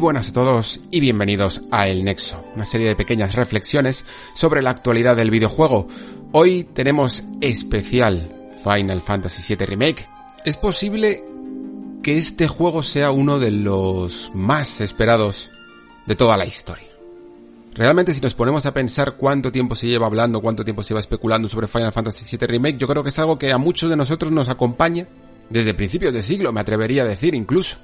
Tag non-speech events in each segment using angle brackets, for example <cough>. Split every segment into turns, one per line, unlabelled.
Buenas a todos y bienvenidos a El Nexo, una serie de pequeñas reflexiones sobre la actualidad del videojuego. Hoy tenemos especial Final Fantasy VII Remake. Es posible que este juego sea uno de los más esperados de toda la historia. Realmente si nos ponemos a pensar cuánto tiempo se lleva hablando, cuánto tiempo se lleva especulando sobre Final Fantasy VII Remake, yo creo que es algo que a muchos de nosotros nos acompaña desde principios de siglo, me atrevería a decir incluso.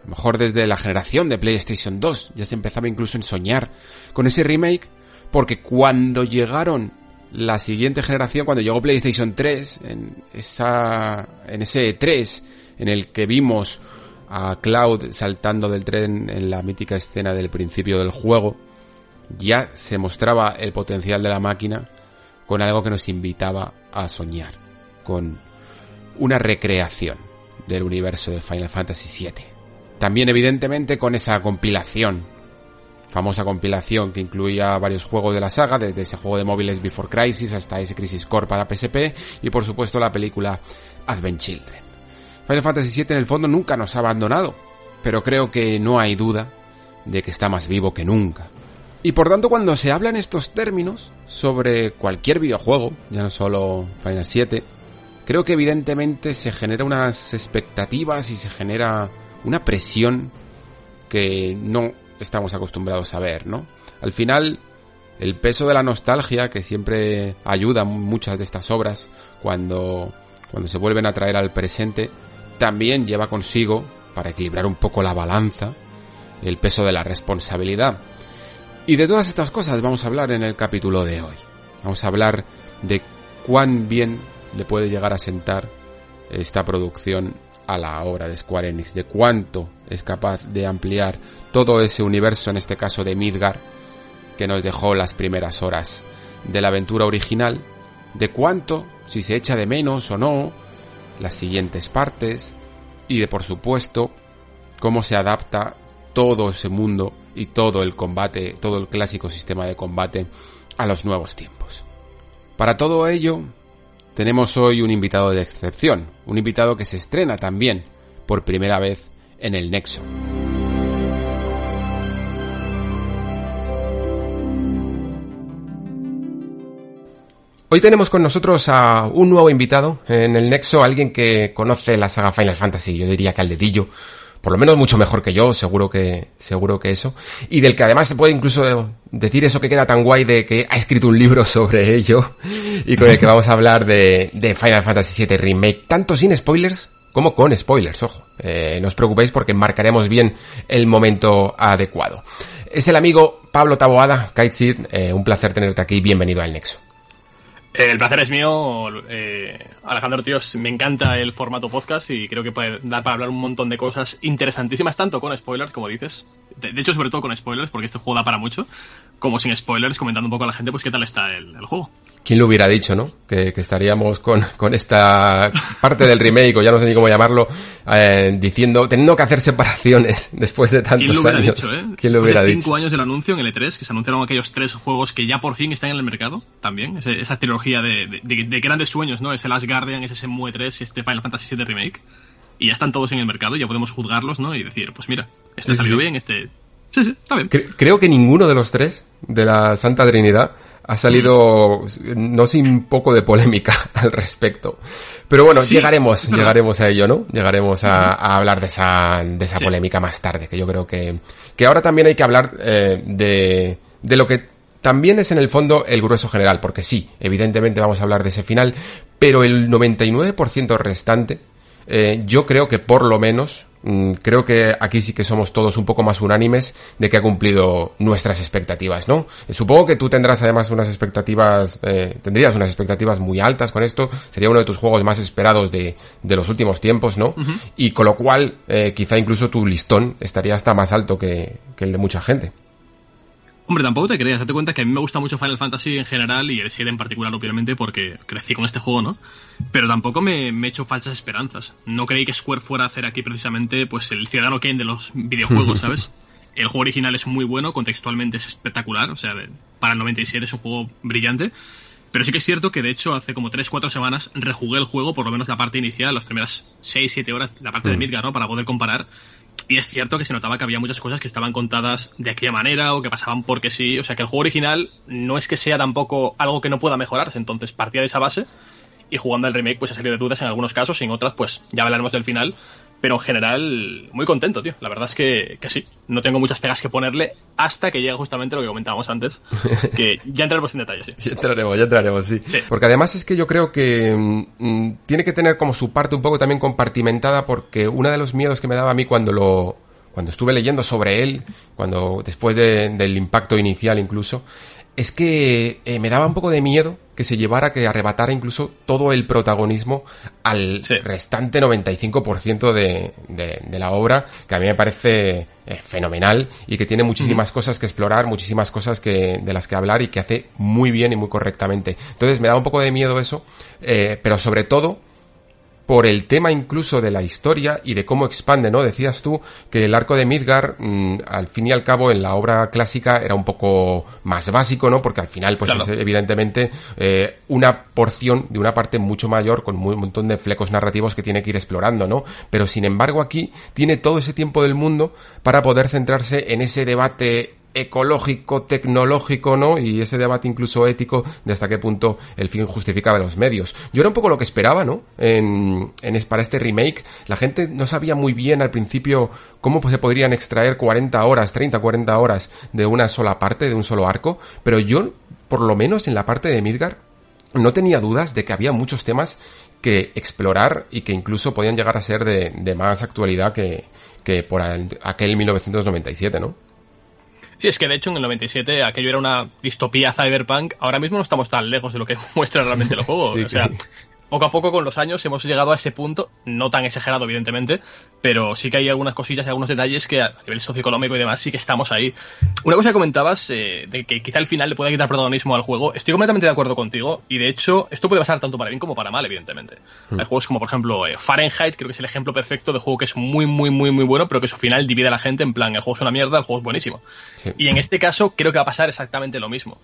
A lo mejor desde la generación de PlayStation 2 ya se empezaba incluso en soñar con ese remake, porque cuando llegaron la siguiente generación, cuando llegó PlayStation 3, en esa, en ese 3, en el que vimos a Cloud saltando del tren en la mítica escena del principio del juego, ya se mostraba el potencial de la máquina con algo que nos invitaba a soñar, con una recreación del universo de Final Fantasy VII. También evidentemente con esa compilación, famosa compilación que incluía varios juegos de la saga, desde ese juego de móviles Before Crisis hasta ese Crisis Core para PSP y por supuesto la película Advent Children. Final Fantasy VII en el fondo nunca nos ha abandonado, pero creo que no hay duda de que está más vivo que nunca. Y por tanto cuando se habla en estos términos sobre cualquier videojuego, ya no solo Final 7, creo que evidentemente se genera unas expectativas y se genera una presión que no estamos acostumbrados a ver, ¿no? Al final, el peso de la nostalgia, que siempre ayuda muchas de estas obras cuando, cuando se vuelven a traer al presente, también lleva consigo, para equilibrar un poco la balanza, el peso de la responsabilidad. Y de todas estas cosas vamos a hablar en el capítulo de hoy. Vamos a hablar de cuán bien le puede llegar a sentar esta producción a la obra de Square Enix, de cuánto es capaz de ampliar todo ese universo, en este caso de Midgar, que nos dejó las primeras horas de la aventura original, de cuánto, si se echa de menos o no, las siguientes partes, y de por supuesto, cómo se adapta todo ese mundo y todo el combate, todo el clásico sistema de combate a los nuevos tiempos. Para todo ello, tenemos hoy un invitado de excepción, un invitado que se estrena también por primera vez en el Nexo. Hoy tenemos con nosotros a un nuevo invitado en el Nexo, alguien que conoce la saga Final Fantasy, yo diría que al dedillo, por lo menos mucho mejor que yo, seguro que, seguro que eso, y del que además se puede incluso decir eso que queda tan guay de que ha escrito un libro <laughs> sobre ello, y con el que vamos a hablar de, de Final Fantasy VII Remake, tanto sin spoilers como con spoilers, ojo. Eh, no os preocupéis porque marcaremos bien el momento adecuado. Es el amigo Pablo Taboada, Kaitsid, eh, un placer tenerte aquí, bienvenido al Nexo.
El placer es mío, eh, Alejandro Tíos. Me encanta el formato podcast y creo que puede dar para hablar un montón de cosas interesantísimas, tanto con spoilers, como dices. De, hecho, sobre todo con spoilers, porque este juego da para mucho, como sin spoilers, comentando un poco a la gente, pues qué tal está el juego.
¿Quién lo hubiera dicho, no? Que, que, estaríamos con, con esta parte del remake, o ya no sé ni cómo llamarlo, eh, diciendo, teniendo que hacer separaciones <laughs> después de tantos
¿Quién lo hubiera
años.
Dicho, eh?
¿Quién lo hubiera dicho?
cinco años del anuncio en el E3, que se anunciaron aquellos tres juegos que ya por fin están en el mercado, también. Ese, esa trilogía de, de, de, grandes sueños, ¿no? Ese Last Guardian, ese Shenmue 3 y este Final Fantasy VII Remake. Y ya están todos en el mercado, ya podemos juzgarlos, ¿no? Y decir, pues mira, este ha salido sí. bien, este... Sí, sí, está bien.
Creo que ninguno de los tres de la Santa Trinidad ha salido no sin poco de polémica <laughs> al respecto. Pero bueno, sí, llegaremos, llegaremos a ello, ¿no? Llegaremos a, a hablar de esa, de esa sí. polémica más tarde, que yo creo que, que ahora también hay que hablar eh, de, de lo que también es en el fondo el grueso general, porque sí, evidentemente vamos a hablar de ese final, pero el 99% restante eh, yo creo que por lo menos creo que aquí sí que somos todos un poco más unánimes de que ha cumplido nuestras expectativas, ¿no? Eh, supongo que tú tendrás además unas expectativas, eh, tendrías unas expectativas muy altas con esto, sería uno de tus juegos más esperados de, de los últimos tiempos, ¿no? Y con lo cual, eh, quizá incluso tu listón estaría hasta más alto que, que el de mucha gente.
Hombre, tampoco te creas, date cuenta que a mí me gusta mucho Final Fantasy en general y el 7 en particular, obviamente, porque crecí con este juego, ¿no? Pero tampoco me, he hecho falsas esperanzas. No creí que Square fuera a hacer aquí precisamente pues el ciudadano Kane de los videojuegos, ¿sabes? <laughs> el juego original es muy bueno, contextualmente es espectacular, o sea, para el 97 es un juego brillante. Pero sí que es cierto que de hecho hace como 3-4 semanas rejugué el juego, por lo menos la parte inicial, las primeras 6-7 horas, la parte de. Midgar, ¿no? Para poder comparar. Y es cierto que se notaba que había muchas cosas que estaban contadas de aquella manera o que pasaban porque sí. O sea que el juego original no es que sea tampoco algo que no pueda mejorarse. Entonces partía de esa base y jugando al remake pues ha salido de dudas en algunos casos en otras pues ya hablaremos del final pero en general, muy contento, tío. La verdad es que, que sí. No tengo muchas pegas que ponerle hasta que llegue justamente lo que comentábamos antes. <laughs> Que ya entraremos en detalle, sí.
Ya entraremos, ya entraremos, sí. Porque además es que yo creo que mm, mm, tiene que tener como su parte un poco también compartimentada porque uno de los miedos que me daba a mí cuando lo, cuando estuve leyendo sobre él, cuando después del impacto inicial incluso, es que eh, me daba un poco de miedo que se llevara, que arrebatara incluso todo el protagonismo al restante 95% de, de, de, la obra, que a mí me parece eh, fenomenal y que tiene muchísimas cosas que explorar, muchísimas cosas que, de las que hablar y que hace muy bien y muy correctamente. Entonces me daba un poco de miedo eso, eh, pero sobre todo por el tema incluso de la historia y de cómo expande, ¿no? Decías tú que el arco de Midgar, mm, al fin y al cabo, en la obra clásica era un poco más básico, ¿no? Porque al final, pues es evidentemente eh, una porción de una parte mucho mayor con un montón de flecos narrativos que tiene que ir explorando, ¿no? Pero sin embargo aquí tiene todo ese tiempo del mundo para poder centrarse en ese debate ecológico, tecnológico, ¿no? Y ese debate incluso ético de hasta qué punto el fin justificaba los medios. Yo era un poco lo que esperaba, ¿no? En, en para este remake, la gente no sabía muy bien al principio cómo se podrían extraer 40 horas, 30, 40 horas de una sola parte, de un solo arco, pero yo, por lo menos en la parte de Midgar, no tenía dudas de que había muchos temas que explorar y que incluso podían llegar a ser de, de más actualidad que, que por aquel 1997, ¿no?
Sí, es que de hecho en el 97 aquello era una distopía cyberpunk. Ahora mismo no estamos tan lejos de lo que <laughs> muestra realmente el juego. o sea, poco a poco con los años hemos llegado a ese punto, no tan exagerado evidentemente, pero sí que hay algunas cosillas y algunos detalles que a nivel socioeconómico y demás sí que estamos ahí. Una cosa que comentabas, eh, de que quizá al final le pueda quitar protagonismo al juego, estoy completamente de acuerdo contigo y de hecho esto puede pasar tanto para bien como para mal, evidentemente. Hmm. Hay juegos como por ejemplo eh, Fahrenheit, creo que es el ejemplo perfecto de juego que es muy, muy, muy, muy bueno, pero que su final divide a la gente en plan, el juego es una mierda, el juego es buenísimo. Y en este caso creo que va a pasar exactamente lo mismo.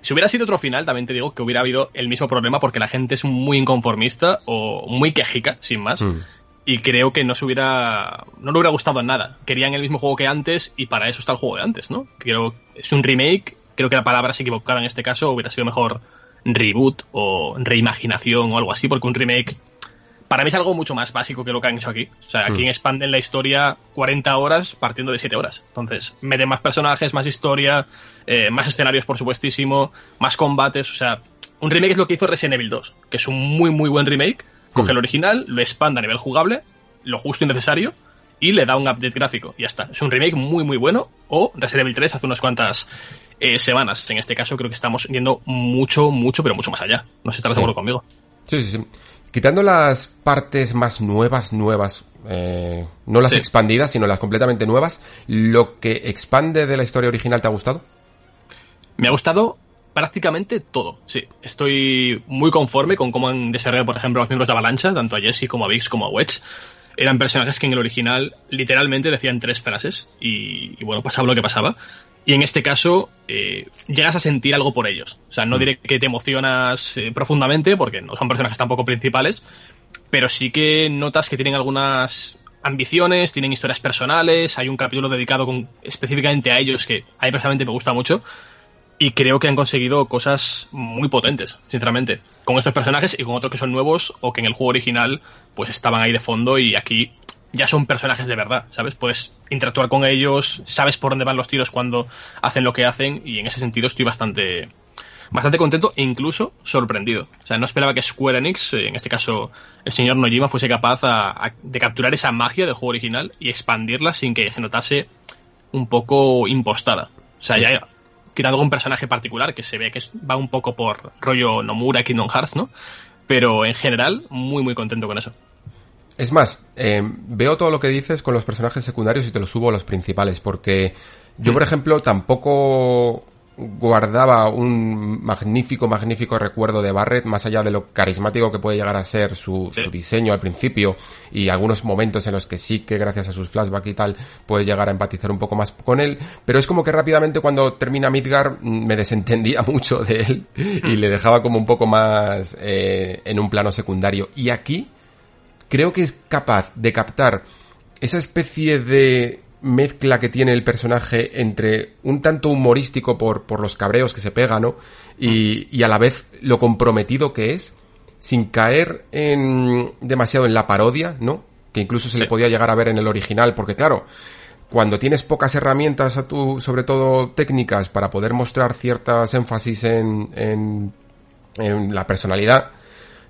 Si hubiera sido otro final, también te digo que hubiera habido el mismo problema porque la gente es muy inconformista o muy quejica, sin más. Mm. Y creo que no se hubiera. No le hubiera gustado nada. Querían el mismo juego que antes y para eso está el juego de antes, ¿no? Creo es un remake. Creo que la palabra se equivocada en este caso. Hubiera sido mejor reboot o reimaginación o algo así, porque un remake para mí es algo mucho más básico que lo que han hecho aquí. O sea, aquí mm. expanden la historia 40 horas partiendo de 7 horas. Entonces, meten más personajes, más historia, eh, más escenarios, por supuestísimo, más combates. O sea, un remake es lo que hizo Resident Evil 2, que es un muy, muy buen remake. Coge mm. el original, lo expande a nivel jugable, lo justo y necesario, y le da un update gráfico. Y ya está. Es un remake muy, muy bueno. O Resident Evil 3 hace unas cuantas eh, semanas. En este caso, creo que estamos yendo mucho, mucho, pero mucho más allá. No sé si estás de acuerdo conmigo.
Sí, sí, sí. Quitando las partes más nuevas, nuevas, eh, no las expandidas, sino las completamente nuevas, ¿lo que expande de la historia original te ha gustado?
Me ha gustado prácticamente todo, sí. Estoy muy conforme con cómo han desarrollado, por ejemplo, los miembros de Avalancha, tanto a Jesse como a Vix como a Wedge. Eran personajes que en el original literalmente decían tres frases y, y bueno, pasaba lo que pasaba. Y en este caso, eh, llegas a sentir algo por ellos. O sea, no mm. diré que te emocionas eh, profundamente, porque no son personajes tampoco principales, pero sí que notas que tienen algunas ambiciones, tienen historias personales, hay un capítulo dedicado con, específicamente a ellos que a mí personalmente me gusta mucho. Y creo que han conseguido cosas muy potentes, sinceramente, con estos personajes y con otros que son nuevos o que en el juego original pues estaban ahí de fondo y aquí ya son personajes de verdad, ¿sabes? Puedes interactuar con ellos, sabes por dónde van los tiros cuando hacen lo que hacen y en ese sentido estoy bastante bastante contento e incluso sorprendido. O sea, no esperaba que Square Enix, eh, en este caso el señor Nojima, fuese capaz de capturar esa magia del juego original y expandirla sin que se notase un poco impostada. O sea, ya quitado algún personaje particular que se ve que va un poco por rollo Nomura, Kingdom Hearts, ¿no? Pero en general, muy, muy contento con eso.
Es más, eh, veo todo lo que dices con los personajes secundarios y te los subo a los principales, porque yo, por mm. ejemplo, tampoco guardaba un magnífico, magnífico recuerdo de Barrett, más allá de lo carismático que puede llegar a ser su, diseño al principio y algunos momentos en los que sí que gracias a sus flashbacks y tal puedes llegar a empatizar un poco más con él, pero es como que rápidamente cuando termina Midgar mm, me desentendía <laughs> mucho de él y le dejaba como un poco más eh, en un plano secundario. Y aquí creo que es capaz de captar esa especie de mezcla que tiene el personaje entre un tanto humorístico por, por los cabreos que se pega, ¿no? Y, y a la vez lo comprometido que es, sin caer en demasiado en la parodia, ¿no? Que incluso se le podía llegar a ver en el original, porque claro, cuando tienes pocas herramientas a tu, sobre todo técnicas, para poder mostrar ciertas énfasis en, en, en la personalidad,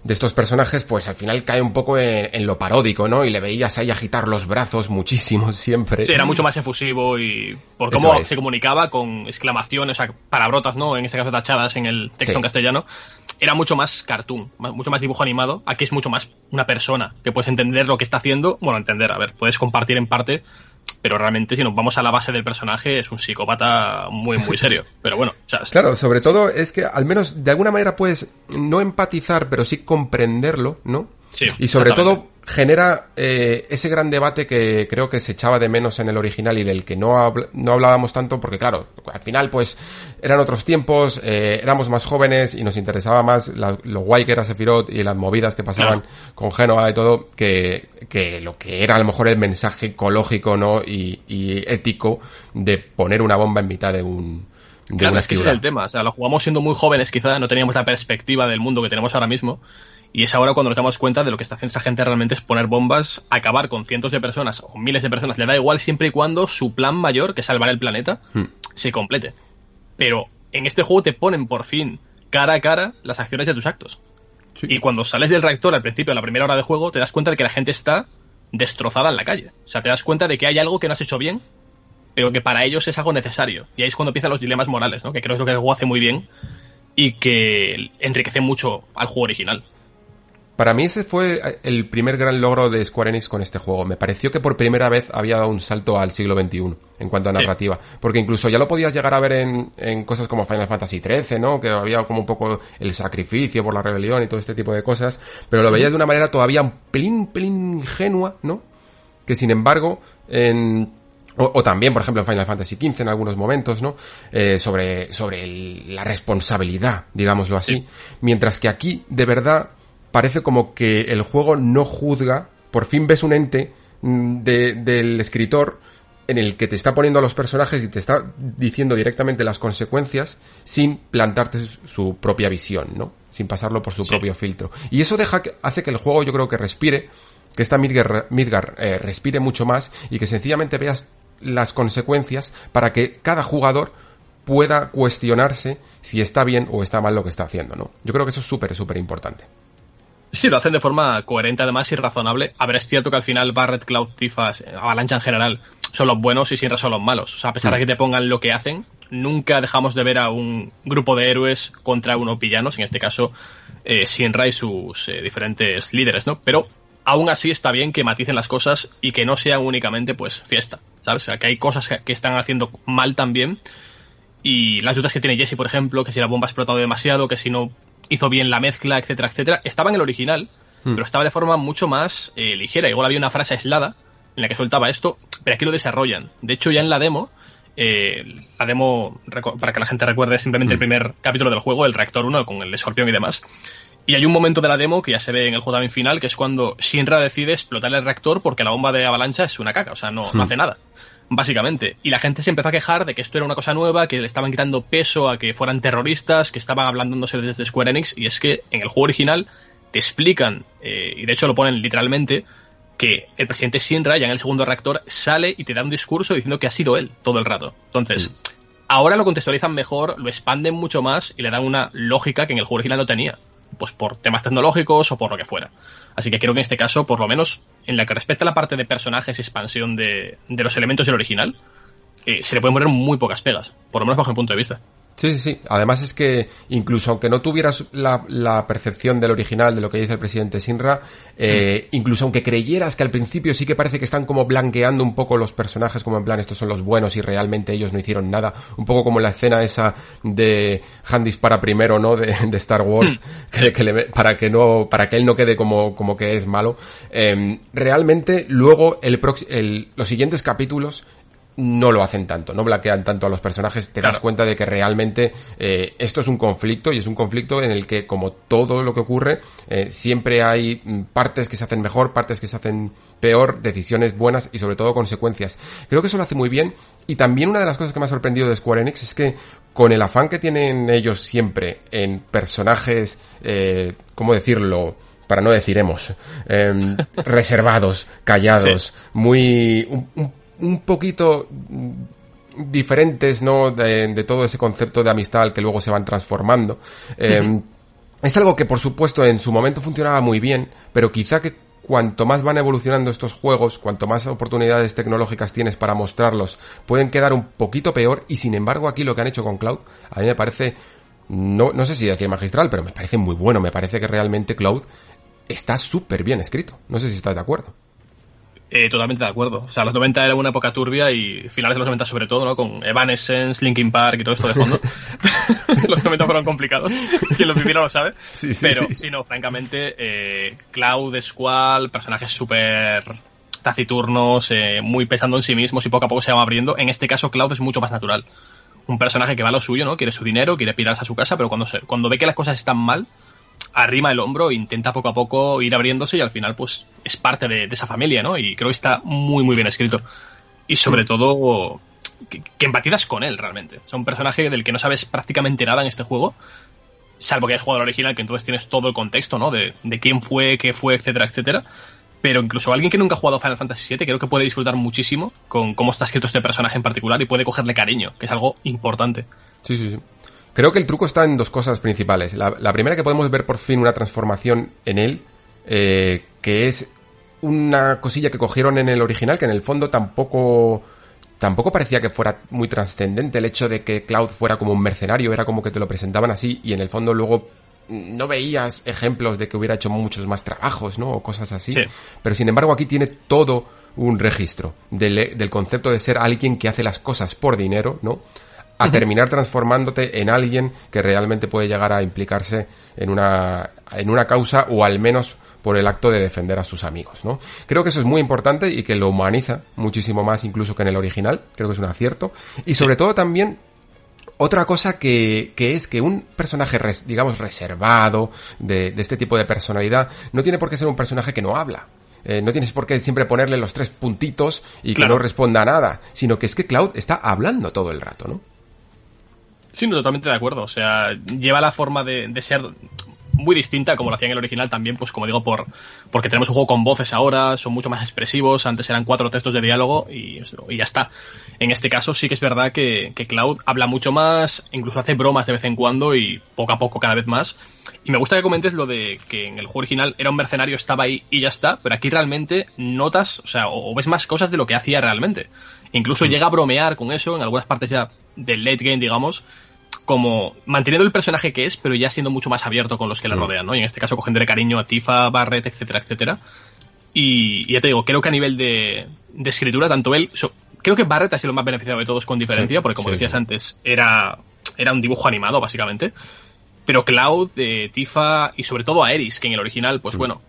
de estos personajes, pues al final cae un poco en, lo paródico, ¿no? Y le veías ahí agitar los brazos muchísimo siempre.
Sí, era mucho más efusivo y por cómo se comunicaba con exclamaciones, o sea, palabrotas, ¿no? En este caso tachadas en el texto en castellano. Era mucho más cartoon, mucho más dibujo animado. Aquí es mucho más una persona que puedes entender lo que está haciendo. Bueno, entender, a ver, puedes compartir en parte pero realmente si nos vamos a la base del personaje es un psicópata muy muy serio. <laughs> Pero bueno
claro sobre todo es que al menos de alguna manera puedes no empatizar pero sí comprenderlo no
sí
y sobre todo genera eh, ese gran debate que creo que se echaba de menos en el original y del que no, no hablábamos tanto porque claro, al final pues eran otros tiempos, eh, éramos más jóvenes y nos interesaba más lo guay que era Sephiroth y las movidas que pasaban con Genoa y todo que, que lo que era a lo mejor el mensaje ecológico no y, y ético de poner una bomba en mitad de un
de claro, es que ese es el tema. O sea, lo jugamos siendo muy jóvenes, quizá no teníamos la perspectiva del mundo que tenemos ahora mismo. Y es ahora cuando nos damos cuenta de lo que está haciendo esta gente realmente es poner bombas, acabar con cientos de personas o miles de personas. Le da igual siempre y cuando su plan mayor, que es salvar el planeta, hmm. se complete. Pero en este juego te ponen por fin cara a cara las acciones de tus actos. Y cuando sales del reactor al principio, a la primera hora de juego, te das cuenta de que la gente está destrozada en la calle. O sea, te das cuenta de que hay algo que no has hecho bien, pero que para ellos es algo necesario. Y ahí es cuando empiezan los dilemas morales, ¿no? Que creo que es lo que el juego hace muy bien y que enriquece mucho al juego original.
Para mí ese fue el primer gran logro de Square Enix con este juego. Me pareció que por primera vez había dado un salto al siglo XXI en cuanto a narrativa. Porque incluso ya lo podías llegar a ver en, en, cosas como Final Fantasy XIII, ¿no? Que había como un poco el sacrificio por la rebelión y todo este tipo de cosas. Pero lo veías de una manera todavía un pelín, pelín ingenua, ¿no? Que sin embargo, en, o, también, por ejemplo, en Final Fantasy XV en algunos momentos, ¿no? Eh, sobre, sobre la responsabilidad, digámoslo así. Mientras que aquí, de verdad, parece como que el juego no juzga, por fin ves un ente mm, del escritor en el que te está poniendo a los personajes y te está diciendo directamente las consecuencias sin plantarte su propia visión, ¿no? Sin pasarlo por su propio filtro. Y eso deja que, hace que el juego yo creo que respire, que esta Midgar, Midgar eh, respire mucho más y que sencillamente veas las consecuencias para que cada jugador pueda cuestionarse si está bien o está mal lo que está haciendo, ¿no? Yo creo que eso es súper, súper importante.
Sí, lo hacen de forma coherente además y razonable. A ver, es cierto que al final Barret, Cloud, Tifas, Avalancha en general, son los buenos y Sinra son los malos. O sea, a pesar de que te pongan lo que hacen, nunca dejamos de ver a un grupo de héroes contra unos villanos, en este caso eh, Sinra y sus eh, diferentes líderes, ¿no? Pero aún así está bien que maticen las cosas y que no sean únicamente pues fiesta, ¿sabes? O sea, que hay cosas que están haciendo mal también y las dudas que tiene Jesse, por ejemplo, que si la bomba ha explotado demasiado, que si no hizo bien la mezcla, etcétera, etcétera. Estaba en el original, hmm. pero estaba de forma mucho más eh, ligera. Igual había una frase aislada en la que soltaba esto, pero aquí lo desarrollan. De hecho, ya en la demo, eh, la demo, para que la gente recuerde simplemente el hmm. primer capítulo del juego, el reactor 1 con el escorpión y demás. Y hay un momento de la demo que ya se ve en el juego también final, que es cuando Shinra decide explotar el reactor porque la bomba de avalancha es una caca, o sea, no, no hmm. hace nada básicamente. Y la gente se empezó a quejar de que esto era una cosa nueva, que le estaban quitando peso a que fueran terroristas, que estaban hablándose desde Square Enix, y es que en el juego original te explican, eh, y de hecho lo ponen literalmente, que el presidente Shinra, ya en el segundo reactor, sale y te da un discurso diciendo que ha sido él todo el rato. Entonces, ahora lo contextualizan mejor, lo expanden mucho más y le dan una lógica que en el juego original no tenía. Pues por temas tecnológicos o por lo que fuera. Así que creo que en este caso, por lo menos en la que respecta a la parte de personajes y expansión de, de los elementos del original, eh, se le pueden poner muy pocas pegas, por lo menos bajo mi punto de vista.
Sí, sí, sí. Además es que incluso aunque no tuvieras la, la percepción del original de lo que dice el presidente Sinra, eh, incluso aunque creyeras que al principio sí que parece que están como blanqueando un poco los personajes, como en plan estos son los buenos y realmente ellos no hicieron nada, un poco como la escena esa de Han dispara primero, ¿no? De, de Star Wars, <laughs> que, que le, para que no, para que él no quede como, como que es malo. Eh, realmente luego el, prox- el los siguientes capítulos no lo hacen tanto, no blanquean tanto a los personajes, te das cuenta de que realmente eh, esto es un conflicto y es un conflicto en el que, como todo lo que ocurre, eh, siempre hay mm, partes que se hacen mejor, partes que se hacen peor, decisiones buenas y sobre todo consecuencias. Creo que eso lo hace muy bien y también una de las cosas que me ha sorprendido de Square Enix es que con el afán que tienen ellos siempre en personajes, eh, ¿cómo decirlo? Para no decir hemos, em, <laughs> reservados, callados, muy, un- un un poquito mm, diferentes, ¿no? De, de todo ese concepto de amistad al que luego se van transformando. Eh, Es algo que, por supuesto, en su momento funcionaba muy bien, pero quizá que cuanto más van evolucionando estos juegos, cuanto más oportunidades tecnológicas tienes para mostrarlos, pueden quedar un poquito peor, y sin embargo aquí lo que han hecho con Cloud, a mí me parece, no, no sé si decir magistral, pero me parece muy bueno, me parece que realmente Cloud está súper bien escrito. No sé si estás de acuerdo.
Eh, totalmente de acuerdo. O sea, los 90 era una época turbia y finales de los 90 sobre todo, ¿no? Con Evanescence, Linkin Park y todo esto de fondo. <laughs> <laughs> los 90 fueron complicados. <laughs> Quien los viviera lo sabe.
Sí, sí,
Pero,
sí.
no, francamente, eh, Cloud, Squall, personajes súper taciturnos, eh, muy pensando en sí mismos y poco a poco se van abriendo. En este caso, Cloud es mucho más natural. Un personaje que va a lo suyo, ¿no? Quiere su dinero, quiere pirarse a su casa, pero cuando, se, cuando ve que las cosas están mal, arrima el hombro, intenta poco a poco ir abriéndose y al final pues es parte de, de esa familia, ¿no? Y creo que está muy muy bien escrito. Y sobre todo que, que empatizas con él realmente. Es un personaje del que no sabes prácticamente nada en este juego, salvo que hayas jugado al original, que entonces tienes todo el contexto, ¿no? De, de quién fue, qué fue, etcétera, etcétera. Pero incluso alguien que nunca ha jugado Final Fantasy VII creo que puede disfrutar muchísimo con cómo está escrito este personaje en particular y puede cogerle cariño, que es algo importante.
Sí, sí, sí. Creo que el truco está en dos cosas principales. La, la primera que podemos ver por fin una transformación en él, eh, que es una cosilla que cogieron en el original, que en el fondo tampoco tampoco parecía que fuera muy trascendente el hecho de que Cloud fuera como un mercenario, era como que te lo presentaban así y en el fondo luego no veías ejemplos de que hubiera hecho muchos más trabajos, ¿no? O cosas así.
Sí.
Pero sin embargo aquí tiene todo un registro del, del concepto de ser alguien que hace las cosas por dinero, ¿no? A terminar transformándote en alguien que realmente puede llegar a implicarse en una, en una causa o al menos por el acto de defender a sus amigos, ¿no? Creo que eso es muy importante y que lo humaniza muchísimo más incluso que en el original, creo que es un acierto. Y sobre todo también otra cosa que, que es que un personaje, res- digamos, reservado, de, de este tipo de personalidad, no tiene por qué ser un personaje que no habla. Eh, no tienes por qué siempre ponerle los tres puntitos y que no responda a nada, sino que es que Cloud está hablando todo el rato, ¿no?
Sí, no, totalmente de acuerdo. O sea, lleva la forma de, de ser muy distinta como lo hacía en el original también, pues como digo, por porque tenemos un juego con voces ahora, son mucho más expresivos, antes eran cuatro textos de diálogo y, y ya está. En este caso sí que es verdad que, que Cloud habla mucho más, incluso hace bromas de vez en cuando y poco a poco cada vez más. Y me gusta que comentes lo de que en el juego original era un mercenario, estaba ahí y ya está, pero aquí realmente notas, o sea, o, o ves más cosas de lo que hacía realmente. Incluso llega a bromear con eso en algunas partes ya del late game, digamos, como manteniendo el personaje que es, pero ya siendo mucho más abierto con los que le
Mm.
rodean, ¿no? Y en este caso cogiéndole cariño a Tifa, Barrett, etcétera, etcétera. Y, y ya te digo, creo que a nivel de, de escritura, tanto él, so- creo que Barrett ha sido el más beneficiado de todos con diferencia,
Sí,
porque como
sí,
decías
sí.
antes, era, era un dibujo animado, básicamente. Pero Cloud, eh, Tifa y sobre todo a Eris, que en el original,
Mm.
pues bueno,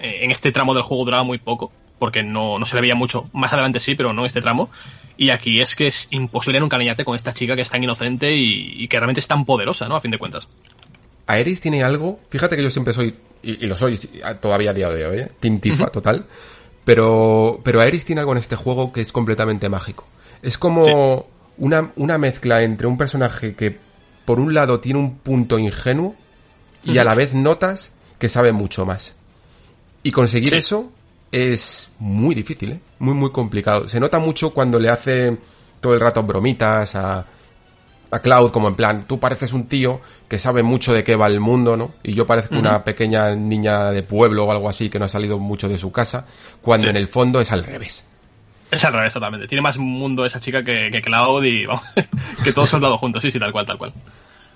eh, en este tramo del juego duraba muy poco, porque no, no se le veía mucho. Más adelante sí, pero no en este tramo. Y aquí es que es imposible nunca niñate con esta chica que es tan inocente y, y que realmente es tan poderosa, ¿no? A fin de cuentas.
Aeris tiene algo, fíjate que yo siempre soy, y, y lo soy todavía a día de hoy, ¿eh? Team Tifa total, pero, pero Aeris tiene algo en este juego que es completamente mágico. Es como
Sí.
una, una mezcla entre un personaje que por un lado tiene un punto ingenuo y a la vez notas que sabe mucho más. Y conseguir
Sí.
eso es muy difícil, ¿eh? Muy, muy complicado. Se nota mucho cuando le hace todo el rato bromitas a, a Cloud como en plan, tú pareces un tío que sabe mucho de qué va el mundo, ¿no? Y yo parezco una pequeña niña de pueblo o algo así que no ha salido mucho de su casa, cuando en el fondo es al revés.
Es al revés totalmente. Tiene más mundo esa chica que, que Cloud y vamos, <laughs> que todos soldados juntos, sí, sí, tal cual, tal cual.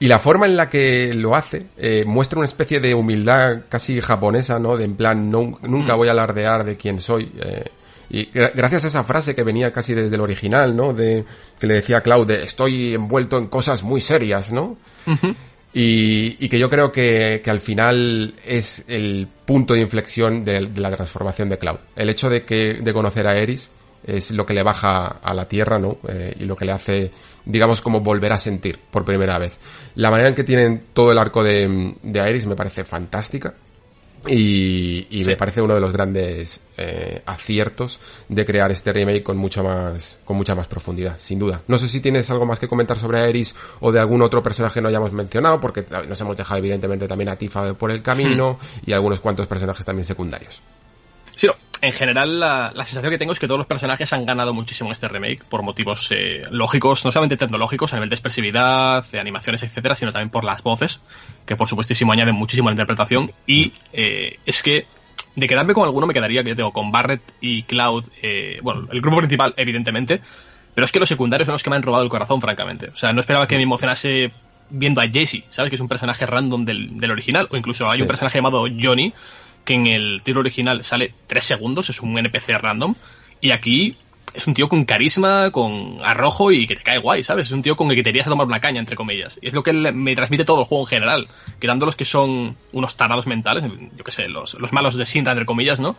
Y la forma en la que lo hace eh, muestra una especie de humildad casi japonesa, ¿no? De en plan, no, nunca mm. voy a alardear de quién soy. Eh, y gracias a esa frase que venía casi desde el original, ¿no? De que le decía a Claude, estoy envuelto en cosas muy serias, ¿no? y, y, que yo creo que, que, al final es el punto de inflexión de, de, la transformación de Cloud. El hecho de que de conocer a Eris es lo que le baja a la tierra, ¿no? Eh, y lo que le hace, digamos, como volver a sentir por primera vez. La manera en que tienen todo el arco de, de Aeris me parece fantástica. Y, y me parece uno de los grandes eh, aciertos de crear este remake con mucho más, con mucha más profundidad, sin duda. No sé si tienes algo más que comentar sobre Aeris o de algún otro personaje que no hayamos mencionado, porque nos hemos dejado evidentemente también a Tifa por el camino hmm. y algunos cuantos personajes también secundarios.
Sí, en general la, sensación que tengo es que todos los personajes han ganado muchísimo en este remake por motivos eh, lógicos, no solamente tecnológicos a nivel de expresividad, de animaciones, etcétera, sino también por las voces, que por supuestísimo añaden muchísimo a la interpretación. Y eh, es que de quedarme con alguno me quedaría, que tengo, con Barrett y Cloud, eh, bueno, el grupo principal, evidentemente, pero es que los secundarios son los que me han robado el corazón, francamente. O sea, no esperaba que me emocionase viendo a Jesse, ¿sabes? Que es un personaje random del, original, o incluso hay un personaje llamado Johnny que en el tiro original sale tres segundos, es un NPC random, y aquí es un tío con carisma, con arrojo y que te cae guay, ¿sabes? Es un tío con el que te irías a tomar una caña, entre comillas. Y es lo que me transmite todo el juego en general, quedando los que son unos tarados mentales, yo qué sé, los, los malos de Sintra, entre comillas, ¿no?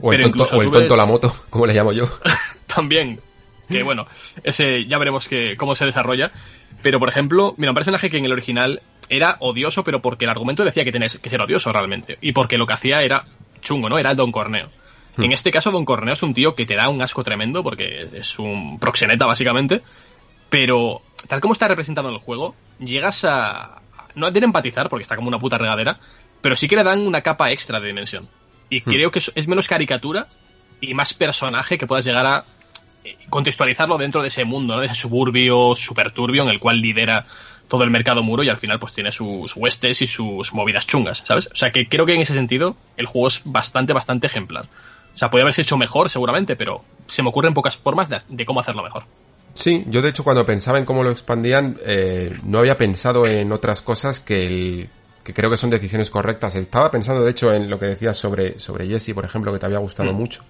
O el tonto, o el tonto la moto, <laughs> como le llamo yo. <laughs>
También, que bueno, ese ya veremos que, cómo se desarrolla. Pero, por ejemplo, mira, un personaje que en el original era odioso, pero porque el argumento decía que tenés que ser odioso realmente. Y porque lo que hacía era chungo, ¿no? Era el Don Corneo. Hmm. En este caso, Don Corneo es un tío que te da un asco tremendo, porque es un proxeneta, básicamente. Pero, tal como está representado en el juego, llegas a. No a empatizar, porque está como una puta regadera, pero sí que le dan una capa extra de dimensión. Y hmm. creo que es menos caricatura y más personaje que puedas llegar a eh, contextualizarlo dentro de ese mundo, ¿no? de ese suburbio super turbio en el cual lidera todo el mercado muro y al final pues tiene sus huestes y sus movidas chungas, ¿sabes? O sea que creo que en ese sentido el juego es bastante, bastante ejemplar. O sea, puede haberse hecho mejor seguramente, pero se me ocurren pocas formas de, cómo hacerlo mejor.
Sí, yo de hecho cuando pensaba en cómo lo expandían, eh, no había pensado en otras cosas que el, que creo que son decisiones correctas. Estaba pensando, de hecho, en lo que decías sobre, sobre Jesse, por ejemplo, que te había gustado mm. mucho.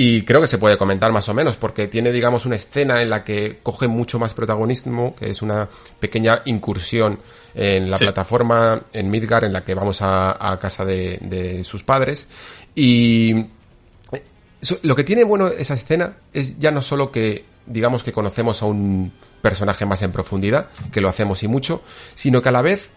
Y creo que se puede comentar más o menos, porque tiene, digamos, una escena en la que coge mucho más protagonismo, que es una pequeña incursión en la plataforma en Midgar, en la que vamos a, casa de, sus padres. Y lo que tiene bueno esa escena es ya no solo que, digamos, que conocemos a un personaje más en profundidad, que lo hacemos y mucho, sino que a la vez,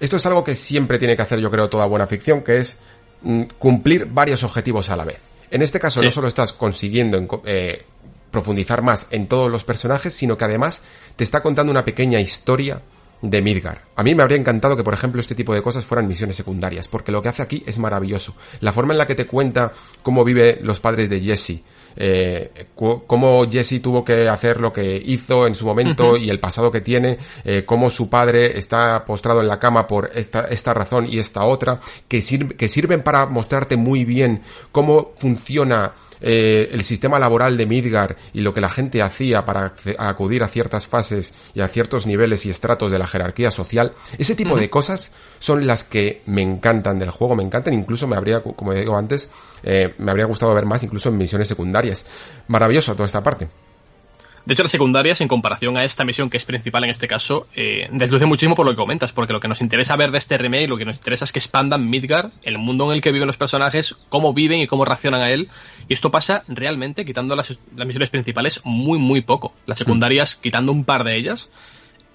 esto es algo que siempre tiene que hacer, yo creo, toda buena ficción, que es mm, cumplir varios objetivos a la vez. En este caso no solo estás consiguiendo eh, profundizar más en todos los personajes, sino que además te está contando una pequeña historia de Midgar. A mí me habría encantado que, por ejemplo, este tipo de cosas fueran misiones secundarias, porque lo que hace aquí es maravilloso. La forma en la que te cuenta cómo vive los padres de Jesse, eh, cómo Jesse tuvo que hacer lo que hizo en su momento y el pasado que tiene, eh, cómo su padre está postrado en la cama por esta, esta razón y esta otra, que, que sirven para mostrarte muy bien cómo funciona eh, el sistema laboral de Midgar y lo que la gente hacía para acudir a ciertas fases y a ciertos niveles y estratos de la jerarquía social, ese tipo de cosas son las que me encantan del juego, me encantan, incluso me habría, como digo antes, eh, me habría gustado ver más incluso en misiones secundarias. Maravilloso toda esta parte.
De hecho, las secundarias, en comparación a esta misión que es principal en este caso, eh, desluce muchísimo por lo que comentas, porque lo que nos interesa ver de este remake, lo que nos interesa es que expandan Midgar, el mundo en el que viven los personajes, cómo viven y cómo reaccionan a él. Y esto pasa realmente, quitando las, misiones principales, muy, muy poco. Las secundarias, quitando un par de ellas,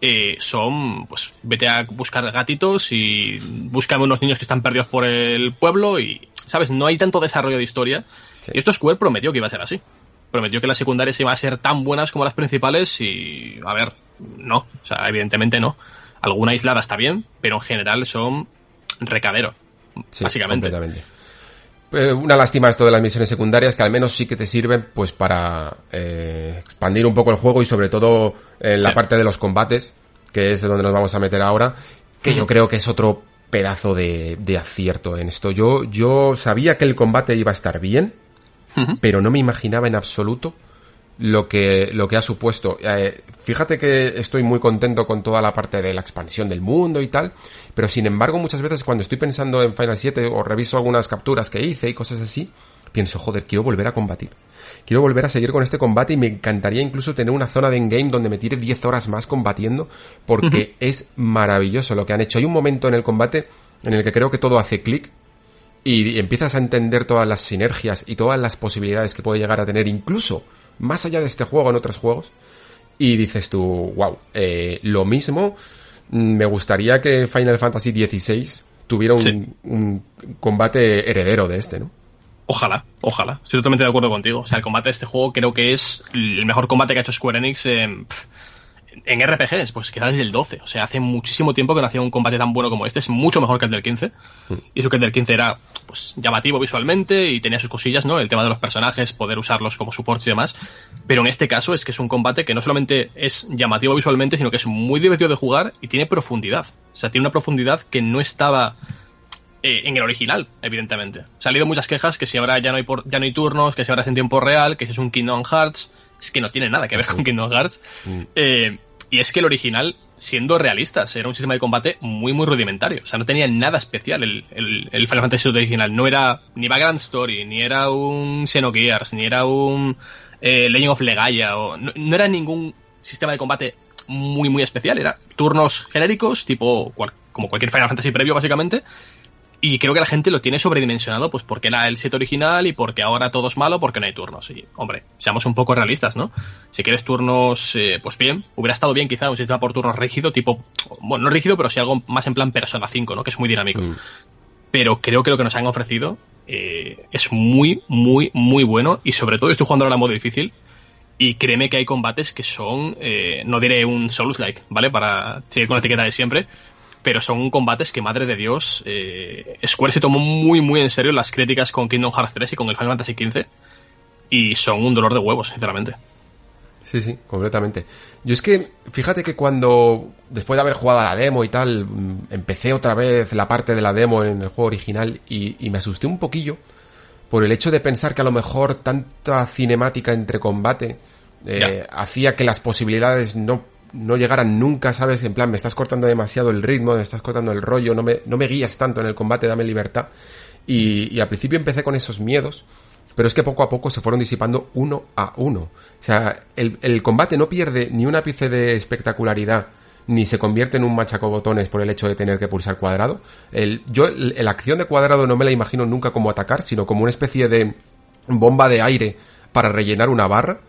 eh, son, pues, vete a buscar gatitos y busca unos niños que están perdidos por el pueblo y, ¿sabes? No hay tanto desarrollo de historia. Y esto Square prometió que iba a ser así prometió que las secundarias iban a ser tan buenas como las principales y, a ver, no, o sea, evidentemente no. Alguna aislada está bien, pero en general son recadero, básicamente.
eh, una lástima esto de las misiones secundarias que al menos sí que te sirven pues para eh, expandir un poco el juego y sobre todo en la parte de los combates, que es de donde nos vamos a meter ahora, que yo creo que es otro pedazo de, de acierto en esto. Yo, yo sabía que el combate iba a estar bien, pero no me imaginaba en absoluto lo que, lo que ha supuesto. Eh, fíjate que estoy muy contento con toda la parte de la expansión del mundo y tal, pero sin embargo muchas veces cuando estoy pensando en Final 7 o reviso algunas capturas que hice y cosas así, pienso, joder, quiero volver a combatir. Quiero volver a seguir con este combate y me encantaría incluso tener una zona de endgame donde me tire 10 horas más combatiendo porque es maravilloso lo que han hecho. Hay un momento en el combate en el que creo que todo hace clic y empiezas a entender todas las sinergias y todas las posibilidades que puede llegar a tener incluso más allá de este juego en otros juegos y dices tú, wow, eh, lo mismo, mm, me gustaría que Final Fantasy XVI tuviera un, un, combate heredero de este, ¿no?
Ojalá, ojalá. Estoy totalmente de acuerdo contigo. O sea, el combate de este juego creo que es el mejor combate que ha hecho Square Enix en, en RPGs, pues quizás desde el 12. O sea, hace muchísimo tiempo que no hacía un combate tan bueno como este. Es mucho mejor que el del 15. Mm. Y eso que el del 15 era pues llamativo visualmente y tenía sus cosillas, ¿no? El tema de los personajes, poder usarlos como supports y demás. Pero en este caso es que es un combate que no solamente es llamativo visualmente, sino que es muy divertido de jugar y tiene profundidad. O sea, tiene una profundidad que no estaba eh, en el original, evidentemente. O sea, ha habido muchas quejas que si ahora ya no hay por, ya no hay turnos, que si ahora es en tiempo real, que si es un Kingdom Hearts, es que no tiene nada que ver con Kingdom Hearts. Eh, y es que el original, siendo realistas, era un sistema de combate muy, muy rudimentario. O sea, no tenía nada especial el, el, Final Fantasy original. No era ni Background Story, ni era un Xenogears, ni era un eh, Legend of Legaia. O, no, era ningún sistema de combate muy, muy especial. Era turnos genéricos, tipo como cualquier Final Fantasy previo, básicamente. Y creo que la gente lo tiene sobredimensionado, pues porque era el set original y porque ahora todo es malo porque no hay turnos. Y, hombre, seamos un poco realistas, ¿no? Si quieres turnos, eh, pues bien, hubiera estado bien quizá un sistema por turnos rígido, tipo, bueno, no rígido, pero sí algo más en plan Persona 5, ¿no? Que es muy dinámico. Mm. Pero creo que lo que nos han ofrecido eh, es muy, muy, muy bueno. Y sobre todo estoy jugando ahora en modo difícil. Y créeme que hay combates que son, eh, no diré un Souls-like, ¿vale? Para seguir con la etiqueta de siempre, pero son combates que, madre de Dios, eh, Square se tomó muy, muy en serio las críticas con Kingdom Hearts 3 y con el Final Fantasy XV, y son un dolor de huevos, sinceramente.
Sí, sí, completamente. Yo es que, fíjate que cuando, después de haber jugado a la demo y tal, mm, empecé otra vez la parte de la demo en el juego original y, y me asusté un poquillo por el hecho de pensar que a lo mejor tanta cinemática entre combate eh, hacía que las posibilidades no no llegaran nunca, ¿sabes? En plan, me estás cortando demasiado el ritmo, me estás cortando el rollo, no me, no me guías tanto en el combate, dame libertad. Y, y al principio empecé con esos miedos, pero es que poco a poco se fueron disipando uno a uno. O sea, el, el combate no pierde ni un ápice de espectacularidad, ni se convierte en un machacobotones por el hecho de tener que pulsar cuadrado. El, yo, la acción de cuadrado no me la imagino nunca como atacar, sino como una especie de bomba de aire para rellenar una barra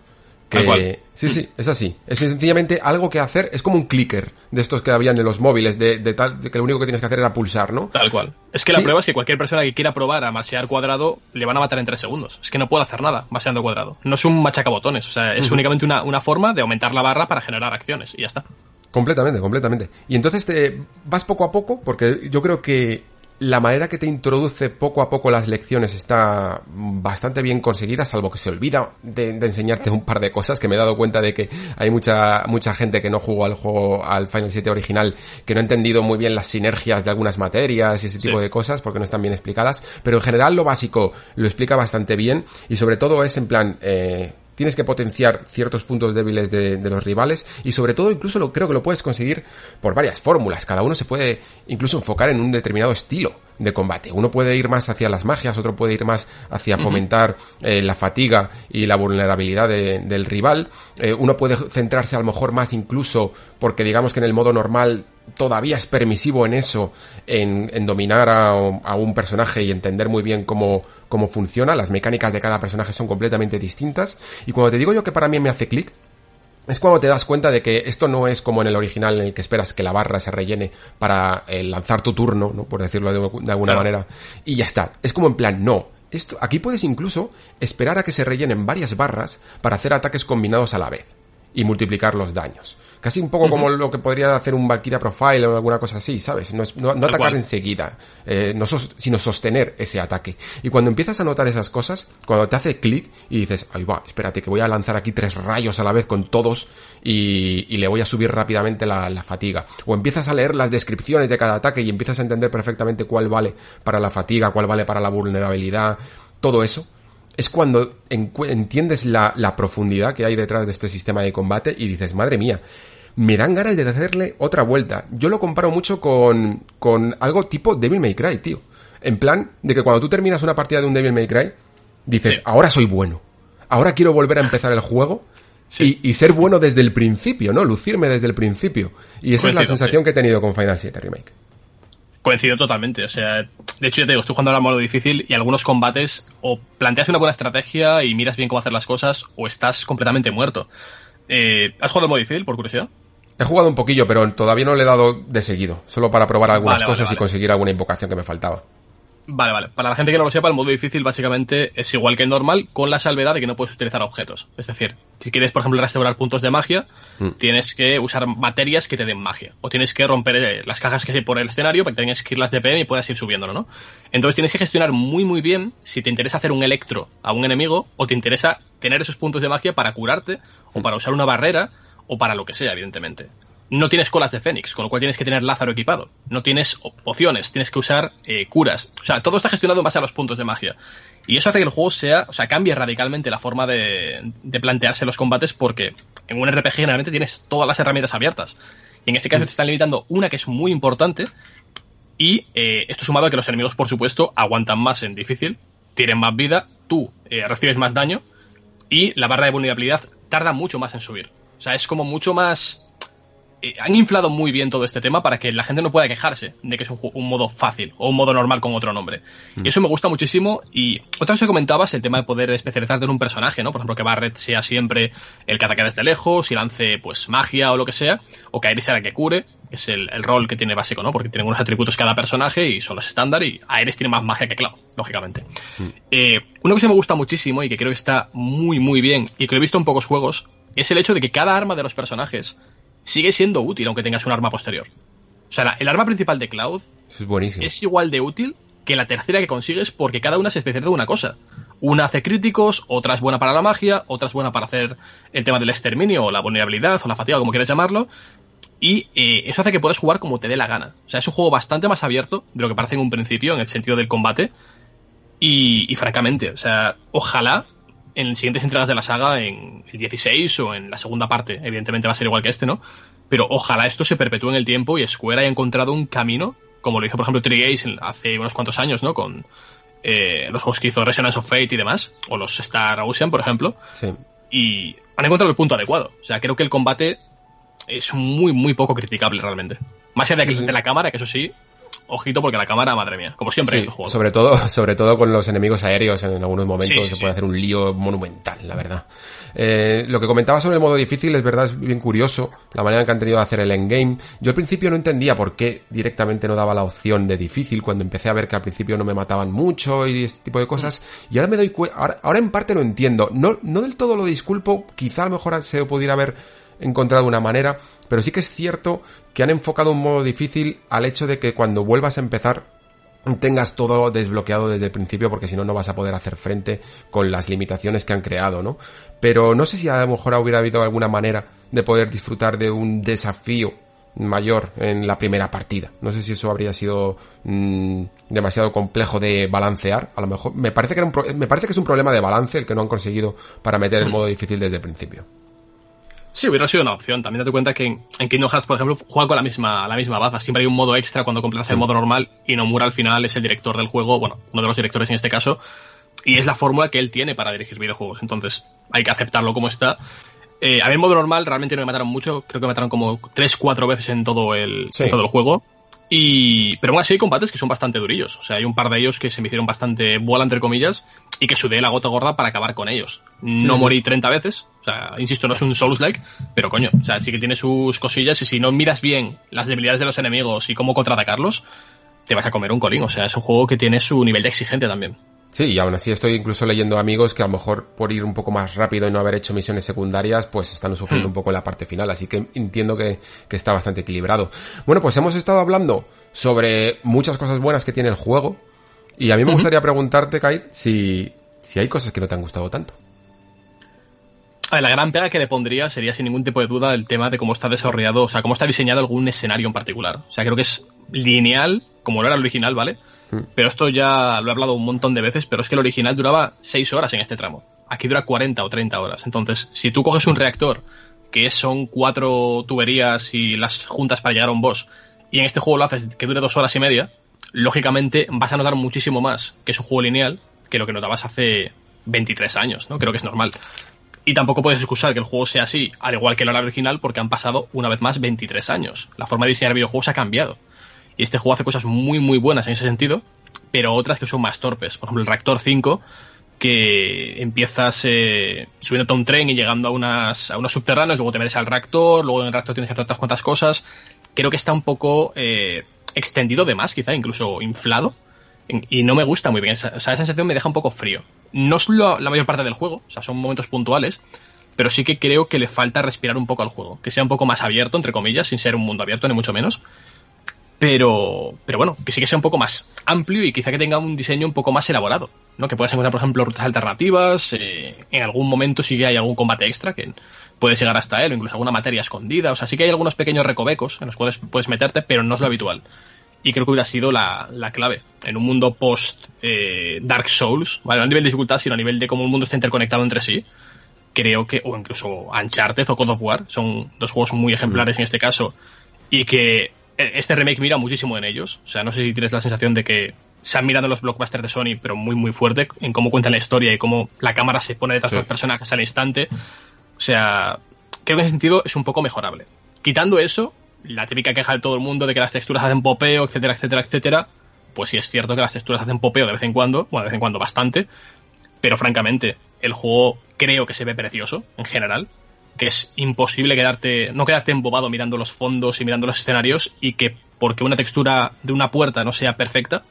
que, sí, sí, es así. Es sencillamente algo que hacer, es como un clicker de estos que habían en los móviles, de, tal, de que lo único que tienes que hacer era pulsar, ¿no?
Tal cual. Es que la prueba es que cualquier persona que quiera probar a machear cuadrado le van a matar en tres segundos. Es que no puede hacer nada macheando cuadrado. No es un machacabotones, o sea, es únicamente una, una forma de aumentar la barra para generar acciones y ya está.
Completamente, completamente. Y entonces te vas poco a poco, porque yo creo que la manera que te introduce poco a poco las lecciones está bastante bien conseguida, salvo que se olvida de, enseñarte un par de cosas, que me he dado cuenta de que hay mucha, mucha gente que no jugó al juego, al Final 7 original, que no ha entendido muy bien las sinergias de algunas materias y ese tipo de cosas, porque no están bien explicadas, pero en general lo básico lo explica bastante bien, y sobre todo es en plan, eh, tienes que potenciar ciertos puntos débiles de, de, los rivales y sobre todo incluso lo, creo que lo puedes conseguir por varias fórmulas. Cada uno se puede incluso enfocar en un determinado estilo de combate. Uno puede ir más hacia las magias, otro puede ir más hacia fomentar eh, la fatiga y la vulnerabilidad de, del rival. Eh, uno puede centrarse a lo mejor más incluso porque digamos que en el modo normal todavía es permisivo en eso, en, en dominar a, a, un personaje y entender muy bien cómo, cómo funciona. Las mecánicas de cada personaje son completamente distintas. Y cuando te digo yo que para mí me hace clic, es cuando te das cuenta de que esto no es como en el original en el que esperas que la barra se rellene para eh, lanzar tu turno, ¿no? Por decirlo de, de alguna claro. manera. Y ya está. Es como en plan, no. Esto, aquí puedes incluso esperar a que se rellenen varias barras para hacer ataques combinados a la vez. y multiplicar los daños. Casi un poco como lo que podría hacer un Valkyria Profile o alguna cosa así, ¿sabes? No, no, atacar enseguida, eh, no sino sostener ese ataque. Y cuando empiezas a notar esas cosas, cuando te hace clic y dices, ahí va, espérate que voy a lanzar aquí tres rayos a la vez con todos y, y le voy a subir rápidamente la, la, fatiga. O empiezas a leer las descripciones de cada ataque y empiezas a entender perfectamente cuál vale para la fatiga, cuál vale para la vulnerabilidad, todo eso es cuando entiendes la, la, profundidad que hay detrás de este sistema de combate y dices, madre mía, me dan ganas de hacerle otra vuelta. Yo lo comparo mucho con, con algo tipo Devil May Cry, tío. En plan, de que cuando tú terminas una partida de un Devil May Cry, dices, ahora soy bueno. Ahora quiero volver a <laughs> empezar el juego y, y, ser bueno desde el principio, ¿no? Lucirme desde el principio. Y esa es la sensación que he tenido con Final 7 Remake.
Coincido totalmente. O sea, de hecho, yo te digo, estoy jugando al modo difícil y algunos combates o planteas una buena estrategia y miras bien cómo hacer las cosas o estás completamente muerto. Eh, ¿Has jugado al modo difícil, por curiosidad?
He jugado un poquillo, pero todavía no le he dado de seguido, solo para probar algunas cosas y conseguir alguna invocación que me faltaba.
Vale, vale. Para la gente que no lo sepa, el modo difícil básicamente es igual que el normal, con la salvedad de que no puedes utilizar objetos. Es decir, si quieres, por ejemplo, restaurar puntos de magia, mm. tienes que usar materias que te den magia. O tienes que romper eh, las cajas que hay por el escenario para que tengas que irlas de PM y puedas ir subiéndolo, ¿no? Entonces tienes que gestionar muy, muy bien si te interesa hacer un electro a un enemigo o te interesa tener esos puntos de magia para curarte o para usar una barrera o para lo que sea, evidentemente no tienes colas de Fénix, con lo cual tienes que tener Lázaro equipado. No tienes pociones, tienes que usar eh, curas. O sea, todo está gestionado en base a los puntos de magia. Y eso hace que el juego sea, o sea, cambie radicalmente la forma de, plantearse los combates porque en un RPG generalmente tienes todas las herramientas abiertas. Y en este caso te están limitando una que es muy importante. Y eh, esto sumado a que los enemigos, por supuesto, aguantan más en difícil, tienen más vida, tú eh, recibes más daño y la barra de vulnerabilidad tarda mucho más en subir. O sea, es como mucho más eh, han inflado muy bien todo este tema para que la gente no pueda quejarse de que es un, modo fácil o un modo normal con otro nombre. Mm. Y eso me gusta muchísimo. Y otra cosa que comentabas, el tema de poder especializarte en un personaje, ¿no? Por ejemplo, que Barret sea siempre el que ataque desde lejos y lance pues magia o lo que sea, o que Ares sea el que cure, que es el, rol que tiene básico, ¿no? Porque tiene unos atributos cada personaje y son los estándar y Ares tiene más magia que Cloud, lógicamente. Mm. Eh, una cosa que me gusta muchísimo y que creo que está muy, muy bien y que lo he visto en pocos juegos es el hecho de que cada arma de los personajes sigue siendo útil aunque tengas un arma posterior. O sea, el arma principal de Cloud es, igual de útil que la tercera que consigues porque cada una se especializa en una cosa. Una hace críticos, otra es buena para la magia, otra es buena para hacer el tema del exterminio o la vulnerabilidad o la fatiga, como quieras llamarlo. Y eh, eso hace que puedas jugar como te dé la gana. O sea, es un juego bastante más abierto de lo que parece en un principio en el sentido del combate. Y, y francamente, o sea, ojalá en siguientes entregas de la saga, en el 16 o en la segunda parte. Evidentemente va a ser igual que este, ¿no? Pero ojalá esto se perpetúe en el tiempo y Square haya encontrado un camino, como lo hizo, por ejemplo, Trigace hace unos cuantos años, ¿no? Con eh, los juegos que hizo Resonance of Fate y demás, o los Star Ocean, por ejemplo. Sí. Y han encontrado el punto adecuado. O sea, creo que el combate es muy, muy poco criticable realmente. Más allá de, que, de la cámara, que eso sí, ojito porque la cámara, madre mía, como siempre
sí, Sobre todo, sobre todo con los enemigos aéreos en algunos momentos se puede hacer un lío monumental, la verdad. Eh, lo que comentaba sobre el modo difícil es verdad, es bien curioso, la manera que han tenido de hacer el endgame. Yo al principio no entendía por qué directamente no daba la opción de difícil cuando empecé a ver que al principio no me mataban mucho y este tipo de cosas. Y ahora me doy cuenta, ahora, ahora en parte lo entiendo. No, no del todo lo disculpo, quizá a lo mejor se pudiera haber encontrado una manera, pero sí que es cierto que han enfocado un modo difícil al hecho de que cuando vuelvas a empezar tengas todo desbloqueado desde el principio porque si no no vas a poder hacer frente con las limitaciones que han creado, ¿no? Pero no sé si a lo mejor hubiera habido alguna manera de poder disfrutar de un desafío mayor en la primera partida. No sé si eso habría sido mm, demasiado complejo de balancear. A lo mejor me parece que era un me parece que es un problema de balance el que no han conseguido para meter el mm. modo difícil desde el principio.
Sí, hubiera sido una opción. También date cuenta que en, Kingdom Hearts, por ejemplo, juega con la misma, la misma baza. Siempre hay un modo extra cuando completas el modo normal y Nomura al final es el director del juego, bueno, uno de los directores en este caso, y es la fórmula que él tiene para dirigir videojuegos. Entonces, hay que aceptarlo como está. Eh, a mí en modo normal realmente no me mataron mucho, creo que me mataron como 3-4 veces en todo el, en todo el juego. Y, pero aún así hay combates que son bastante durillos. O sea, hay un par de ellos que se me hicieron bastante bola, entre comillas, y que sudé la gota gorda para acabar con ellos. No morí 30 veces. O sea, insisto, no es un Souls-like, pero coño, o sea, sí que tiene sus cosillas y si no miras bien las debilidades de los enemigos y cómo contraatacarlos, te vas a comer un colín. O sea, es un juego que tiene su nivel de exigencia también.
Sí, y aún así estoy incluso leyendo amigos que a lo mejor por ir un poco más rápido y no haber hecho misiones secundarias, pues están sufriendo
Hmm.
un poco en la parte final, así que entiendo que, que está bastante equilibrado. Bueno, pues hemos estado hablando sobre muchas cosas buenas que tiene el juego, y a mí me gustaría preguntarte, Kai, si, si hay cosas que no te han gustado tanto.
A ver, la gran pega que le pondría sería sin ningún tipo de duda el tema de cómo está desarrollado, o sea, cómo está diseñado algún escenario en particular. O sea, creo que es lineal, como lo era el original, ¿vale? Pero esto ya lo he hablado un montón de veces, pero es que el original duraba 6 horas en este tramo. Aquí dura 40 o 30 horas. Entonces, si tú coges un reactor, que son cuatro tuberías y las juntas para llegar a un boss, y en este juego lo haces que dure dos horas y media, lógicamente vas a notar muchísimo más que es un juego lineal que lo que notabas hace 23 años, ¿no? Creo que es normal. Y tampoco puedes excusar que el juego sea así, al igual que el original, porque han pasado una vez más 23 años. La forma de diseñar videojuegos ha cambiado. Y este juego hace cosas muy, muy buenas en ese sentido, pero otras que son más torpes. Por ejemplo, el Reactor 5, que empiezas eh, subiéndote a un tren y llegando a, unas, a unos subterráneos, luego te metes al reactor, luego en el reactor tienes que hacer otras cuantas cosas. Creo que está un poco eh, extendido de más, quizá, incluso inflado. Y no me gusta muy bien. O sea, esa sensación me deja un poco frío. No es lo- la mayor parte del juego, o sea, son momentos puntuales, pero sí que creo que le falta respirar un poco al juego. Que sea un poco más abierto, entre comillas, sin ser un mundo abierto, ni mucho menos. Pero, pero bueno, que sí que sea un poco más amplio y quizá que tenga un diseño un poco más elaborado. ¿no? Que puedas encontrar, por ejemplo, rutas alternativas. eh, en algún momento sí que hay algún combate extra que puedes llegar hasta él, o incluso alguna materia escondida. O sea, sí que hay algunos pequeños recovecos en los cuales puedes meterte, pero no es lo habitual. Y creo que hubiera sido la, la clave. En un mundo post eh, Dark Souls, ¿vale? no a nivel de dificultad, sino a nivel de cómo el mundo está interconectado entre sí. Creo que, o incluso Uncharted o God of War, son dos juegos muy ejemplares en este caso. Y que este remake mira muchísimo en ellos. O sea, no sé si tienes la sensación de que se han mirado los blockbusters de Sony, pero muy, muy fuerte, en cómo cuentan la historia y cómo la cámara se pone detrás
Sí.
de los personajes al instante. O sea, creo que en ese sentido es un poco mejorable. Quitando eso, la típica queja de todo el mundo de que las texturas hacen popeo, etcétera, etcétera, etcétera. Pues sí es cierto que las texturas hacen popeo de vez en cuando, bueno, de vez en cuando bastante, pero francamente, el juego creo que se ve precioso, en general, que es imposible quedarte, no quedarte embobado mirando los fondos y mirando los escenarios, y que porque una textura de una puerta no sea perfecta,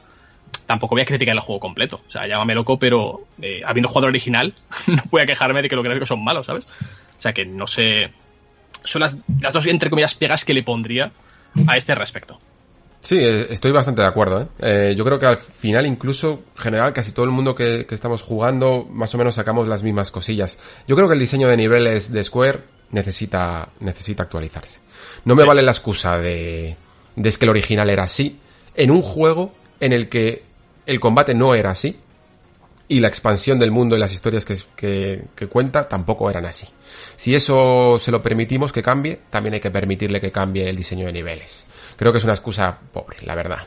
tampoco voy a criticar el juego completo. O sea, llámame loco, pero eh, habiendo jugado original, <laughs> no voy a quejarme de que los gráficos son malos, ¿sabes? O sea, que no sé. Son las, las dos, entre comillas, pegas que le pondría a este respecto.
Sí, eh, estoy bastante de acuerdo. ¿eh? Eh, yo creo que al final, incluso, en general, casi todo el mundo que, que estamos jugando, más o menos sacamos las mismas cosillas. Yo creo que el diseño de niveles de Square necesita, necesita actualizarse. No me
Sí.
vale la excusa de, de es que el original era así, en un juego en el que el combate no era así, y la expansión del mundo y las historias que, que, que cuenta tampoco eran así. Si eso se lo permitimos que cambie, también hay que permitirle que cambie el diseño de niveles. Creo que es una excusa pobre, la verdad.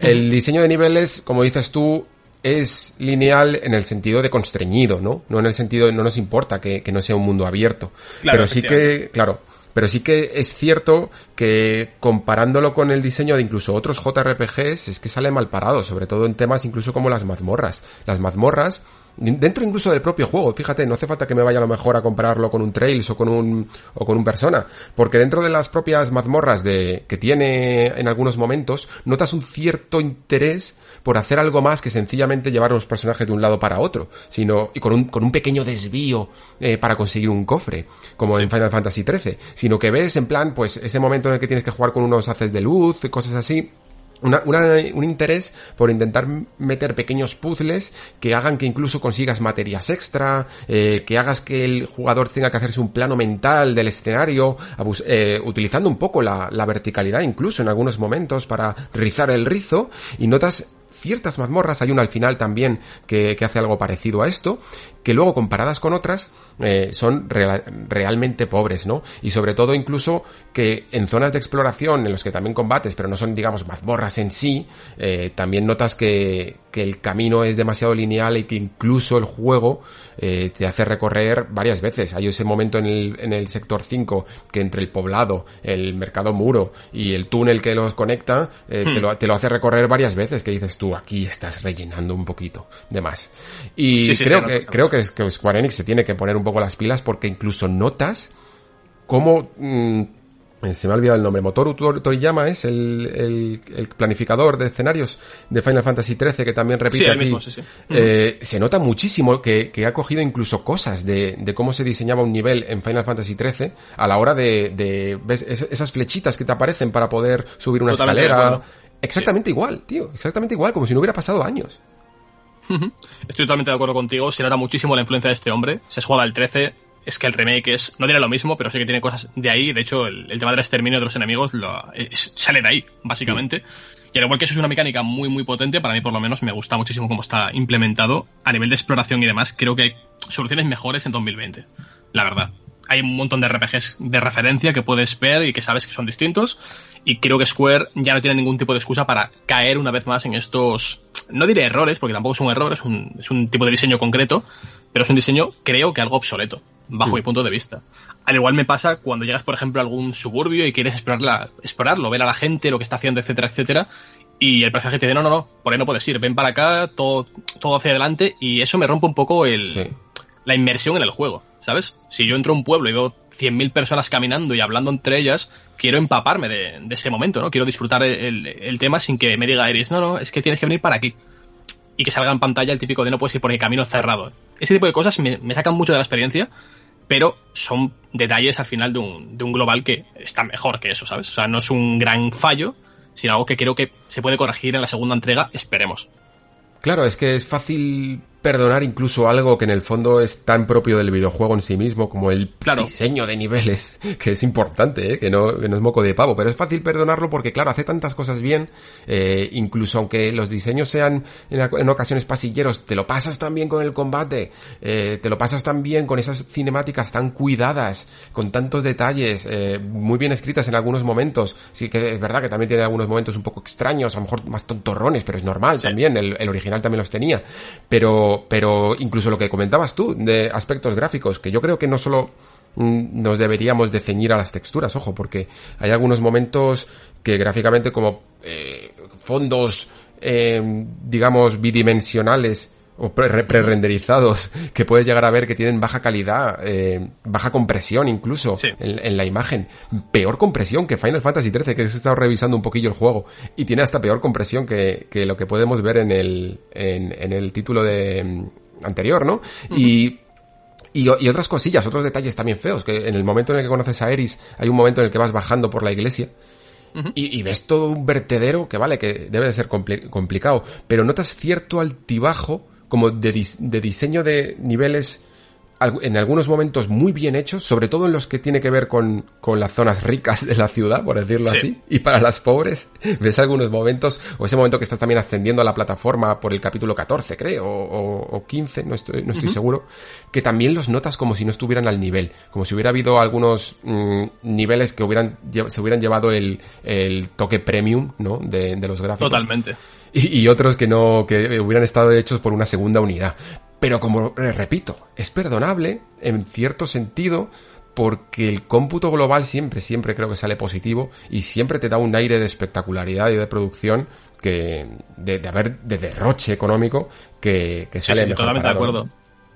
El diseño de niveles, como dices tú, es lineal en el sentido de constreñido, ¿no? No en el sentido de no nos importa que, que no sea un mundo abierto.
Claro,
pero sí que, claro, pero sí que es cierto que comparándolo con el diseño de incluso otros JRPGs, es que sale mal parado, sobre todo en temas incluso como las mazmorras. Las mazmorras, dentro incluso del propio juego, fíjate, no hace falta que me vaya a lo mejor a compararlo con un Trails o con un, o con un Persona, porque dentro de las propias mazmorras de, que tiene en algunos momentos, notas un cierto interés por hacer algo más que sencillamente llevar a los personajes de un lado para otro, sino y con un, con un pequeño desvío eh, para conseguir un cofre, como en Final Fantasy XIII, sino que ves en plan, pues ese momento en el que tienes que jugar con unos haces de luz cosas así, una, una- un interés por intentar meter pequeños puzzles que hagan que incluso consigas materias extra, eh, que hagas que el jugador tenga que hacerse un plano mental del escenario, eh, utilizando un poco la, la verticalidad incluso en algunos momentos para rizar el rizo y notas ciertas mazmorras, hay una al final también que, que hace algo parecido a esto, que luego comparadas con otras eh, son real- realmente pobres, ¿no? Y sobre todo incluso que en zonas de exploración en los que también combates, pero no son digamos mazmorras en sí, eh, también notas que, que el camino es demasiado lineal y que incluso el juego eh, te hace recorrer varias veces. Hay ese momento en el, en el sector 5 que entre el poblado, el mercado muro y el túnel que los conecta, eh, te, lo, te lo hace recorrer varias veces que dices tú, aquí estás rellenando un poquito de más. Y
Sí, sí,
creo
sí,
que, creo que, es- que Square Enix se tiene que poner un poco las pilas porque incluso notas cómo mm, eh, se me ha olvidado el nombre, Motoru Toriyama es el, el, planificador de escenarios de Final Fantasy XIII que también repite aquí. Eh, se nota muchísimo que, que, ha cogido incluso cosas de, de, cómo se diseñaba un nivel en Final Fantasy XIII a la hora de, de ¿ves? esas flechitas que te aparecen para poder subir una escalera. Exactamente igual, tío, exactamente igual, como si no hubiera pasado años.
Estoy totalmente de acuerdo contigo, se nota muchísimo la influencia de este hombre. Se juega el 13, es que el remake es, no tiene lo mismo, pero sí que tiene cosas de ahí. De hecho, el, tema del exterminio de los enemigos lo, sale de ahí, básicamente. Y al igual que eso es una mecánica muy, muy potente, para mí por lo menos me gusta muchísimo cómo está implementado. A nivel de exploración y demás, creo que hay soluciones mejores en 2020, la verdad. Hay un montón de RPGs de referencia que puedes ver y que sabes que son distintos. Y creo que Square ya no tiene ningún tipo de excusa para caer una vez más en estos, no diré errores, porque tampoco es un error, es un, es un tipo de diseño concreto, pero es un diseño creo que algo obsoleto bajo mi punto de vista. Al igual me pasa cuando llegas, por ejemplo, a algún suburbio y quieres explorarlo, ver a la gente, lo que está haciendo, etcétera, etcétera, y el personaje te dice, no, no, no, por ahí no puedes ir, ven para acá, todo, todo hacia adelante, y eso me rompe un poco el, la inmersión en el juego, ¿sabes? Si yo entro a un pueblo y veo 100.000 personas caminando y hablando entre ellas, quiero empaparme de, ese momento, ¿no? Quiero disfrutar el, tema sin que me diga Iris, no, no, es que tienes que venir para aquí. Y que salga en pantalla el típico de no puedes ir por el camino cerrado. Ese tipo de cosas me, me sacan mucho de la experiencia pero son detalles al final de un, de un global que está mejor que eso, ¿sabes? O sea, no es un gran fallo, sino algo que creo que se puede corregir en la segunda entrega, esperemos.
Claro, es que es fácil perdonar incluso algo que en el fondo es tan propio del videojuego en sí mismo como el diseño de niveles, <laughs> que es importante, ¿eh? que, no, que no es moco de pavo, pero es fácil perdonarlo porque claro, hace tantas cosas bien, eh, incluso aunque los diseños sean en, ocasiones pasilleros, te lo pasas también con el combate, eh, te lo pasas también con esas cinemáticas tan cuidadas, con tantos detalles, eh, muy bien escritas en algunos momentos, sí que es verdad que también tiene algunos momentos un poco extraños, a lo mejor más tontorrones, pero es normal también, el, el original también los tenía, pero pero, incluso lo que comentabas tú de aspectos gráficos, que yo creo que no solo mm, nos deberíamos de ceñir a las texturas, ojo, porque hay algunos momentos que gráficamente como eh, fondos, eh, digamos, bidimensionales o pre-renderizados <laughs> que puedes llegar a ver que tienen baja calidad, eh, baja compresión incluso en, la imagen. Peor compresión que Final Fantasy XIII, que he estado revisando un poquillo el juego y tiene hasta peor compresión que, que lo que podemos ver en el, en, en el título de mm, anterior, ¿no? Y y, y, otras cosillas, otros detalles también feos, que en el momento en el que conoces a Eris, hay un momento en el que vas bajando por la iglesia, y, y, ves todo un vertedero que vale, que debe de ser complicado, pero notas cierto altibajo como de, de diseño de niveles en algunos momentos muy bien hechos, sobre todo en los que tiene que ver con, con las zonas ricas de la ciudad, por decirlo así, y para las pobres, <laughs> ves algunos momentos, o ese momento que estás también ascendiendo a la plataforma por el capítulo 14, creo, o, o 15, no estoy, no estoy seguro, que también los notas como si no estuvieran al nivel, como si hubiera habido algunos mm, niveles que hubieran, se hubieran llevado el, el toque premium, ¿no? De, de los gráficos.
Totalmente
y, otros que no, que hubieran estado hechos por una segunda unidad. Pero como eh, repito, es perdonable en cierto sentido porque el cómputo global siempre, siempre creo que sale positivo y siempre te da un aire de espectacularidad y de producción que, de, haber, de derroche económico que, que sale
sí, Totalmente de acuerdo.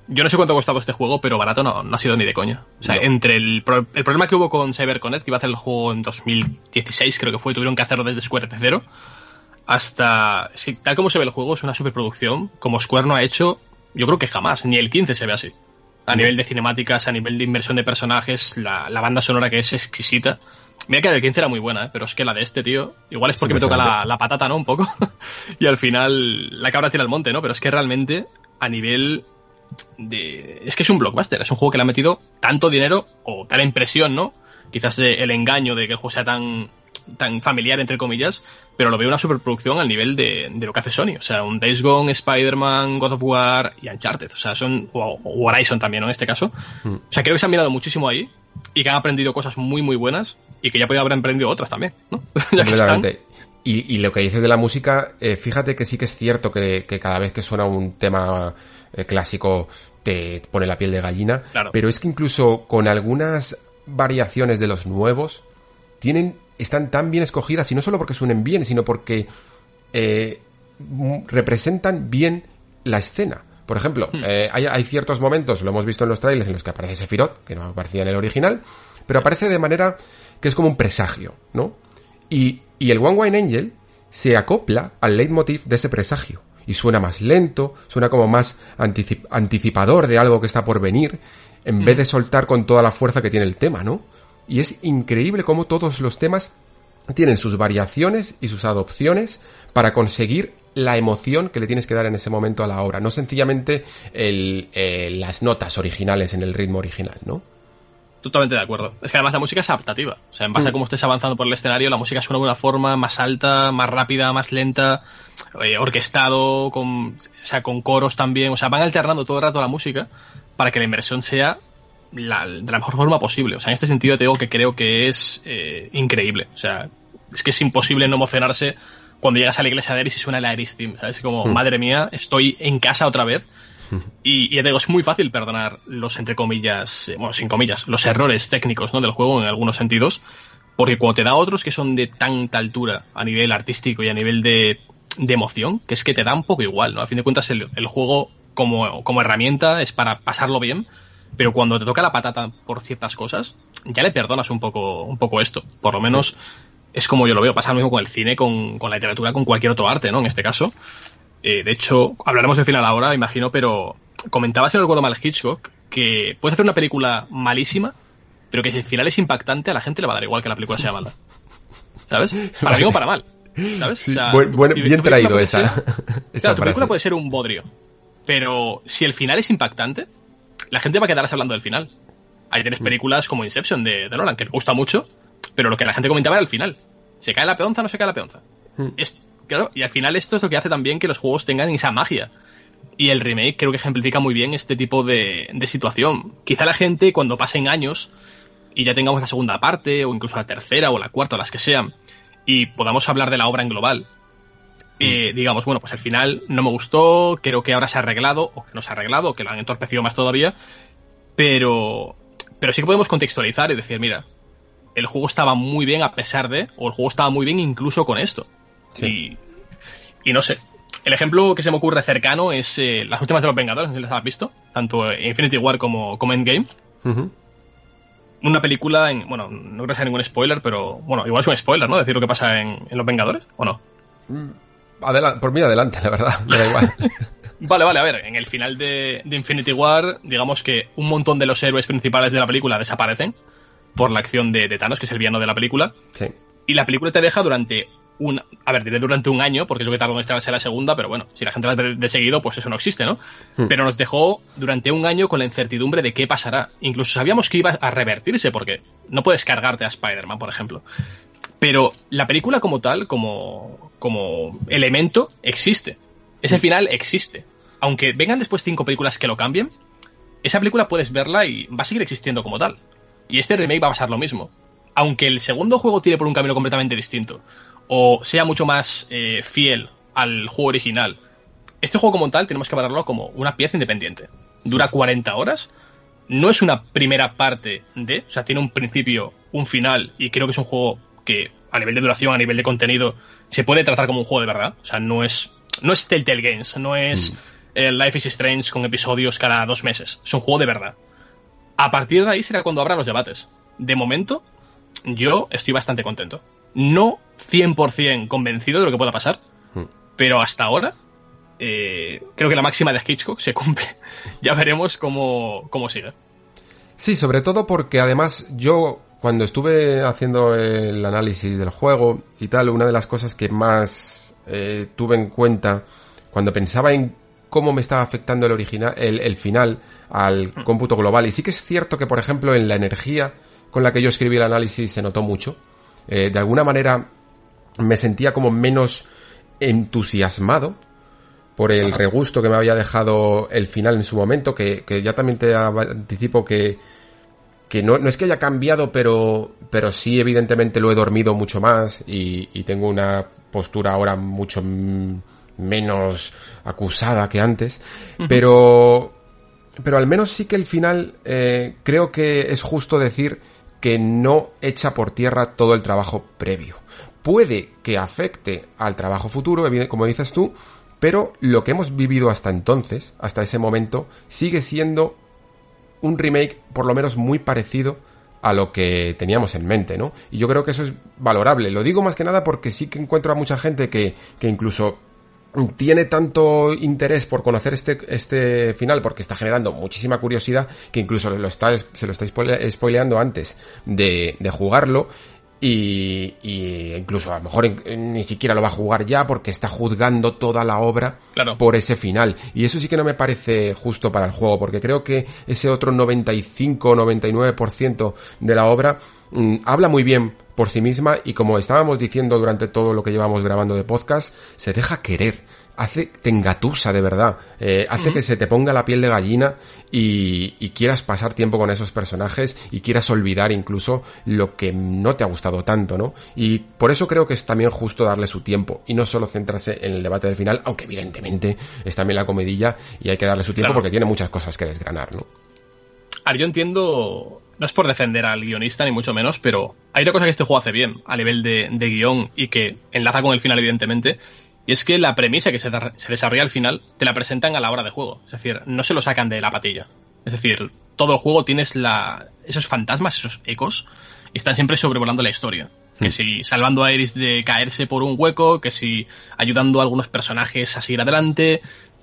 Yo no sé cuánto ha costado este juego, pero barato no, no ha sido ni de coña. O sea, entre el, el, problema que hubo con CyberConnect, que iba a hacer el juego en 2016, creo que fue, tuvieron que hacerlo desde Square de cero hasta... Es que tal como se ve el juego, es una superproducción, como Square no ha hecho, yo creo que jamás, ni el 15 se ve así. A nivel de cinemáticas, a nivel de inversión de personajes, la, banda sonora que es exquisita. Mira que la del 15 era muy buena, ¿eh? pero es que la de este, tío, igual es porque me toca la, la, patata, ¿no? Un poco. <laughs> y al final la cabra tira al monte, ¿no? Pero es que realmente, a nivel de... Es que es un blockbuster, es un juego que le ha metido tanto dinero, o tal impresión, ¿no? Quizás el engaño de que el juego sea tan tan familiar, entre comillas, pero lo veo una superproducción al nivel de, de lo que hace Sony. O sea, un Days Gone, Spider-Man, God of War y Uncharted. O sea, son. O, Horizon también, ¿no? En este caso. Mm. O sea, creo que se han mirado muchísimo ahí y que han aprendido cosas muy, muy buenas y que ya podría haber aprendido otras también, ¿no? <laughs>
Y, y, lo que dices de la música, eh, fíjate que sí que es cierto que, que cada vez que suena un tema eh, clásico te pone la piel de gallina. Pero es que incluso con algunas variaciones de los nuevos, tienen están tan bien escogidas y no solo porque suenen bien, sino porque eh, representan bien la escena. Por ejemplo, hmm. eh, hay, ciertos momentos, lo hemos visto en los trailers, en los que aparece Sephiroth, que no aparecía en el original, pero aparece de manera que es como un presagio, ¿no? Y, y el One Wine Angel se acopla al leitmotiv de ese presagio. Y suena más lento, suena como más anticipador de algo que está por venir, en vez de hmm. soltar con toda la fuerza que tiene el tema, ¿no? Y es increíble cómo todos los temas tienen sus variaciones y sus adopciones para conseguir la emoción que le tienes que dar en ese momento a la obra, no sencillamente el, eh, las notas originales en el ritmo original, ¿no?
Totalmente de acuerdo. Es que además la música es adaptativa. O sea, en base a mm. cómo estés avanzando por el escenario, la música suena de una forma más alta, más rápida, más lenta, eh, orquestado, con, o sea, con coros también. O sea, van alternando todo el rato la música para que la inversión sea la, de la mejor forma posible. O sea, en este sentido te digo que creo que es eh, increíble. O sea, es que es imposible no emocionarse cuando llegas a la iglesia de Eris y suena la Eris Theme, ¿sabes? Como, mm. madre mía, estoy en casa otra vez. Y, y, te digo, es muy fácil perdonar los, entre comillas, eh, bueno, sin comillas, los errores técnicos ¿no? del juego en algunos sentidos, porque cuando te da otros que son de tanta altura a nivel artístico y a nivel de, de emoción, que es que te da un poco igual, ¿no? A fin de cuentas, el, el juego como, como herramienta es para pasarlo bien, pero cuando te toca la patata por ciertas cosas, ya le perdonas un poco, un poco esto. Por lo menos es como yo lo veo. Pasa lo mismo con el cine, con, la literatura, con cualquier otro arte, ¿no? En este caso. Eh, de hecho, hablaremos del final ahora, imagino, pero comentaba, si no recuerdo mal, Hitchcock, que puedes hacer una película malísima, pero que si el final es impactante, a la gente le va a dar igual que la película sea mala. ¿Sabes? Para bien o para mal. ¿Sabes?
bien traído esa. <laughs>
esa tu película puede ser un bodrio. Pero si el final es impactante, la gente va a quedarse hablando del final. Ahí tienes mm. películas como Inception de, de Nolan, que me gusta mucho, pero lo que la gente comentaba era el final. ¿Se cae la peonza o no se cae la peonza? Hmm. Es, claro, y al final esto es lo que hace también que los juegos tengan esa magia. Y el remake creo que ejemplifica muy bien este tipo de, situación. Quizá la gente, cuando pasen años y ya tengamos la segunda parte, o incluso la tercera, o la cuarta, o las que sean, y podamos hablar de la obra en global, eh, digamos, bueno, pues el final no me gustó, creo que ahora se ha arreglado, o que no se ha arreglado, o que lo han entorpecido más todavía, pero, pero sí que podemos contextualizar y decir, mira, el juego estaba muy bien a pesar de, o el juego estaba muy bien incluso con esto. Y, y, no sé. El ejemplo que se me ocurre cercano es eh, las últimas de los Vengadores, no sé si las has visto, tanto Infinity War como, como Endgame. Una película, en, bueno, no creo que sea ningún spoiler, pero bueno, igual es un spoiler, ¿no? Decir lo que pasa en, Los Vengadores, ¿o no?
Mm, por mí adelante, la verdad, me da igual. <laughs>
Vale, vale, a ver, en el final de, de, Infinity War, digamos que un montón de los héroes principales de la película desaparecen por la acción de, Thanos, que es el villano de la película.
Sí.
Y la película te deja durante un. A ver, diré durante un año, porque es lo que tardó en estrenarse la segunda, pero bueno, si la gente va de, de seguido, pues eso no existe, ¿no? Hmm. Pero nos dejó durante un año con la incertidumbre de qué pasará. Incluso sabíamos que iba a revertirse, porque no puedes cargarte a Spider-Man, por ejemplo. Pero la película como tal, como, como elemento, existe. Ese hmm. final existe. Aunque vengan después cinco películas que lo cambien, esa película puedes verla y va a seguir existiendo como tal. Y este remake va a pasar lo mismo. Aunque el segundo juego tire por un camino completamente distinto, o sea mucho más eh, fiel al juego original, este juego como tal tenemos que valorarlo como una pieza independiente. Dura 40 horas, no es una primera parte de, o sea, tiene un principio, un final, y creo que es un juego que a nivel de duración, a nivel de contenido, se puede tratar como un juego de verdad. O sea, no es, no es Telltale Games, no es mm. eh, Life is Strange con episodios cada dos meses. Es un juego de verdad. A partir de ahí será cuando habrá los debates. De momento, yo estoy bastante contento. No 100% convencido de lo que pueda pasar, hmm. pero hasta ahora eh, creo que la máxima de Hitchcock se cumple. <laughs> ya veremos cómo, cómo sigue.
Sí, sobre todo porque además yo cuando estuve haciendo el análisis del juego y tal, una de las cosas que más eh, tuve en cuenta cuando pensaba en cómo me estaba afectando el original, el, final al hmm. cómputo global. Y sí que es cierto que, por ejemplo, en la energía con la que yo escribí el análisis se notó mucho. Eh, de alguna manera me sentía como menos entusiasmado por el regusto que me había dejado el final en su momento, que, ya también te anticipo que, que no, no, es que haya cambiado, pero, pero sí evidentemente lo he dormido mucho más y, y tengo una postura ahora mucho menos acusada que antes, pero, pero al menos sí que el final eh, creo que es justo decir que no echa por tierra todo el trabajo previo. Puede que afecte al trabajo futuro, como dices tú, pero lo que hemos vivido hasta entonces, hasta ese momento, sigue siendo un remake por lo menos muy parecido a lo que teníamos en mente, ¿no? Y yo creo que eso es valorable. Lo digo más que nada porque sí que encuentro a mucha gente que, que incluso tiene tanto interés por conocer este, este final porque está generando muchísima curiosidad que incluso lo está, se lo está spoileando antes de, de jugarlo y, y, incluso a lo mejor ni siquiera lo va a jugar ya porque está juzgando toda la obra por ese final. Y eso sí que no me parece justo para el juego porque creo que ese otro 95-99% de la obra mm, habla muy bien por sí misma y como estábamos diciendo durante todo lo que llevamos grabando de podcast, se deja querer hace, te engatusa de verdad, eh, hace que se te ponga la piel de gallina y, y, quieras pasar tiempo con esos personajes y quieras olvidar incluso lo que no te ha gustado tanto, ¿no? Y por eso creo que es también justo darle su tiempo y no solo centrarse en el debate del final, aunque evidentemente es también la comedilla y hay que darle su tiempo porque tiene muchas cosas que desgranar, ¿no?
Ahora, yo entiendo, no es por defender al guionista ni mucho menos, pero hay otra cosa que este juego hace bien a nivel de, de guion y que enlaza con el final evidentemente, y es que la premisa que se, desarrolla al final te la presentan a la hora de juego. Es decir, no se lo sacan de la patilla. Es decir, todo el juego tienes la, esos fantasmas, esos ecos, están siempre sobrevolando la historia. Que hmm. si salvando a Iris de caerse por un hueco, que si ayudando a algunos personajes a seguir adelante.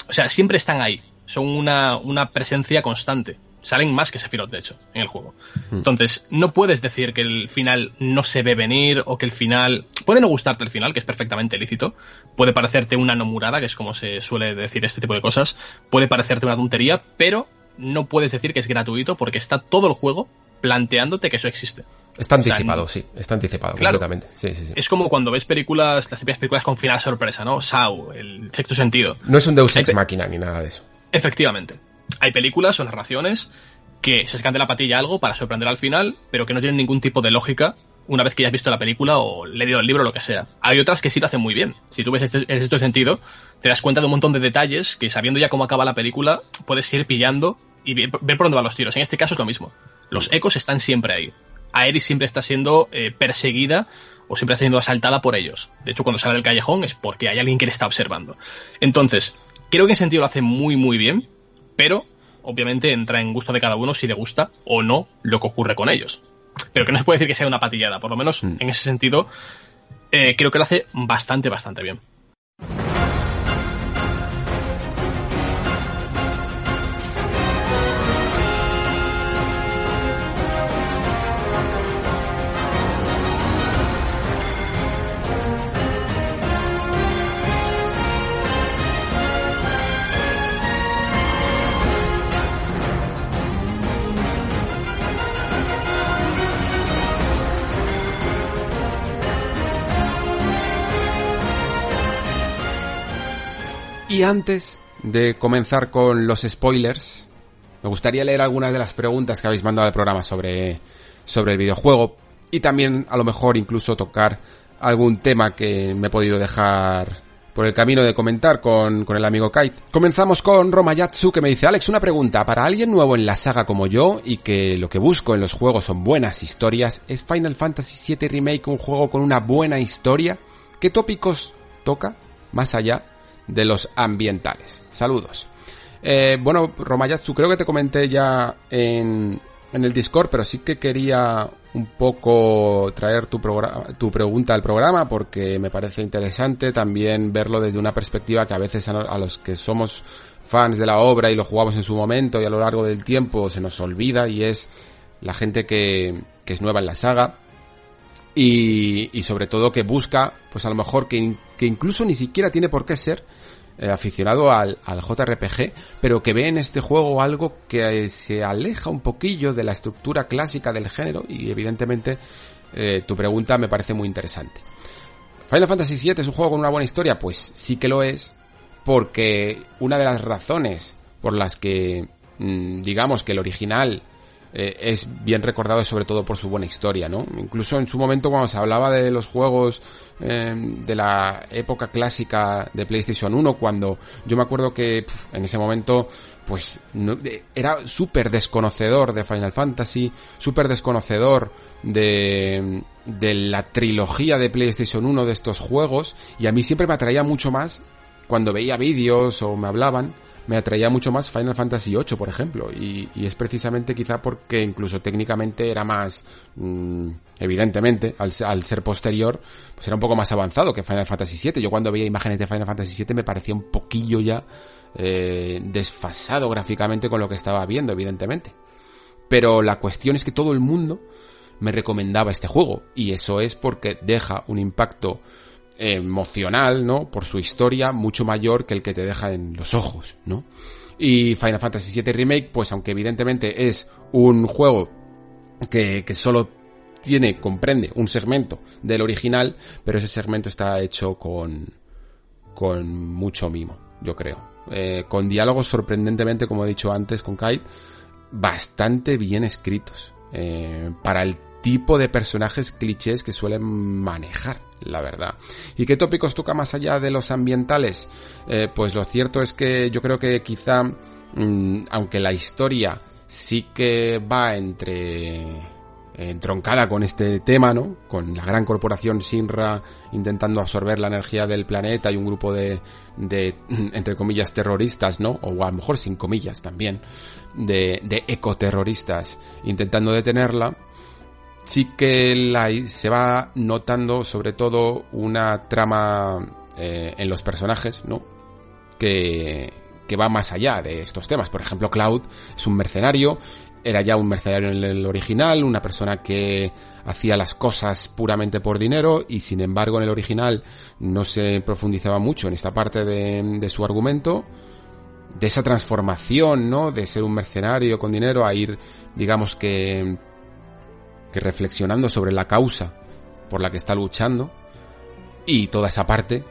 O sea, siempre están ahí. Son una, una presencia constante salen más que Sephiroth, de hecho, en el juego. Hmm. Entonces, no puedes decir que el final no se ve venir o que el final... Puede no gustarte el final, que es perfectamente lícito. Puede parecerte una nomurada, que es como se suele decir este tipo de cosas. Puede parecerte una tontería, pero no puedes decir que es gratuito porque está todo el juego planteándote que eso existe.
Está anticipado, sí, está anticipado completamente. Sí, sí, sí.
Es como cuando ves películas, las típicas películas con final sorpresa, ¿no? Sao, el sexto sentido.
No es un Deus Ex Máquina ni nada de eso.
Efectivamente hay películas o narraciones que se sacan de la patilla algo para sorprender al final, pero que no tienen ningún tipo de lógica una vez que ya has visto la película o leído el libro o lo que sea. Hay otras que sí lo hacen muy bien. Si tú ves este, este sentido, te das cuenta de un montón de detalles que sabiendo ya cómo acaba la película, puedes ir pillando y ver, por dónde van los tiros. En este caso es lo mismo. Los ecos están siempre ahí. Aerys siempre está siendo eh, perseguida o siempre está siendo asaltada por ellos. De hecho, cuando sale del callejón es porque hay alguien que le está observando. Entonces, creo que en sentido lo hace muy, muy bien pero obviamente entra en gusto de cada uno si le gusta o no lo que ocurre con ellos. Pero que no se puede decir que sea una patillada, por lo menos mm. en ese sentido, eh, creo que lo hace bastante, bastante bien.
Antes de comenzar con los spoilers, me gustaría leer algunas de las preguntas que habéis mandado al programa sobre, sobre el videojuego y también a lo mejor incluso tocar algún tema que me he podido dejar por el camino de comentar con, con el amigo Kite. Comenzamos con Romayatsu que me dice, Alex, una pregunta. Para alguien nuevo en la saga como yo y que lo que busco en los juegos son buenas historias, ¿es Final Fantasy VII Remake un juego con una buena historia? ¿Qué tópicos toca más allá de los ambientales. Saludos. Eh, bueno, Romayatsu, creo que te comenté ya en, en el Discord, pero sí que quería un poco traer tu, tu pregunta al programa porque me parece interesante también verlo desde una perspectiva que a veces a, los que somos fans de la obra y lo jugamos en su momento y a lo largo del tiempo se nos olvida y es la gente que, que es nueva en la saga y, y sobre todo que busca, pues a lo mejor que, que incluso ni siquiera tiene por qué ser eh, aficionado al, al, JRPG, pero que ve en este juego algo que se aleja un poquillo de la estructura clásica del género y evidentemente eh, tu pregunta me parece muy interesante. Final Fantasy VII es un juego con una buena historia, pues sí que lo es, porque una de las razones por las que mm, digamos que el original eh, es bien recordado sobre todo por su buena historia, ¿no? Incluso en su momento cuando se hablaba de los juegos eh, de la época clásica de PlayStation 1, cuando yo me acuerdo que en ese momento pues era súper desconocedor de Final Fantasy, súper desconocedor de, de la trilogía de PlayStation 1 de estos juegos y a mí siempre me atraía mucho más cuando veía vídeos o me hablaban, me atraía mucho más Final Fantasy VIII, por ejemplo, y, es precisamente quizá porque incluso técnicamente era más, mm, evidentemente, al, ser posterior, pues era un poco más avanzado que Final Fantasy VII. Yo cuando veía imágenes de Final Fantasy VII me parecía un poquillo ya eh, desfasado gráficamente con lo que estaba viendo, evidentemente. Pero la cuestión es que todo el mundo me recomendaba este juego, y eso es porque deja un impacto emocional, ¿no? Por su historia mucho mayor que el que te deja en los ojos, ¿no? Y Final Fantasy VII Remake, pues aunque evidentemente es un juego que, que solo tiene, comprende un segmento del original, pero ese segmento está hecho con, con mucho mimo, yo creo. Eh, con diálogos sorprendentemente, como he dicho antes, con Kite, bastante bien escritos. Eh, para el tipo de personajes clichés que suelen manejar la verdad. ¿Y qué tópicos toca más allá de los ambientales? Eh, pues lo cierto es que yo creo que quizá, mm, aunque la historia sí que va entre entroncada con este tema, ¿no? Con la gran corporación Sinra intentando absorber la energía del planeta y un grupo de, de <clears throat> entre comillas, terroristas, ¿no? O a lo mejor sin comillas también, de, de ecoterroristas intentando detenerla sí que se va notando sobre todo una trama eh, en los personajes, ¿no? Que, que va más allá de estos temas. Por ejemplo, Cloud es un mercenario, era ya un mercenario en el original, una persona que hacía las cosas puramente por dinero y sin embargo en el original no se profundizaba mucho en esta parte de, de su argumento de esa transformación, ¿no? De ser un mercenario con dinero a ir, digamos que que reflexionando sobre la causa por la que está luchando y toda esa parte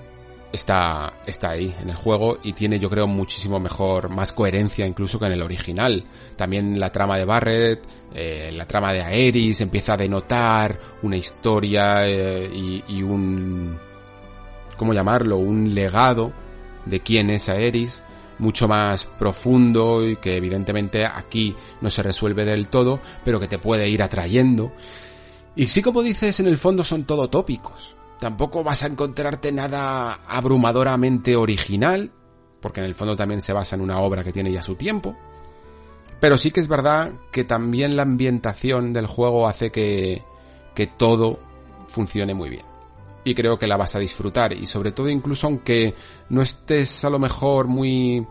está, está ahí en el juego y tiene yo creo muchísimo mejor, más coherencia incluso que en el original. También la trama de Barrett, eh, la trama de Aeris empieza a denotar una historia eh, y, y un, ¿cómo llamarlo? Un legado de quién es Aeris mucho más profundo y que evidentemente aquí no se resuelve del todo, pero que te puede ir atrayendo. Y sí, como dices, en el fondo son todo tópicos. Tampoco vas a encontrarte nada abrumadoramente original, porque en el fondo también se basa en una obra que tiene ya su tiempo. Pero sí que es verdad que también la ambientación del juego hace que, que todo funcione muy bien y creo que la vas a disfrutar. Y sobre todo incluso aunque no estés a lo mejor muy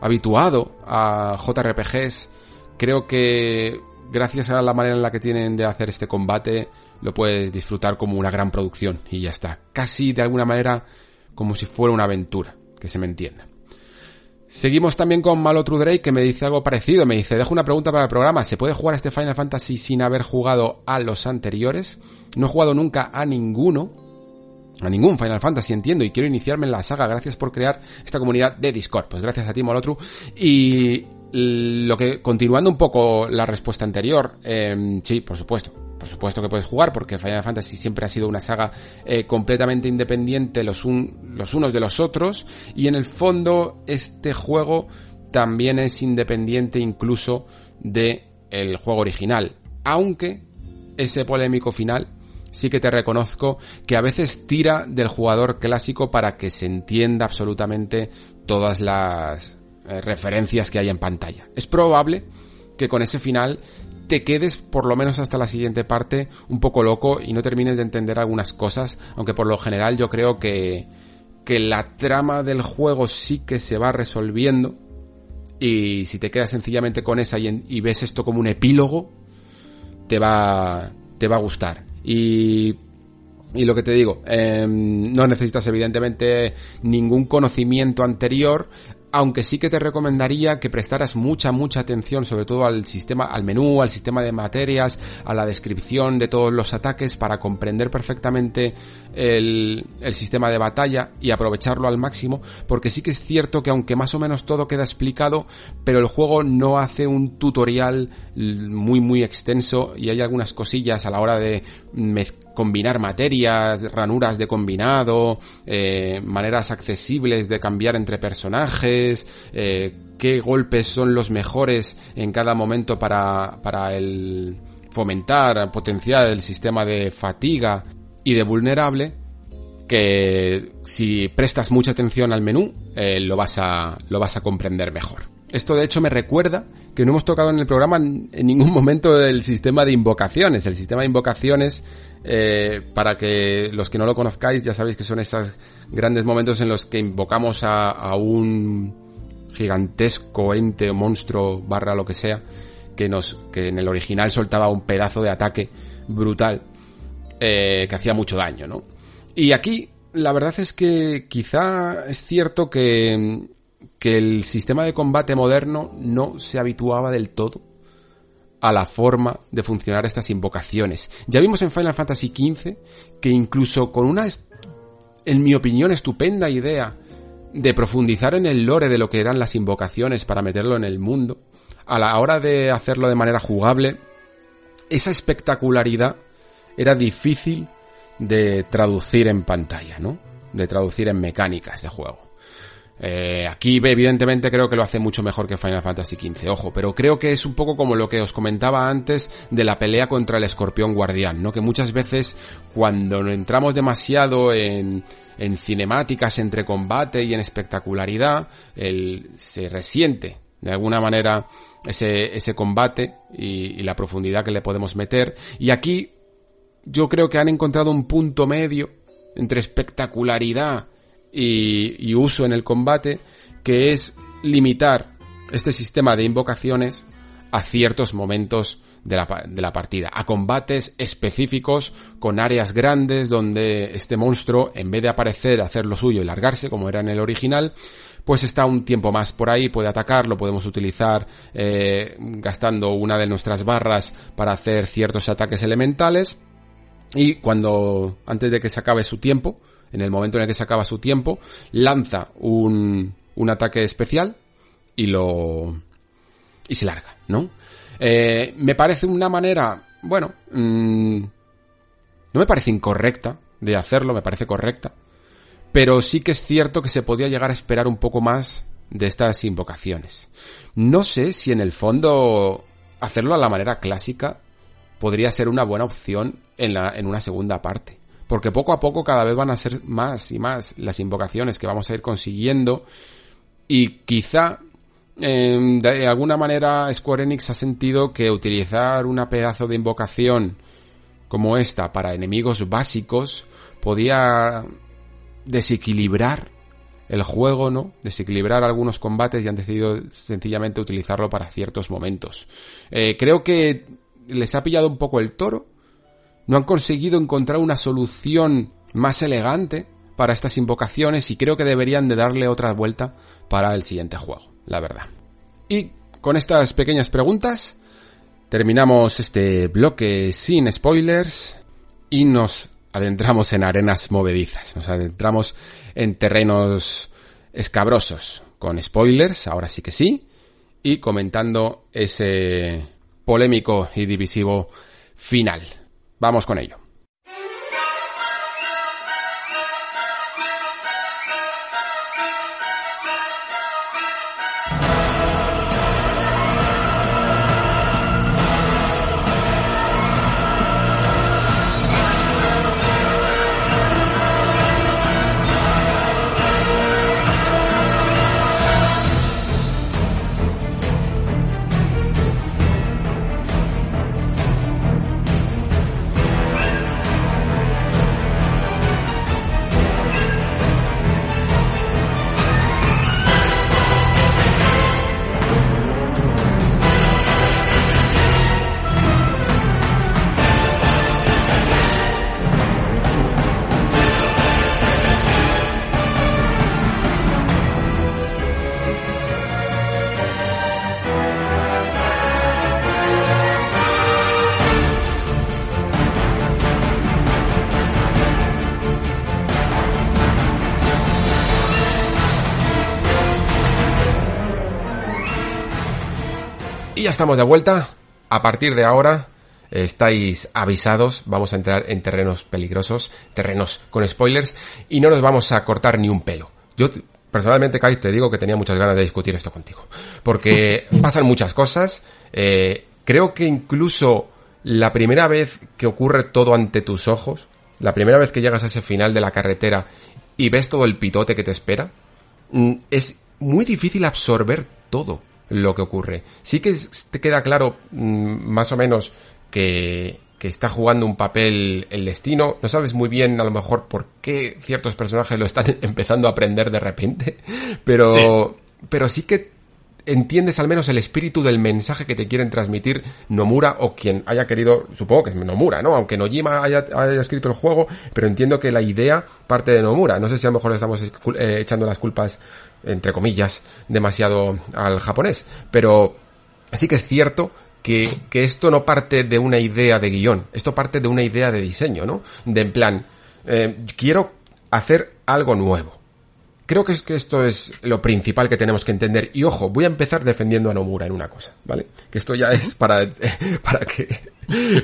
habituado a JRPGs, creo que gracias a la manera en la que tienen de hacer este combate lo puedes disfrutar como una gran producción y ya está, casi de alguna manera como si fuera una aventura, que se me entienda. Seguimos también con Malo True Drake que me dice algo parecido, me dice, dejo una pregunta para el programa, ¿se puede jugar este Final Fantasy sin haber jugado a los anteriores? No he jugado nunca a ninguno, a ningún Final Fantasy, entiendo, y quiero iniciarme en la saga. Gracias por crear esta comunidad de Discord. Pues gracias a ti, Molotru. Y lo que, continuando un poco la respuesta anterior, eh, sí, por supuesto. Por supuesto que puedes jugar porque Final Fantasy siempre ha sido una saga eh, completamente independiente los, los unos de los otros y en el fondo este juego también es independiente incluso de el juego original, aunque ese polémico final sí que te reconozco que a veces tira del jugador clásico para que se entienda absolutamente todas las eh, referencias que hay en pantalla. Es probable que con ese final te quedes por lo menos hasta la siguiente parte un poco loco y no termines de entender algunas cosas, aunque por lo general yo creo que, que la trama del juego sí que se va resolviendo y si te quedas sencillamente con esa y, y ves esto como un epílogo, te va, te va a gustar. Y lo que te digo, em, no necesitas evidentemente ningún conocimiento anterior aunque sí que te recomendaría que prestaras mucha, mucha atención sobre todo al sistema, al menú, al sistema de materias, a la descripción de todos los ataques para comprender perfectamente el, sistema de batalla y aprovecharlo al máximo, porque sí que es cierto que aunque más o menos todo queda explicado, pero el juego no hace un tutorial muy, muy extenso y hay algunas cosillas a la hora de mezclar combinar materias, ranuras de combinado, eh, maneras accesibles de cambiar entre personajes, eh, qué golpes son los mejores en cada momento para, para el fomentar, potenciar el sistema de fatiga y de vulnerable, que si prestas mucha atención al menú, eh, lo vas a, lo vas a comprender mejor. Esto de hecho me recuerda que no hemos tocado en el programa en, ningún momento del sistema de invocaciones. El sistema de invocaciones, eh, para que los que no lo conozcáis, ya sabéis que son esos grandes momentos en los que invocamos a, a un gigantesco ente o monstruo barra lo que sea, que nos, que en el original soltaba un pedazo de ataque brutal, eh, que hacía mucho daño, ¿no? Y aquí, la verdad es que quizá es cierto que que el sistema de combate moderno no se habituaba del todo a la forma de funcionar estas invocaciones. Ya vimos en Final Fantasy XV que incluso con una, en mi opinión, estupenda idea de profundizar en el lore de lo que eran las invocaciones para meterlo en el mundo, a la hora de hacerlo de manera jugable, esa espectacularidad era difícil de traducir en pantalla, ¿no? De traducir en mecánicas de juego. Eh, aquí evidentemente creo que lo hace mucho mejor que Final Fantasy XV, ojo, pero creo que es un poco como lo que os comentaba antes de la pelea contra el escorpión guardián, ¿no? Que muchas veces cuando entramos demasiado en, en cinemáticas entre combate y en espectacularidad, el, se resiente de alguna manera ese, ese combate y, y la profundidad que le podemos meter. Y aquí yo creo que han encontrado un punto medio entre espectacularidad y, uso en el combate, que es limitar este sistema de invocaciones a ciertos momentos de la, de la, partida, a combates específicos con áreas grandes donde este monstruo, en vez de aparecer, hacer lo suyo y largarse, como era en el original, pues está un tiempo más por ahí, puede atacar, lo podemos utilizar eh, gastando una de nuestras barras para hacer ciertos ataques elementales. Y cuando, antes de que se acabe su tiempo, en el momento en el que se acaba su tiempo, lanza un, un ataque especial y lo... y se larga, ¿no? Eh, me parece una manera, bueno, mmm, no me parece incorrecta de hacerlo, me parece correcta, pero sí que es cierto que se podía llegar a esperar un poco más de estas invocaciones. No sé si en el fondo hacerlo a la manera clásica podría ser una buena opción en, la, en una segunda parte porque poco a poco cada vez van a ser más y más las invocaciones que vamos a ir consiguiendo y quizá em, de alguna manera Square Enix ha sentido que utilizar una pedazo de invocación como esta para enemigos básicos podía desequilibrar el juego, ¿no? Desequilibrar algunos combates y han decidido sencillamente utilizarlo para ciertos momentos. Eh, creo que les ha pillado un poco el toro no han conseguido encontrar una solución más elegante para estas invocaciones y creo que deberían de darle otra vuelta para el siguiente juego, la verdad. Y con estas pequeñas preguntas terminamos este bloque sin spoilers y nos adentramos en arenas movedizas, nos adentramos en terrenos escabrosos con spoilers, ahora sí que sí, y comentando ese polémico y divisivo final. Vamos con ello. Estamos de vuelta. A partir de ahora estáis avisados, vamos a entrar en terrenos peligrosos, terrenos con spoilers, y no nos vamos a cortar ni un pelo. Yo personalmente, Kai, te digo que tenía muchas ganas de discutir esto contigo, porque <laughs> pasan muchas cosas. Eh, creo que incluso la primera vez que ocurre todo ante tus ojos la primera vez que llegas a ese final de la carretera y ves todo el pitote que te espera, mm, es muy difícil absorber todo lo que ocurre. Sí que te queda claro mm, más o menos que, que está jugando un papel el destino. No sabes muy bien a lo mejor por qué ciertos personajes lo están <laughs> empezando a aprender de repente, pero pero sí que entiendes al menos el espíritu del mensaje que te quieren transmitir Nomura o quien haya querido, supongo que es Nomura, ¿no? Aunque Nojima haya, haya escrito el juego, pero entiendo que la idea parte de Nomura. No sé si a lo mejor estamos eh, echando las culpas, entre comillas, demasiado al japonés, pero sí que es cierto que, que esto no parte de una idea de guion, esto parte de una idea de diseño, ¿no? De en plan, eh, quiero hacer algo nuevo Creo que, es que esto es lo principal que tenemos que entender. Y ojo, voy a empezar defendiendo a Nomura en una cosa, ¿vale? Que esto ya es para, <laughs> para que,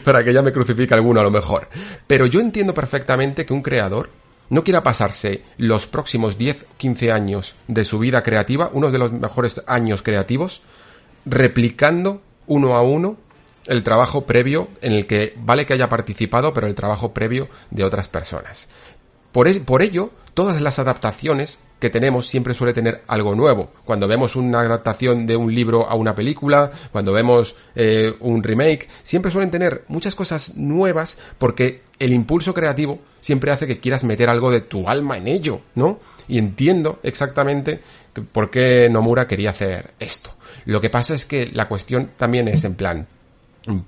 para que ya me crucifique alguno a lo mejor. Pero yo entiendo perfectamente que un creador no quiera pasarse los próximos 10, 15 años de su vida creativa, uno de los mejores años creativos, replicando uno a uno el trabajo previo en el que vale que haya participado, pero el trabajo previo de otras personas. Por, por ello, todas las adaptaciones que tenemos siempre suele tener algo nuevo. Cuando vemos una adaptación de un libro a una película, cuando vemos eh, un remake, siempre suelen tener muchas cosas nuevas porque el impulso creativo siempre hace que quieras meter algo de tu alma en ello, ¿no? Y entiendo exactamente por qué Nomura quería hacer esto. Lo que pasa es que la cuestión también es en plan,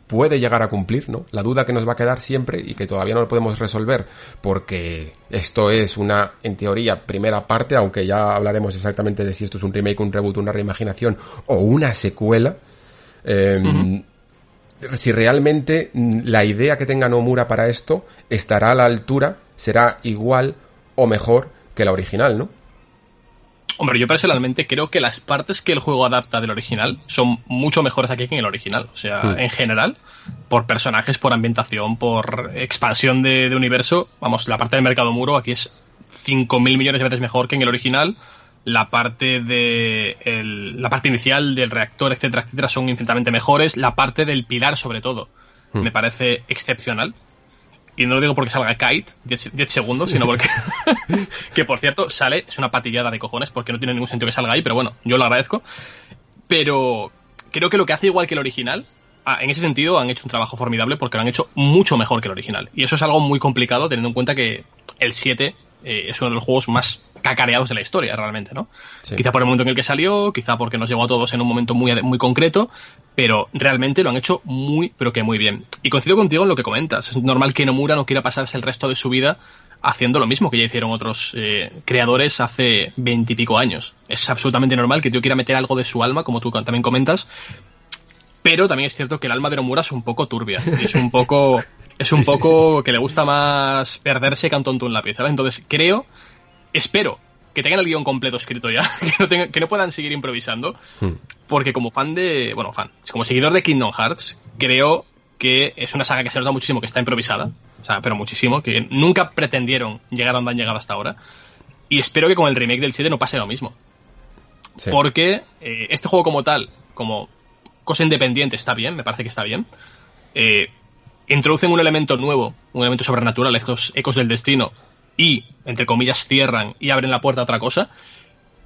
puede llegar a cumplir, ¿no? La duda que nos va a quedar siempre y que todavía no lo podemos resolver porque esto es una, en teoría, primera parte, aunque ya hablaremos exactamente de si esto es un remake, un reboot, una reimaginación o una secuela. Em, si realmente la idea que tenga Nomura para esto estará a la altura, será igual o mejor que la original, ¿no?
Hombre, yo personalmente creo que las partes que el juego adapta del original son mucho mejores aquí que en el original. O sea, hmm. en general, por personajes, por ambientación, por expansión de, universo, vamos, la parte del mercado muro aquí es 5.000 millones de veces mejor que en el original. La parte de la parte inicial del reactor, etcétera, etcétera, son infinitamente mejores. La parte del pilar, sobre todo, hmm. me parece excepcional. Y no lo digo porque salga Kite 10, segundos, sino porque. <laughs> <laughs> que por cierto, sale, es una patillada de cojones porque no tiene ningún sentido que salga ahí, pero bueno, yo lo agradezco. Pero creo que lo que hace igual que el original, ah, en ese sentido han hecho un trabajo formidable porque lo han hecho mucho mejor que el original. Y eso es algo muy complicado teniendo en cuenta que el 7 eh, es uno de los juegos más cacareados de la historia, realmente, ¿no? Quizá por el momento en el que salió, quizá porque nos llegó a todos en un momento muy, muy concreto, pero realmente lo han hecho muy, pero que muy bien. Y coincido contigo en lo que comentas. Es normal que Nomura no quiera pasarse el resto de su vida haciendo lo mismo que ya hicieron otros eh, creadores hace veintipico años. Es absolutamente normal que yo quiera meter algo de su alma, como tú también comentas, pero también es cierto que el alma de Nomura es un poco turbia. es un poco es un poco que le gusta más perderse que un tonto en la pieza. Entonces, creo, espero que tengan el guion completo escrito ya, <laughs> que no, puedan seguir improvisando, hmm. porque como fan de, bueno, fan, como seguidor de Kingdom Hearts, creo que es una saga que se nota muchísimo que está improvisada, o sea, pero muchísimo, que nunca pretendieron llegar a donde han llegado hasta ahora, y espero que con el remake del 7 no pase lo mismo. Porque eh, este juego como tal, como cosa independiente, está bien, me parece que está bien. Eh, introducen un elemento nuevo, un elemento sobrenatural, estos ecos del destino, y, entre comillas, cierran y abren la puerta a otra cosa,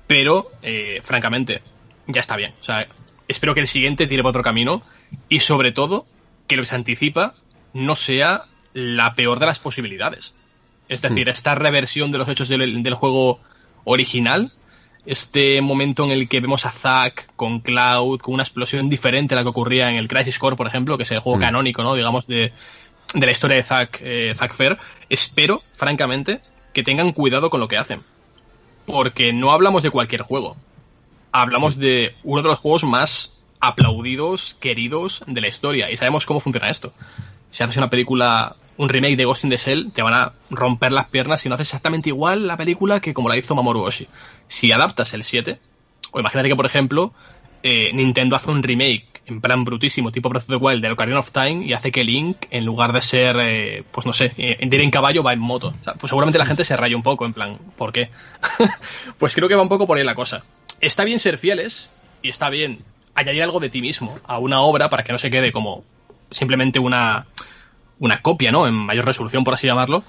pero, eh, francamente, ya está bien. O sea, espero que el siguiente tire por otro camino y, sobre todo, que lo que se anticipa no sea la peor de las posibilidades. Es decir, hmm. esta reversión de los hechos del, juego original este momento en el que vemos a Zack con Cloud, con una explosión diferente a la que ocurría en el Crisis Core, por ejemplo, que es el juego mm. canónico, ¿no? Digamos, de, de la historia de Zack, eh, Zack Fair. Espero, francamente, que tengan cuidado con lo que hacen. Porque no hablamos de cualquier juego. Hablamos de uno de los juegos más aplaudidos, queridos de la historia. Y sabemos cómo funciona esto. Si haces una película un remake de Ghost in the Shell, te van a romper las piernas si no haces exactamente igual la película que como la hizo Mamoru Oshii. Si adaptas el 7, o imagínate que, por ejemplo, eh, Nintendo hace un remake en plan brutísimo, tipo Breath of the Wild, de Ocarina of Time, y hace que Link, en lugar de ser, eh, pues no sé, eh, en ir en caballo, va en moto. pues seguramente la gente se raya un poco, en plan, ¿por qué? <laughs> pues creo que va un poco por ahí la cosa. Está bien ser fieles, y está bien añadir algo de ti mismo a una obra para que no se quede como simplemente una una copia, ¿no? En mayor resolución, por así llamarlo.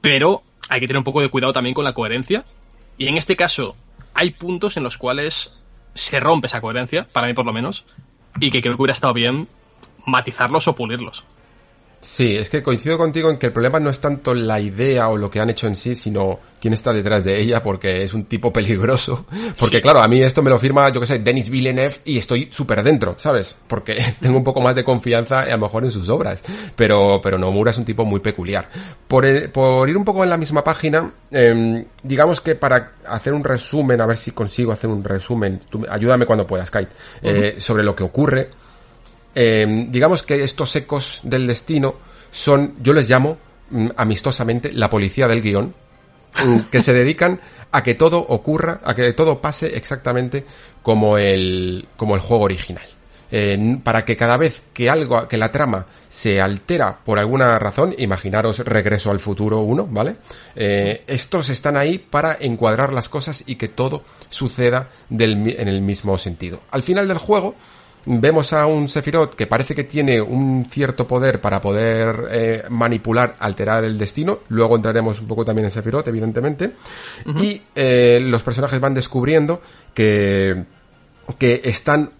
pero hay que tener un poco de cuidado también con la coherencia. Y en este caso, hay puntos en los cuales se rompe esa coherencia, para mí por lo menos, y que creo que hubiera estado bien matizarlos o pulirlos.
Sí, es que coincido contigo en que el problema no es tanto la idea o lo que han hecho en sí, sino quién está detrás de ella, porque es un tipo peligroso. <laughs> Porque claro, a mí esto me lo firma, yo que sé, Denis Villeneuve y estoy súper dentro, ¿sabes? Porque <laughs> tengo un poco más de confianza a lo mejor en sus obras. Pero, pero Nomura es un tipo muy peculiar. Por, por ir un poco en la misma página, eh, digamos que para hacer un resumen, a ver si consigo hacer un resumen, tú, ayúdame cuando puedas, Kite, eh, sobre lo que ocurre eh, digamos que estos ecos del destino son, yo les llamo mm, amistosamente la policía del guion, mm, que se dedican a que todo ocurra, a que todo pase exactamente como el, como el juego original. Para que cada vez que algo, que la trama se altera por alguna razón, imaginaros regreso al futuro 1, ¿vale? Eh, estos están ahí para encuadrar las cosas y que todo suceda en el mismo sentido. Al final del juego, vemos a un Sephiroth que parece que tiene un cierto poder para poder eh, manipular, alterar el destino. Luego entraremos un poco también en Sephiroth, evidentemente. Y eh, los personajes van descubriendo que, que están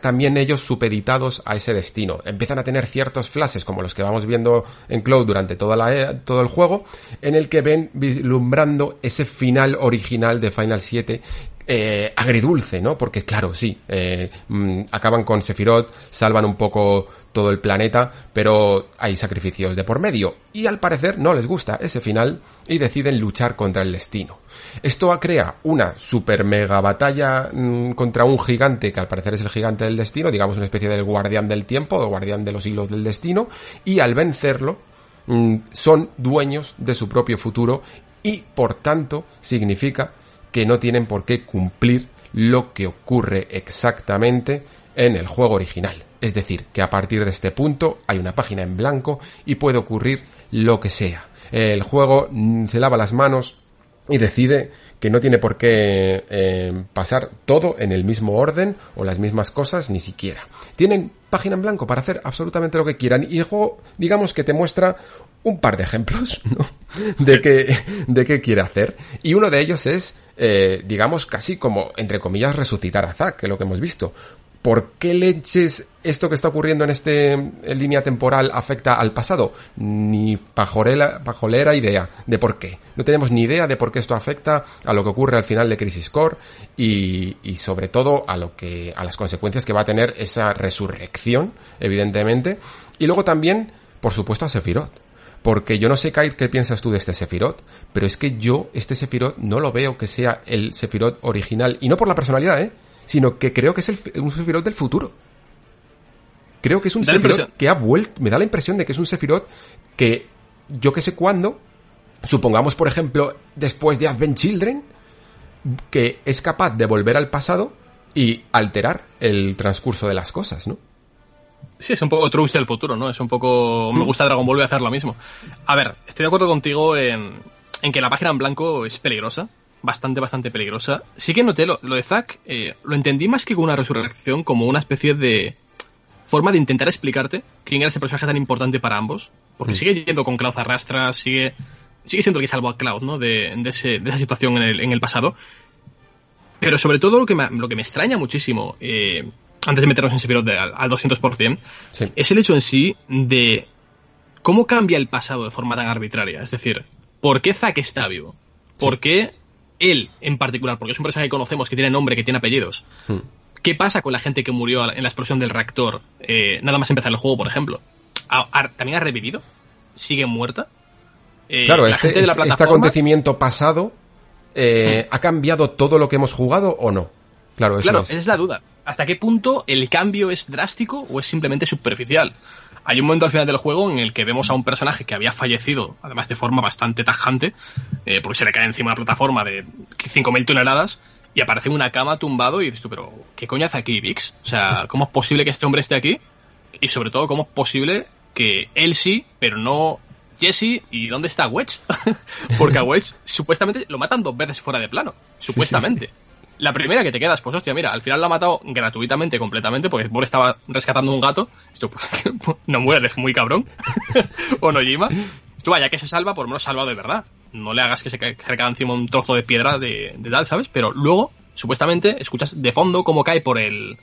también ellos supeditados a ese destino. Empiezan a tener ciertos flashes como los que vamos viendo en Cloud durante toda la, e, todo el juego, en el que ven vislumbrando ese final original de Final 7 eh, agridulce, ¿no? Porque claro, sí, eh, mm, acaban con Sephiroth, salvan un poco todo el planeta, pero hay sacrificios de por medio. Y al parecer no les gusta ese final y deciden luchar contra el destino. Esto crea una super mega batalla mm, contra un gigante que al parecer es el gigante del destino, digamos una especie del guardián del tiempo o guardián de los hilos del destino, y al vencerlo mm, son dueños de su propio futuro y por tanto significa que no tienen por qué cumplir lo que ocurre exactamente en el juego original. Es decir, que a partir de este punto hay una página en blanco y puede ocurrir lo que sea. El juego mm, se lava las manos y decide que no tiene por qué eh, pasar todo en el mismo orden o las mismas cosas ni siquiera. Tienen página en blanco para hacer absolutamente lo que quieran y el juego digamos que te muestra un par de ejemplos <laughs> ¿no? de qué de qué quiere hacer y uno de ellos es eh, digamos casi como entre comillas resucitar a Zack que es lo que hemos visto ¿Por qué leches esto que está ocurriendo en este línea temporal afecta al pasado? Ni pajorela, pajolera idea de por qué. No tenemos ni idea de por qué esto afecta a lo que ocurre al final de Crisis Core y, y sobre todo a lo que, a las consecuencias que va a tener esa resurrección, evidentemente. Y luego también, por supuesto, a Sephiroth. Porque yo no sé, Kate, qué piensas tú de este Sephiroth, pero es que yo, este Sephiroth, no lo veo que sea el Sephiroth original. Y no por la personalidad, ¿eh? sino que creo que es el, un Sephiroth del futuro. Creo que es un Sephiroth que ha vuelto, me da la impresión de que es un Sephiroth que yo que sé cuándo, supongamos por ejemplo después de Advent Children, que es capaz de volver al pasado y alterar el transcurso de las cosas, ¿no?
Sí, es un poco Trunks del futuro, ¿no? Es un poco... Me gusta Dragon Ball voy a hacer lo mismo. A ver, estoy de acuerdo contigo en, en que la página en blanco es peligrosa bastante, bastante peligrosa. Sí que noté lo, de Zack, eh, lo entendí más que como una resurrección, como una especie de forma de intentar explicarte quién era ese personaje tan importante para ambos. Porque mm. sigue yendo con Cloud arrastra, sigue, sigue siendo el que salvó a Cloud, ¿no? De, de, ese, de esa situación en el, en el, pasado. Pero sobre todo lo que me, lo que me extraña muchísimo, eh, antes de meternos en Sephiroth al, al 200%, sí. es el hecho en sí de cómo cambia el pasado de forma tan arbitraria. Es decir, ¿por qué Zack está vivo? ¿Por sí. qué él en particular, porque es un personaje que conocemos, que tiene nombre, que tiene apellidos. Hmm. ¿Qué pasa con la gente que murió en la explosión del reactor? Eh, nada más empezar el juego, por ejemplo. ¿Ha, ha, también ha revivido? ¿Sigue muerta?
Eh, claro, este, este, este, acontecimiento pasado eh, hmm. ¿ha cambiado todo lo que hemos jugado o no?
Claro, eso claro es. esa es la duda. ¿Hasta qué punto el cambio es drástico o es simplemente superficial? hay un momento al final del juego en el que vemos a un personaje que había fallecido, además de forma bastante tajante, eh, porque se le cae encima de una plataforma de 5.000 toneladas, y aparece en una cama tumbado y dices tú, pero ¿qué coño hace aquí Vix? O sea, ¿cómo es posible que este hombre esté aquí? Y sobre todo, ¿cómo es posible que él sí, pero no Jesse y dónde está Wedge? <laughs> porque a Wedge supuestamente lo matan dos veces fuera de plano, supuestamente. Sí, sí, sí la primera que te quedas, pues hostia, mira, al final la ha matado gratuitamente, completamente, porque Bor estaba rescatando un gato. Esto pues, <laughs> no mueres, muy cabrón. o Nojima. tú vaya que se salva, por lo menos salva de verdad. No le hagas que se caiga encima un trozo de piedra de, de tal, ¿sabes? Pero luego, supuestamente, escuchas de fondo cómo cae por el,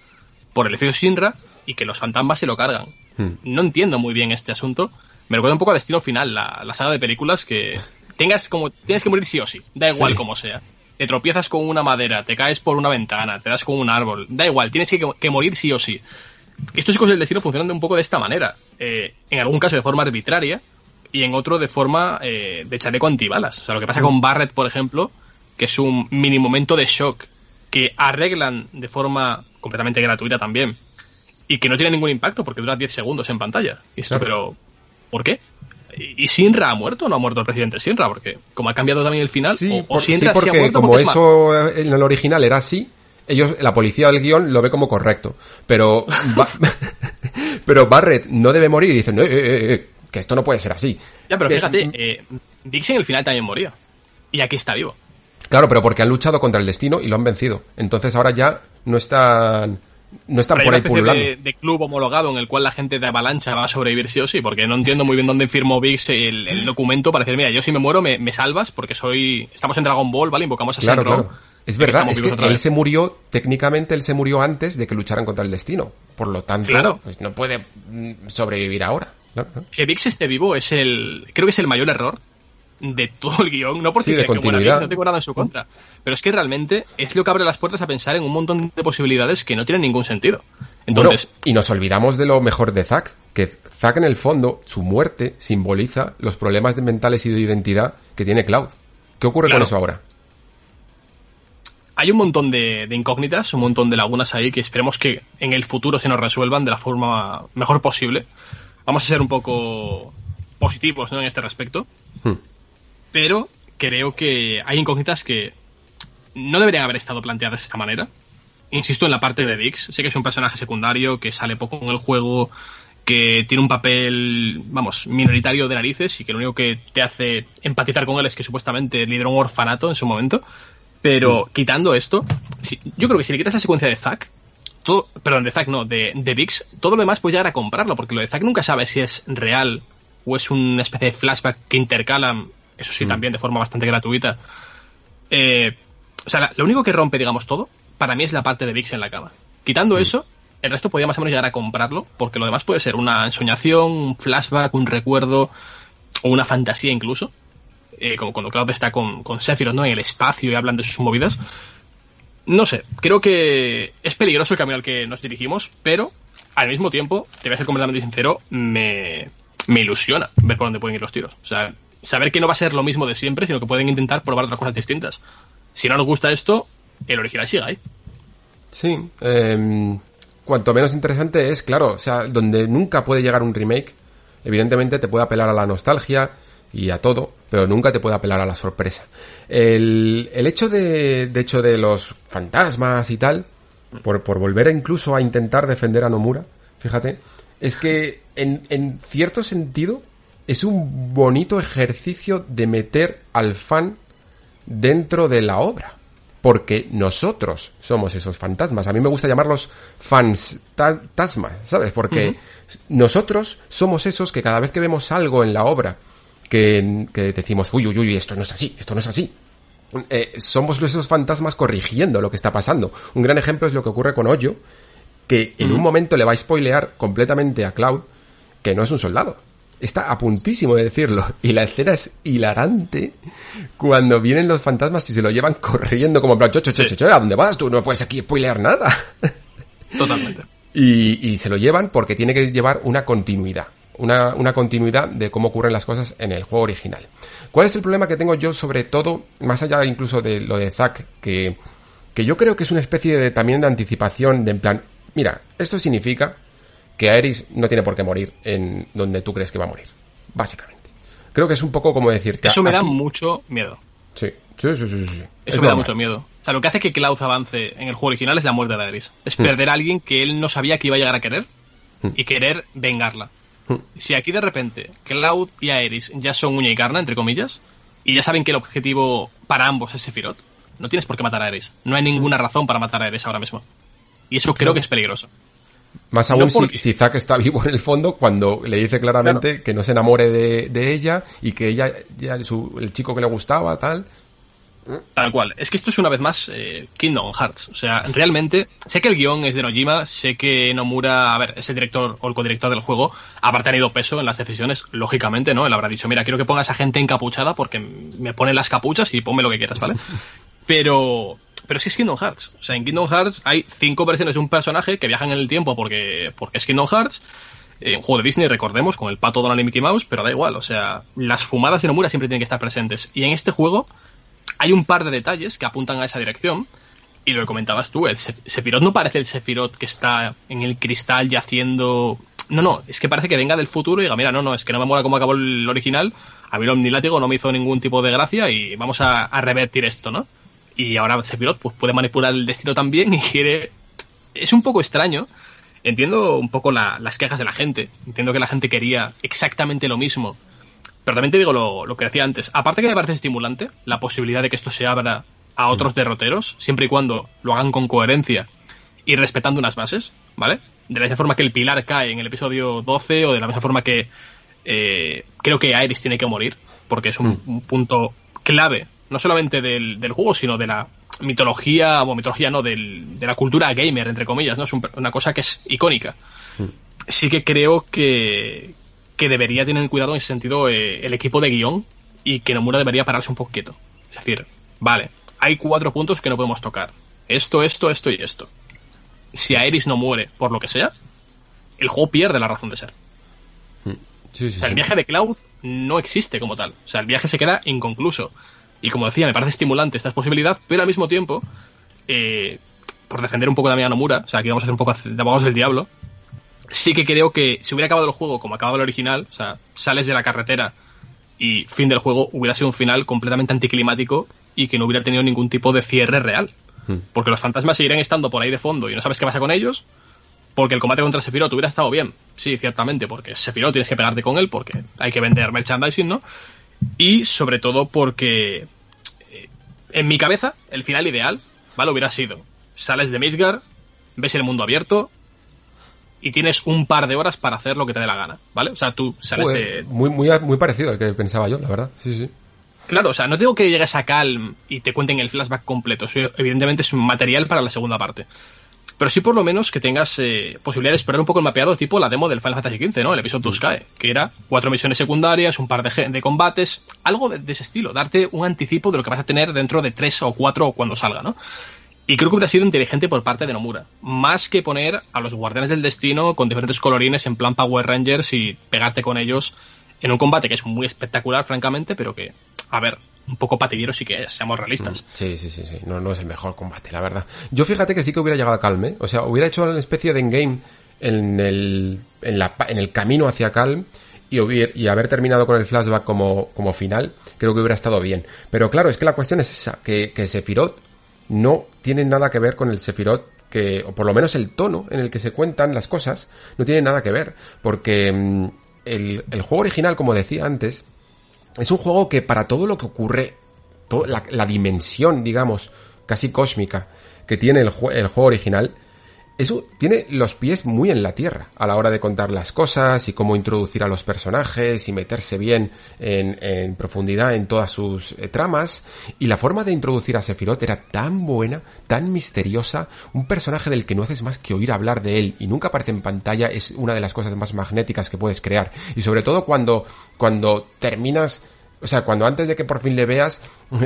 por el efecto Shinra y que los fantasmas se lo cargan.
Hmm.
No entiendo muy bien este asunto. Me recuerda un poco a Destino Final, la, la saga de películas que tengas como tienes que morir sí o sí, da igual
Sí.
como sea. Te tropiezas con una madera, te caes por una ventana, te das con un árbol, da igual, tienes que, que morir sí o sí. Estos chicos del destino funcionan de un poco de esta manera. Eh, en algún caso de forma arbitraria y en otro de forma eh, de chaleco antibalas. O sea, lo que pasa con Barrett, por ejemplo, que es un mini momento de shock que arreglan de forma completamente gratuita también y que no tiene ningún impacto porque dura 10 segundos en pantalla. Y esto,
Claro.
pero ¿por qué? ¿Y Sinra ha muerto o no ha muerto el presidente Sinra? Porque como ha cambiado también el final,
Sí,
o, o
por- sí,
Shinra sí ha
porque
muerto
como
porque
eso eh, en el original era así, ellos, la policía del guion lo ve como correcto. Pero, Ba- <laughs> pero Barrett no debe morir y dicen, no, eh, eh, eh, que esto no puede ser así.
Ya, pero
Eh,
fíjate, eh, Dix en el final también moría. Y aquí está vivo.
Claro, pero porque han luchado contra el destino y lo han vencido. Entonces ahora ya no están, no están por ahí pululando.
de, de club homologado en el cual la gente de Avalancha va a sobrevivir sí o sí, porque no entiendo muy bien dónde firmó Vix el, el documento para decir, mira, yo si me muero me, me salvas porque soy... Estamos en Dragon Ball, ¿vale? Invocamos a
Claro, claro. Es verdad, es que él se murió, técnicamente él se murió antes de que lucharan contra el destino. Por lo tanto,
Claro.
pues no puede mm, sobrevivir ahora.
Que Vix esté vivo es el... Creo que es el mayor error de todo el guion, no porque
Sí, de
que-
continuidad.
No tengo nada en su contra, pero es que realmente es lo que abre las puertas a pensar en un montón de posibilidades que no tienen ningún sentido. Entonces,
Bueno, y nos olvidamos de lo mejor de Zack, que Zack en el fondo, su muerte simboliza los problemas de mentales y de identidad que tiene Cloud. ¿Qué ocurre
Claro.
con eso ahora?
hay un montón de, de incógnitas, un montón de lagunas ahí que esperemos que en el futuro se nos resuelvan de la forma mejor posible. Vamos a ser un poco positivos ¿no? en este respecto,
Hmm.
Pero creo que hay incógnitas que no deberían haber estado planteadas de esta manera. Insisto en la parte de Dix, sé que es un personaje secundario que sale poco en el juego, que tiene un papel, vamos, minoritario de narices y que lo único que te hace empatizar con él es que supuestamente lideró un orfanato en su momento. Pero quitando esto, si- yo creo que si le quitas la secuencia de Zack, todo, perdón, de Zack no, de, de Vix, todo lo demás puedes llegar a comprarlo, porque lo de Zack nunca sabe si es real o es una especie de flashback que intercalan, eso sí, también de forma bastante gratuita. Eh, o sea, la- lo único que rompe, digamos, todo, para mí es la parte de Vix en la cama. Quitando eso, el resto podría más o menos llegar a comprarlo, porque lo demás puede ser una ensoñación, un flashback, un recuerdo o una fantasía incluso. Eh, como cuando Cloud está con, con Sephiroth, ¿no? En el espacio y hablan de sus movidas. No sé, creo que es peligroso el camino al que nos dirigimos, pero al mismo tiempo, te voy a ser completamente sincero, me, me ilusiona ver por dónde pueden ir los tiros. O sea, saber que no va a ser lo mismo de siempre, sino que pueden intentar probar otras cosas distintas. Si no nos gusta esto, el original sigue ahí.
Sí, eh, cuanto menos interesante es, claro, o sea, donde nunca puede llegar un remake, evidentemente te puede apelar a la nostalgia y a todo, pero nunca te puede apelar a la sorpresa. El, el hecho de, de hecho de los fantasmas y tal, por, por volver incluso a intentar defender a Nomura, fíjate, es que en, en cierto sentido es un bonito ejercicio de meter al fan dentro de la obra. Porque nosotros somos esos fantasmas. A mí me gusta llamarlos fantasmas, ¿sabes? Porque nosotros somos esos que cada vez que vemos algo en la obra que, que decimos, uy, uy, uy, esto no es así, esto no es así. Eh, somos esos fantasmas corrigiendo lo que está pasando. Un gran ejemplo es lo que ocurre con Hoyo, que en un momento le va a spoilear completamente a Cloud que no es un soldado. Está a puntísimo de decirlo. Y la escena es hilarante cuando vienen los fantasmas y se lo llevan corriendo como en plan, cho, cho, cho, cho, ¿a dónde vas tú? No puedes aquí spoilear nada.
Totalmente. <laughs>
Y, y se lo llevan porque tiene que llevar una continuidad. Una, una continuidad de cómo ocurren las cosas en el juego original. ¿Cuál es el problema que tengo yo sobre todo, más allá incluso de lo de Zack, que, que yo creo que es una especie de también de anticipación de en plan, mira, esto significa que Aeris no tiene por qué morir en donde tú crees que va a morir, básicamente. Creo que es un poco como decirte...
Eso me da
aquí-
mucho miedo.
Sí, sí, sí, sí, sí. Es
Eso me da mucho miedo. O sea, lo que hace que Cloud avance en el juego original es la muerte de Aerys. Es perder a alguien que él no sabía que iba a llegar a querer y querer vengarla. Si aquí de repente Cloud y Aerys ya son uña y carne, entre comillas, y ya saben que el objetivo para ambos es Sephiroth, no tienes por qué matar a Aerys. No hay ninguna razón para matar a Aerys ahora mismo. Y eso creo que es peligroso.
Más aún si, Zack está vivo en el fondo cuando le dice claramente que no se enamore de, ella y que ella, ya el chico que le gustaba, tal.
Tal cual. Es que esto es una vez más eh, Kingdom Hearts. O sea, realmente, sé que el guion es de Nojima, sé que Nomura, a ver, ese director o el codirector del juego, habrá tenido peso en las decisiones, lógicamente, ¿no? Él habrá dicho, mira, quiero que pongas a gente encapuchada porque me ponen las capuchas y ponme lo que quieras, ¿vale? <laughs> Pero, pero que es Kingdom Hearts. O sea, en Kingdom Hearts hay cinco versiones de un personaje que viajan en el tiempo porque, porque es Kingdom Hearts. En juego de Disney, recordemos, con el pato Donald y Mickey Mouse, pero da igual. O sea, las fumadas de Nomura siempre tienen que estar presentes. Y en este juego hay un par de detalles que apuntan a esa dirección. Y lo que comentabas tú, el Sephiroth no parece el Sephiroth que está en el cristal yaciendo. No, no, es que parece que venga del futuro y diga, mira, no, no, es que no me mola cómo acabó el original. A mí el Omnilátigo no me hizo ningún tipo de gracia y vamos a, a revertir esto, ¿no? Y ahora Sephiroth pues, puede manipular el destino también y quiere... Es un poco extraño. Entiendo un poco las quejas de la gente. Entiendo que la gente quería exactamente lo mismo. Pero también te digo lo, que decía antes. Aparte que me parece estimulante la posibilidad de que esto se abra a otros mm. derroteros, siempre y cuando lo hagan con coherencia y respetando unas bases, ¿vale? De la misma forma que el pilar cae en el episodio 12 o de la misma forma que eh, creo que Iris tiene que morir, porque es un mm. punto clave no solamente del, juego, sino de la mitología, o mitología no, de la cultura gamer, entre comillas, ¿no? Es una cosa que es icónica. Hmm. Sí que creo que, que debería tener cuidado en ese sentido eh, el equipo de guion y que Nomura debería pararse un poco quieto. Es decir, vale, hay cuatro puntos que no podemos tocar. Esto, esto, esto y esto. Si Aeris no muere por lo que sea, el juego pierde la razón de ser. Hmm. o sea, el viaje de Cloud no existe como tal. O sea, el viaje se queda inconcluso. Y como decía, me parece estimulante esta posibilidad, pero al mismo tiempo, eh, por defender un poco también a Nomura, o sea, aquí vamos a hacer un poco de abogados del diablo, sí que creo que si hubiera acabado el juego como acababa el original, o sea, sales de la carretera y fin del juego, hubiera sido un final completamente anticlimático y que no hubiera tenido ningún tipo de cierre real. Hmm. Porque los fantasmas seguirán estando por ahí de fondo y no sabes qué pasa con ellos. Porque el combate contra Sephiroth hubiera estado bien. Sí, ciertamente, porque Sephiroth tienes que pegarte con él porque hay que vender merchandising, ¿no? Y sobre todo porque eh, en mi cabeza el final ideal, ¿vale? Hubiera sido, sales de Midgar, ves el mundo abierto y tienes un par de horas para hacer lo que te dé la gana, ¿vale? O sea, tú sales de...
Muy, muy, muy parecido al que pensaba yo, la verdad, sí, sí.
Claro, o sea, no tengo que llegues a Calm y te cuenten el flashback completo. evidentemente es un material para la segunda parte pero sí por lo menos que tengas eh, posibilidad de explorar un poco el mapeado tipo la demo del Final Fantasy XV, ¿no? El episodio Tuskae, que era cuatro misiones secundarias, un par de, de combates, algo de, ese estilo, darte un anticipo de lo que vas a tener dentro de tres o cuatro o cuando salga, ¿no? Y creo que hubiera sido inteligente por parte de Nomura. Más que poner a los guardianes del destino con diferentes colorines en plan Power Rangers y pegarte con ellos en un combate que es muy espectacular, francamente, pero que, a ver, un poco patillero sí que seamos realistas.
Mm, sí, sí, sí, sí. No, no es el mejor combate, la verdad. Yo fíjate que sí que hubiera llegado a Calm, ¿eh? O sea, hubiera hecho una especie de endgame en el, en, la, en el camino hacia Calm y, y haber terminado con el flashback como, como final, creo que hubiera estado bien. Pero claro, es que la cuestión es esa, que, que Sephiroth no tiene nada que ver con el Sephiroth que, o por lo menos el tono en el que se cuentan las cosas, no tiene nada que ver. Porque mm, el, el juego original, como decía antes, es un juego que para todo lo que ocurre, la, dimensión, digamos, casi cósmica que tiene el, el juego original, eso tiene los pies muy en la tierra a la hora de contar las cosas y cómo introducir a los personajes y meterse bien en, profundidad en todas sus eh, tramas. Y la forma de introducir a Sephiroth era tan buena, tan misteriosa, un personaje del que no haces más que oír hablar de él y nunca aparece en pantalla es una de las cosas más magnéticas que puedes crear. Y sobre todo cuando, cuando terminas o sea, cuando antes de que por fin le veas,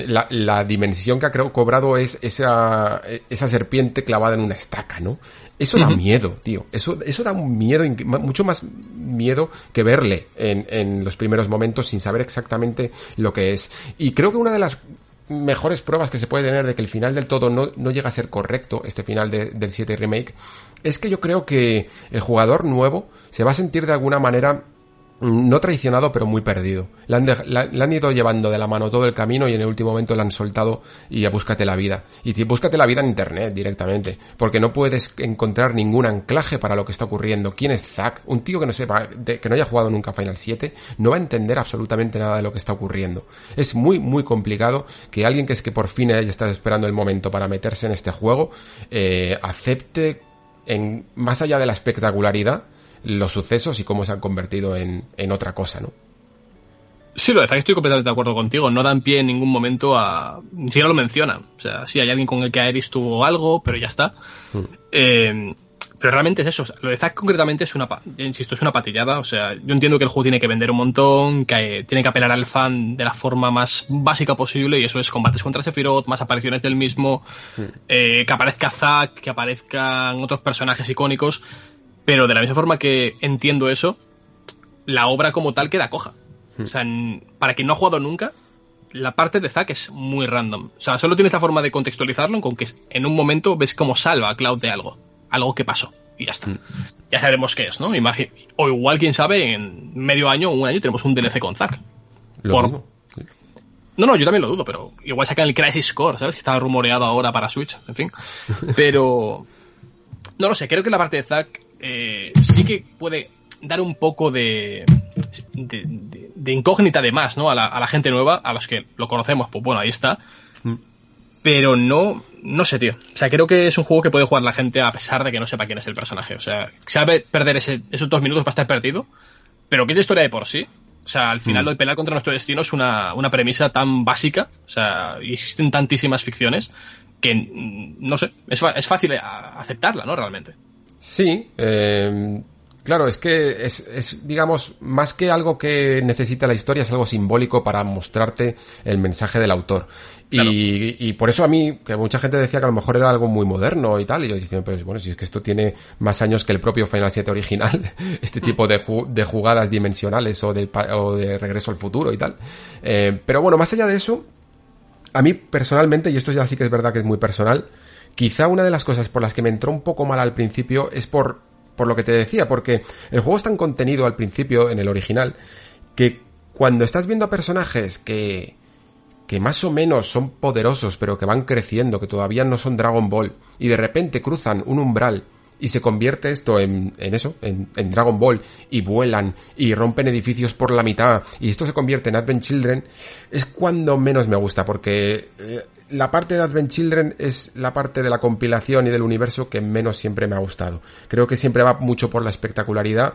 la, la dimensión que ha cobrado es esa, esa serpiente clavada en una estaca, ¿no? Eso da miedo, tío. Eso, eso da un miedo, mucho más miedo que verle en, en los primeros momentos sin saber exactamente lo que es. Y creo que una de las mejores pruebas que se puede tener de que el final del todo no, no llega a ser correcto, este final del 7 remake, es que yo creo que el jugador nuevo se va a sentir de alguna manera no traicionado, pero muy perdido. Le han, ido llevando de la mano todo el camino y en el último momento le han soltado y a búscate la vida. Y búscate la vida en internet directamente, porque no puedes encontrar ningún anclaje para lo que está ocurriendo. ¿Quién es Zack? Un tío que no sepa, que no haya jugado nunca Final 7, no va a entender absolutamente nada de lo que está ocurriendo. Es muy, muy complicado que alguien que es que por fin haya estado esperando el momento para meterse en este juego, eh, acepte en más allá de la espectacularidad, los sucesos y cómo se han convertido en, en otra cosa, ¿no?
Sí, lo de Zack estoy completamente de acuerdo contigo. No dan pie en ningún momento a. Ni siquiera lo menciona. O sea, sí hay alguien con el que Aeris tuvo algo, pero ya está. Hmm. Eh, pero realmente es eso. lo de Zack concretamente es una. Insisto, es una patillada. O sea, yo entiendo que el juego tiene que vender un montón, que tiene que apelar al fan de la forma más básica posible, y eso es combates contra Sephiroth, más apariciones del mismo, hmm. eh, que aparezca Zack, que aparezcan otros personajes icónicos. Pero de la misma forma que entiendo eso, la obra como tal queda coja. O sea, para quien no ha jugado nunca, la parte de Zack es muy random. O sea, solo tienes la forma de contextualizarlo con que en un momento ves cómo salva a Cloud de algo. Algo que pasó. Y ya está. Mm. Ya sabemos qué es, ¿no? o igual, quién sabe, en medio año o un año tenemos un DLC con Zack.
Lo
No, no, yo también lo dudo, pero igual sacan el Crisis Core, ¿sabes? Que está rumoreado ahora para Switch, en fin. <laughs> Pero. No lo sé, creo que la parte de Zack eh, sí que puede dar un poco de, de, incógnita de más, ¿no? A la, gente nueva, a los que lo conocemos, pues bueno, ahí está. Mm. Pero no, no sé, tío. O sea, creo que es un juego que puede jugar la gente a pesar de que no sepa quién es el personaje. O sea, sabe perder esos dos minutos va a estar perdido, pero que es la historia de por sí. O sea, al final mm. lo de pelear contra nuestro destino es una, premisa tan básica, o sea, existen tantísimas ficciones que, mm, no sé, es, es fácil aceptarla, ¿no? Realmente.
Sí, eh, Claro, es que es, es, digamos, más que algo que necesita la historia, es algo simbólico para mostrarte el mensaje del autor. Y, y, por eso a mí, que mucha gente decía que a lo mejor era algo muy moderno y tal, y yo decía, pues bueno, si es que esto tiene más años que el propio Final 7 original, <laughs> este tipo de, de jugadas dimensionales o de, o de regreso al futuro y tal. Eh, pero bueno, más allá de eso, a mí personalmente, y esto ya sí que es verdad que es muy personal, quizá una de las cosas por las que me entró un poco mal al principio es por por lo que te decía, porque el juego es tan contenido al principio, en el original, que cuando estás viendo a personajes que, que más o menos son poderosos, pero que van creciendo, que todavía no son Dragon Ball, y de repente cruzan un umbral y se convierte esto en, en eso, en, en, Dragon Ball, y vuelan, y rompen edificios por la mitad, y esto se convierte en Advent Children, es cuando menos me gusta, porque eh, la parte de Advent Children es la parte de la compilación y del universo que menos siempre me ha gustado. Creo que siempre va mucho por la espectacularidad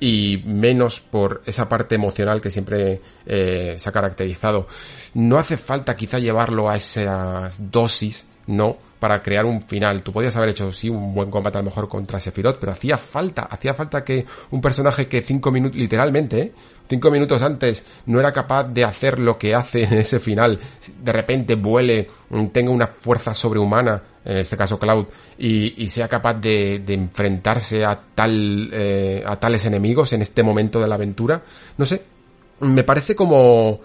y menos por esa parte emocional que siempre eh, se ha caracterizado. No hace falta quizá llevarlo a esas dosis, no, para crear un final. Tú podías haber hecho, sí, un buen combate a lo mejor contra Sephiroth, pero hacía falta, hacía falta que un personaje que cinco minutos, literalmente, ¿eh? cinco minutos antes no era capaz de hacer lo que hace en ese final, de repente vuele, tenga una fuerza sobrehumana, en este caso Cloud, y, sea capaz de, enfrentarse a tal, eh, a tales enemigos en este momento de la aventura. No sé, me parece como,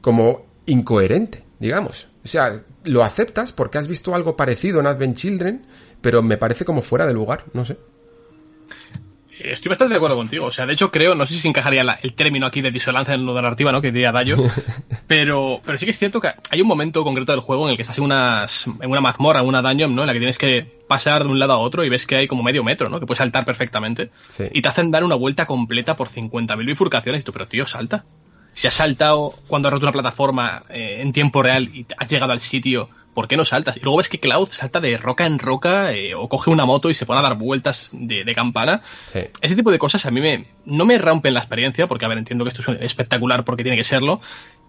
como incoherente, digamos. O sea, lo aceptas porque has visto algo parecido en Advent Children, pero me parece como fuera de lugar, no sé.
Estoy bastante de acuerdo contigo. O sea, de hecho creo, no sé si encajaría el término aquí de disonancia en lo de la narrativa, ¿no? Que diría Dayo. <laughs> pero, pero sí que es cierto que hay un momento concreto del juego en el que estás en, unas, en una mazmorra, en una dungeon, ¿no? En la que tienes que pasar de un lado a otro y ves que hay como medio metro, ¿no? Que puedes saltar perfectamente. Y te hacen dar una vuelta completa por 50.000 bifurcaciones. Y tú, pero tío, salta si has saltado cuando has roto una plataforma eh, en tiempo real y has llegado al sitio, ¿por qué no saltas? Y luego ves que Cloud salta de roca en roca eh, o coge una moto y se pone a dar vueltas de, campana. Ese tipo de cosas a mí me, no me rompen la experiencia, porque a ver, entiendo que esto es espectacular porque tiene que serlo,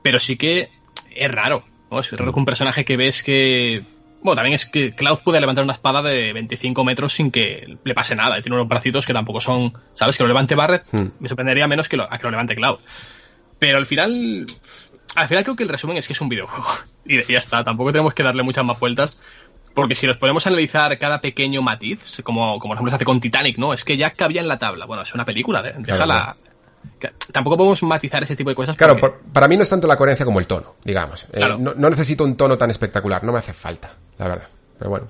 pero sí que es raro. ¿no? Es raro que un personaje que ves que bueno, también es que Cloud puede levantar una espada de 25 metros sin que le pase nada. Y tiene unos bracitos que tampoco son. ¿Sabes? Que lo levante Barret hmm. me sorprendería menos que a que lo levante Cloud. Pero al final, al final creo que el resumen es que es un videojuego. <laughs> Y ya está, tampoco tenemos que darle muchas más vueltas. Porque si nos podemos analizar cada pequeño matiz, como, como por ejemplo se hace con Titanic, ¿no? Es que ya cabía en la tabla. Bueno, es una película, déjala. Tampoco podemos matizar ese tipo de cosas.
Claro, para mí no es tanto la coherencia como el tono, digamos. Eh, no, necesito un tono tan espectacular, no me hace falta, la verdad. Pero bueno.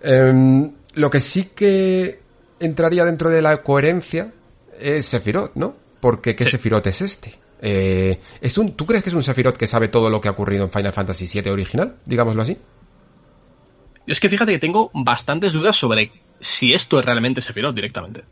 Em, lo que sí que entraría dentro de la coherencia es Sephiroth, ¿no? Porque ¿qué Sephiroth es este? Eh, ¿es un, ¿Tú crees que es un Sephiroth que sabe todo lo que ha ocurrido en Final Fantasy VII original? Digámoslo así.
Es que fíjate que tengo bastantes dudas sobre si esto es realmente Sephiroth directamente.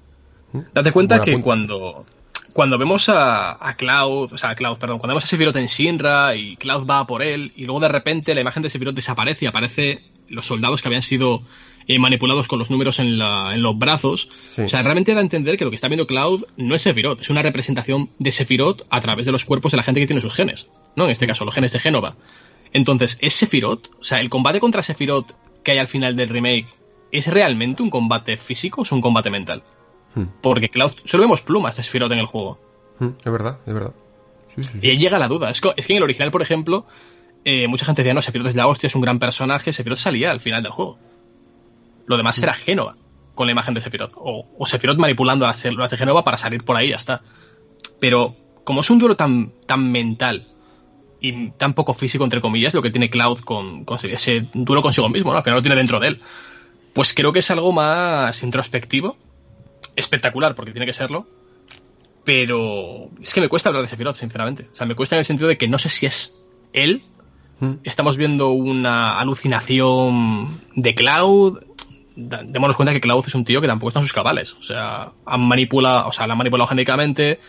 ¿Mm? Date cuenta que cuando, cuando vemos a, Cloud, o sea, a Cloud, perdón, cuando vemos a Sephiroth en Shinra y Cloud va por él y luego de repente la imagen de Sephiroth desaparece y aparece los soldados que habían sido eh, manipulados con los números en, los brazos. O sea, realmente da a entender que lo que está viendo Cloud no es Sephiroth, es una representación de Sephiroth a través de los cuerpos de la gente que tiene sus genes. ¿no? En este caso, los genes de Génova. Entonces, ¿es Sephiroth? O sea, ¿el combate contra Sephiroth que hay al final del remake es realmente un combate físico o es un combate mental? Hmm. Porque Cloud, solo vemos plumas de Sephiroth en el juego.
Hmm, es verdad, es verdad.
y ahí llega la duda. Es que, en el original, por ejemplo, eh, mucha gente decía, no, Sephiroth es la hostia, es un gran personaje, Sephiroth salía al final del juego. Lo demás era Génova con la imagen de Sephiroth. O, o Sephiroth manipulando las células de Génova para salir por ahí, ya está. Pero como es un duelo tan, tan mental y tan poco físico, entre comillas, lo que tiene Cloud con, ese duelo consigo mismo, ¿no? al final lo tiene dentro de él. Pues creo que es algo más introspectivo, espectacular, porque tiene que serlo, pero es que me cuesta hablar de Sephiroth, sinceramente. O sea, me cuesta en el sentido de que no sé si es él. Hmm. Estamos viendo una alucinación de Cloud démonos cuenta que Cloud es un tío que tampoco está en sus cabales. O sea, han manipulado, o sea, la han manipulado genéticamente.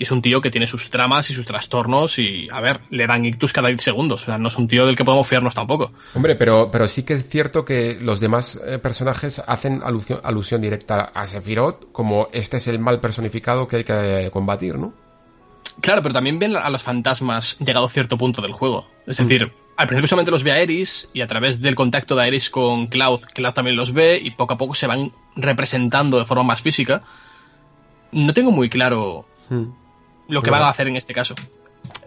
Y es un tío que tiene sus tramas y sus trastornos y, a ver, le dan ictus cada 10 segundos. O sea, no es un tío del que podemos fiarnos tampoco.
Hombre, pero, pero sí que es cierto que los demás eh, personajes hacen alusión, alusión directa a Sephiroth como este es el mal personificado que hay que combatir, ¿no?
Claro, pero también ven a los fantasmas llegado a cierto punto del juego. Es decir, al principio solamente los ve a Eris y a través del contacto de Eris con Cloud, Cloud también los ve y poco a poco se van representando de forma más física. No tengo muy claro hmm. lo que van a hacer en este caso.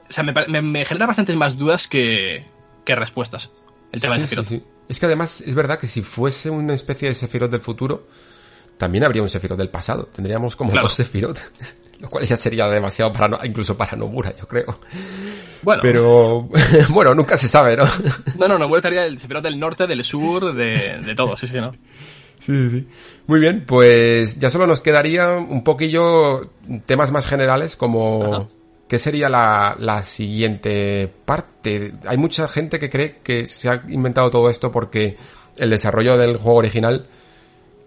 O sea, me, genera bastantes más dudas que, respuestas el tema de Sephiroth.
Es que además es verdad que si fuese una especie de Sephiroth del futuro, también habría un Sephiroth del pasado. Tendríamos como dos Sephiroth. <laughs> lo cual ya sería demasiado para no, incluso para Nomura, yo creo. Bueno. Pero, <laughs> bueno, nunca se sabe, ¿no? <laughs>
no, no, Nomura estaría el Sephiroth del norte, del sur, de, de todo, sí, sí, ¿no?
Sí, sí, sí. Muy bien, pues ya solo nos quedaría un poquillo temas más generales como qué sería la, la siguiente parte. Hay mucha gente que cree que se ha inventado todo esto porque el desarrollo del juego original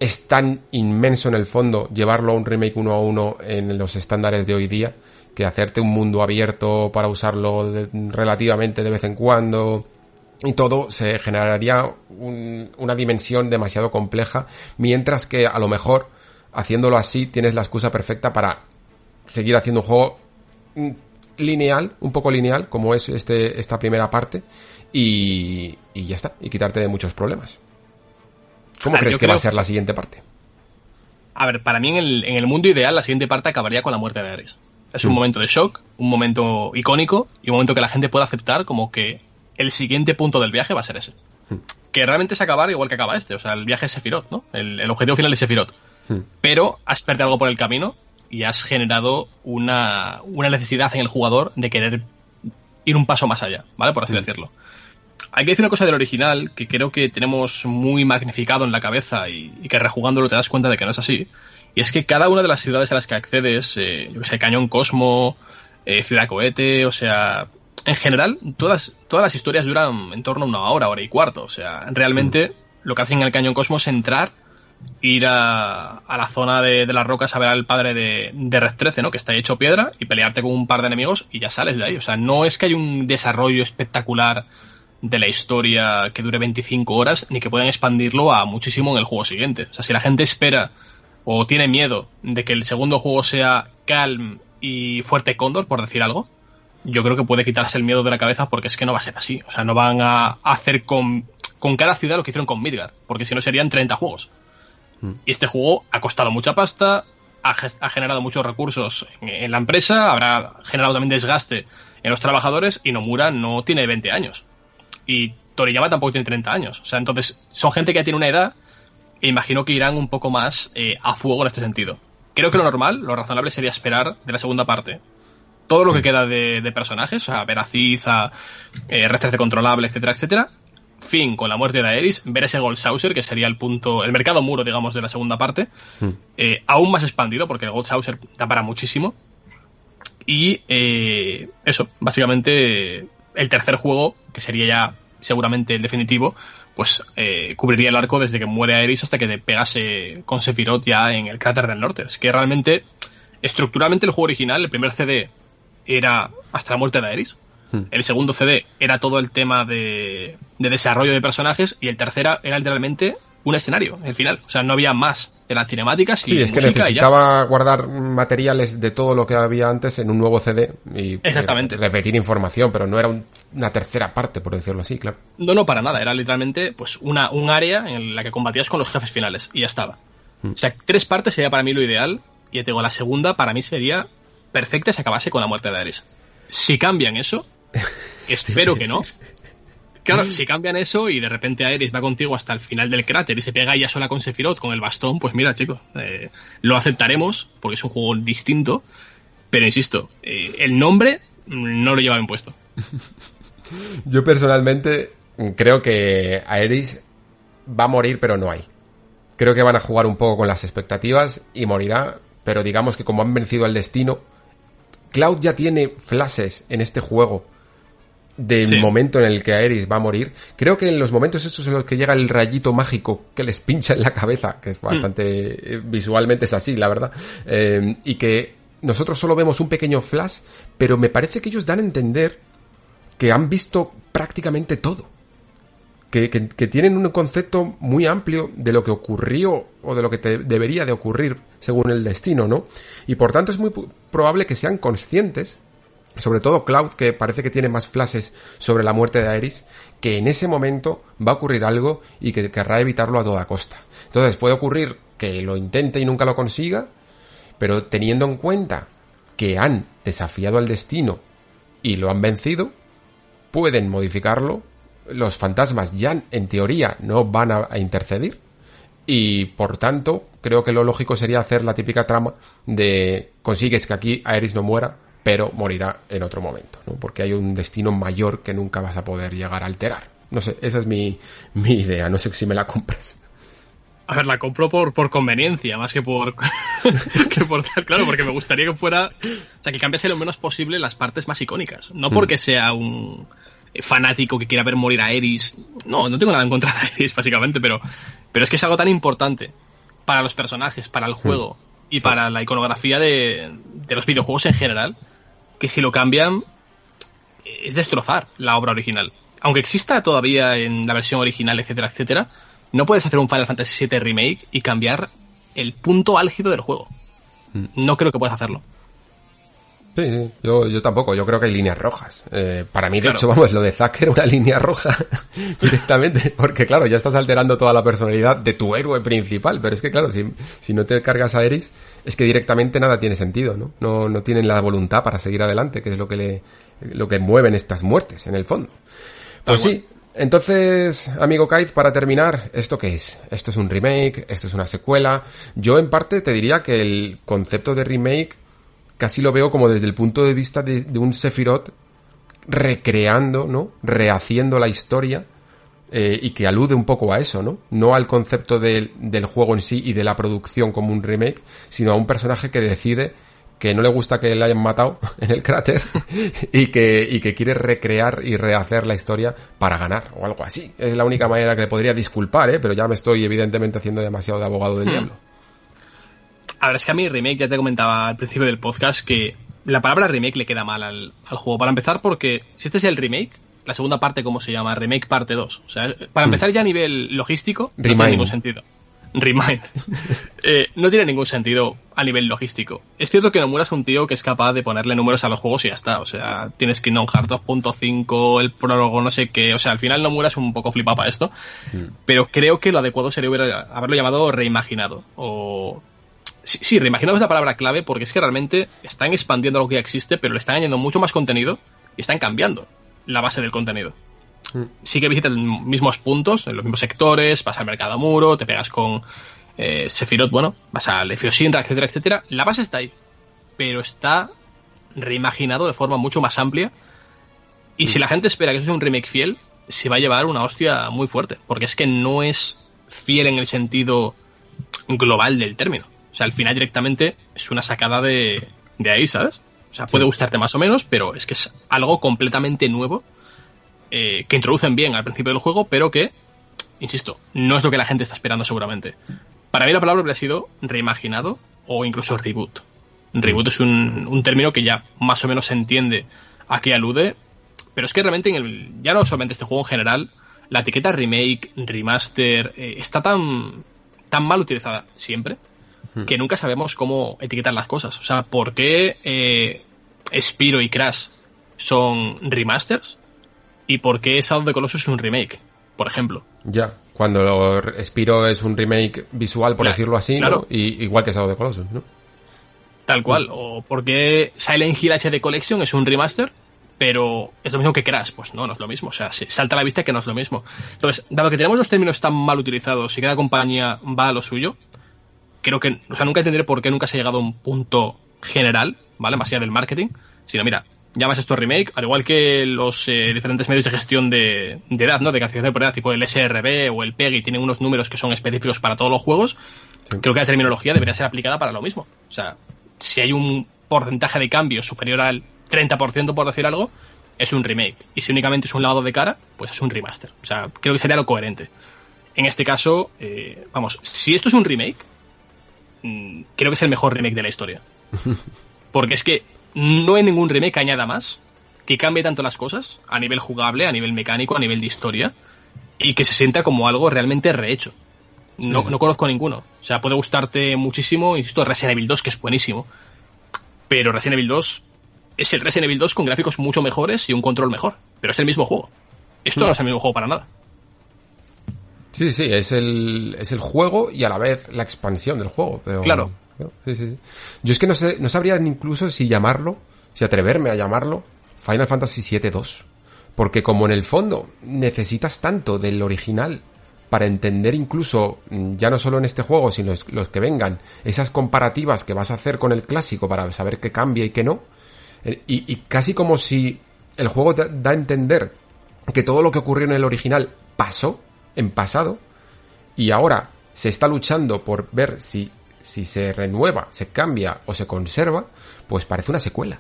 es tan inmenso en el fondo llevarlo a un remake uno a uno en los estándares de hoy día que hacerte un mundo abierto para usarlo relativamente de vez en cuando y todo se generaría una dimensión demasiado compleja mientras que a lo mejor haciéndolo así tienes la excusa perfecta para seguir haciendo un juego lineal, un poco lineal como es este, esta primera parte y ya está, y quitarte de muchos problemas. ¿Cómo crees que va a ser la siguiente parte?
A ver, para mí en el, mundo ideal la siguiente parte acabaría con la muerte de Ares. Es un mm. momento de shock, un momento icónico y un momento que la gente pueda aceptar como que el siguiente punto del viaje va a ser ese. Mm. Que realmente es acabar igual que acaba este. O sea, el viaje es Sephiroth, ¿no? El, objetivo final es Sephiroth. Mm. Pero has perdido algo por el camino y has generado una, una, necesidad en el jugador de querer ir un paso más allá, ¿vale? Por así decirlo. Hay que decir una cosa del original que creo que tenemos muy magnificado en la cabeza y, que rejugándolo te das cuenta de que no es así. Y es que cada una de las ciudades a las que accedes, eh, yo que sé, Cañón Cosmo, eh, Ciudad Cohete, o sea, en general, todas, todas las historias duran en torno a una hora, hora y cuarto. O sea, realmente lo que hacen en el Cañón Cosmo es entrar, ir a, la zona de, las rocas a ver al padre de, de Red 13, ¿no? Que está hecho piedra, y pelearte con un par de enemigos y ya sales de ahí. O sea, no es que hay un desarrollo espectacular de la historia que dure 25 horas, ni que puedan expandirlo a muchísimo en el juego siguiente. O sea, si la gente espera o tiene miedo de que el segundo juego sea calm y fuerte Condor, por decir algo, yo creo que puede quitarse el miedo de la cabeza porque es que no va a ser así. O sea, no van a hacer con, con cada ciudad lo que hicieron con Midgar, porque si no serían 30 juegos. Mm. Y este juego ha costado mucha pasta, ha, generado muchos recursos en, en, la empresa, habrá generado también desgaste en los trabajadores y Nomura no tiene 20 años. Y Toriyama tampoco tiene 30 años. O sea, entonces son gente que ya tiene una edad e imagino que irán un poco más eh, a fuego en este sentido. Creo que lo normal, lo razonable sería esperar de la segunda parte todo lo que queda de, personajes, o sea, ver a Cid, a eh, de controlable, etcétera, etcétera. Fin con la muerte de Aeris, ver ese Gold Saucer, que sería el punto, el mercado muro, digamos, de la segunda parte, hmm. eh, aún más expandido, porque el Gold Saucer da para muchísimo. Y eh, eso, básicamente el tercer juego, que sería ya seguramente el definitivo, pues eh, cubriría el arco desde que muere Aeris hasta que te pegase con Sephiroth ya en el cráter del norte. Es que realmente, estructuralmente el juego original, el primer CD era hasta la muerte de Aeris. Hmm. El segundo CD era todo el tema de, de desarrollo de personajes y el tercero era literalmente un escenario, el final. O sea, no había más. Eran cinemáticas y
Sí, es que necesitaba guardar materiales de todo lo que había antes en un nuevo CD y
Exactamente.
repetir información, pero no era una tercera parte, por decirlo así, claro.
No, no, para nada. Era literalmente pues una, un área en la que combatías con los jefes finales y ya estaba. Mm. O sea, tres partes sería para mí lo ideal y te digo, la segunda para mí sería perfecta si acabase con la muerte de Ares. Si cambian eso, <laughs> espero que no, Claro, si cambian eso y de repente Aeris va contigo hasta el final del cráter y se pega ella sola con Sephiroth con el bastón, pues mira, chicos, eh, lo aceptaremos porque es un juego distinto. Pero insisto, eh, el nombre no lo lleva bien puesto. <laughs>
Yo personalmente creo que Aeris va a morir, pero no hay. Creo que van a jugar un poco con las expectativas y morirá, pero digamos que como han vencido al destino, Cloud ya tiene flashes en este juego del momento en el que Aeris va a morir. Creo que en los momentos estos en los que llega el rayito mágico que les pincha en la cabeza, que es mm. bastante eh, visualmente es así, la verdad, eh, y que nosotros solo vemos un pequeño flash, pero me parece que ellos dan a entender que han visto prácticamente todo. Que, que, tienen un concepto muy amplio de lo que ocurrió o de lo que debería de ocurrir según el destino, ¿no? Y por tanto es muy probable que sean conscientes sobre todo Cloud, que parece que tiene más flashes sobre la muerte de Aeris, que en ese momento va a ocurrir algo y que querrá evitarlo a toda costa. Entonces puede ocurrir que lo intente y nunca lo consiga, pero teniendo en cuenta que han desafiado al destino y lo han vencido, pueden modificarlo. Los fantasmas ya en teoría no van a, intercedir y por tanto creo que lo lógico sería hacer la típica trama de consigues que aquí Aeris no muera pero morirá en otro momento, ¿no? Porque hay un destino mayor que nunca vas a poder llegar a alterar. No sé, esa es mi, mi idea, no sé si me la compras.
A ver, la compro por, por conveniencia, más que por, <laughs> que por claro, porque me gustaría que fuera, o sea, que cambiase lo menos posible las partes más icónicas. No mm. porque sea un fanático que quiera ver morir a Eris. No, no tengo nada en contra de Eris, básicamente, pero, pero es que es algo tan importante para los personajes, para el mm. juego y para la iconografía de, de los videojuegos en general, que si lo cambian es destrozar la obra original. Aunque exista todavía en la versión original, etcétera, etcétera, no puedes hacer un Final Fantasy VII Remake y cambiar el punto álgido del juego. Mm. No creo que puedas hacerlo.
Sí, yo, yo tampoco, yo creo que hay líneas rojas. Eh, para mí, de hecho, vamos, lo de Zack era una <laughs> línea roja <laughs> directamente, porque claro, ya estás alterando toda la personalidad de tu héroe principal, pero es que claro, si, si no te cargas a Eris, es que directamente nada tiene sentido, ¿no? No, no tienen la voluntad para seguir adelante, que es lo que le, lo que mueven estas muertes, en el fondo. Pues sí, entonces, amigo Kite, para terminar, ¿esto qué es? ¿Esto es un remake? ¿Esto es una secuela? Yo en parte te diría que el concepto de remake casi lo veo como desde el punto de vista de, un Sephiroth recreando, ¿no? Rehaciendo la historia eh, y que alude un poco a eso, ¿no? No al concepto del, del juego en sí y de la producción como un remake, sino a un personaje que decide que no le gusta que le hayan matado <laughs> en el cráter <laughs> y que, y que quiere recrear y rehacer la historia para ganar o algo así. Es la única manera que le podría disculpar, ¿eh? Pero ya me estoy evidentemente haciendo demasiado de abogado del hmm. diablo.
A ver, es que a mí remake, ya te comentaba al principio del podcast que la palabra remake le queda mal al, juego. Para empezar, porque si este es el remake, la segunda parte, ¿cómo se llama? Remake parte 2. O sea, para hmm. empezar ya a nivel logístico, no tiene ningún sentido. Remind. <laughs> Eh, no tiene ningún sentido a nivel logístico. Es cierto que Nomura es un tío que es capaz de ponerle números a los juegos y ya está. O sea, tienes Kingdom Hearts 2.5, el prólogo, no sé qué. O sea, al final Nomura es un poco flipado para esto. Hmm. Pero creo que lo adecuado sería haberlo llamado reimaginado. O Sí, sí, reimaginado es la palabra clave porque es que realmente están expandiendo lo que ya existe, pero le están añadiendo mucho más contenido y están cambiando la base del contenido. Mm. Sí que visitan los mismos puntos, en los mismos sectores, vas al mercado muro, te pegas con eh, Sephiroth, bueno, vas al Efiosinra, etcétera, etcétera. La base está ahí, pero está reimaginado de forma mucho más amplia. Y si mm. la gente espera que eso sea un remake fiel, se va a llevar una hostia muy fuerte, porque es que no es fiel en el sentido global del término. O sea, al final directamente es una sacada de, de ahí, ¿sabes? O sea, puede gustarte más o menos, pero es que es algo completamente nuevo eh, que introducen bien al principio del juego, pero que, insisto, no es lo que la gente está esperando seguramente. Para mí la palabra habría sido reimaginado o incluso reboot. Reboot es un, un término que ya más o menos se entiende a qué alude, pero es que realmente en el, ya no solamente este juego en general, la etiqueta remake, remaster, eh, está tan, tan mal utilizada siempre. Que nunca sabemos cómo etiquetar las cosas. O sea, ¿por qué eh, Spiro y Crash son remasters? ¿Y por qué Shadow of the Colossus es un remake? Por ejemplo.
Ya, cuando Spiro es un remake visual, por
Claro,
decirlo así,
claro.
¿no? Y, igual que Shadow of the Colossus, ¿no?
Tal cual. O por qué Silent Hill HD Collection es un remaster, pero es lo mismo que Crash. Pues no, no es lo mismo. O sea, se salta a la vista que no es lo mismo. Entonces, dado que tenemos los términos tan mal utilizados y cada compañía va a lo suyo, creo que, o sea, nunca entenderé por qué nunca se ha llegado a un punto general, ¿vale? Más allá del marketing, sino, mira, llamas esto remake, al igual que los eh, diferentes medios de gestión de, de edad, ¿no? De clasificación por edad, tipo el SRB o el PEGI, tienen unos números que son específicos para todos los juegos.
Sí.
Creo que la terminología debería ser aplicada para lo mismo. O sea, si hay un porcentaje de cambio superior al 30%, por decir algo, es un remake. Y si únicamente es un lavado de cara, pues es un remaster. O sea, creo que sería lo coherente. En este caso, eh, vamos, si esto es un remake, creo que es el mejor remake de la historia. Porque es que no hay ningún remake que añada más, que cambie tanto las cosas, a nivel jugable, a nivel mecánico, a nivel de historia, y que se sienta como algo realmente rehecho. No,
Sí.
no conozco ninguno. O sea, puede gustarte muchísimo, insisto, Resident Evil 2, que es buenísimo. Pero Resident Evil 2 es el Resident Evil 2 con gráficos mucho mejores y un control mejor. Pero es el mismo juego. Esto no es el mismo juego para nada.
Sí, sí, es el, es el juego y a la vez la expansión del juego. Pero,
Claro.
Sí, sí, sí. Yo es que no sé, no sabría incluso si llamarlo, si atreverme a llamarlo Final Fantasy VII 2. Porque como en el fondo necesitas tanto del original para entender incluso, mm, ya no solo en este juego, sino los, los que vengan, esas comparativas que vas a hacer con el clásico para saber qué cambia y qué no. Eh, Y, y casi como si el juego da, da a entender que todo lo que ocurrió en el original pasó, en pasado, y ahora se está luchando por ver si, si se renueva, se cambia o se conserva, pues parece una secuela.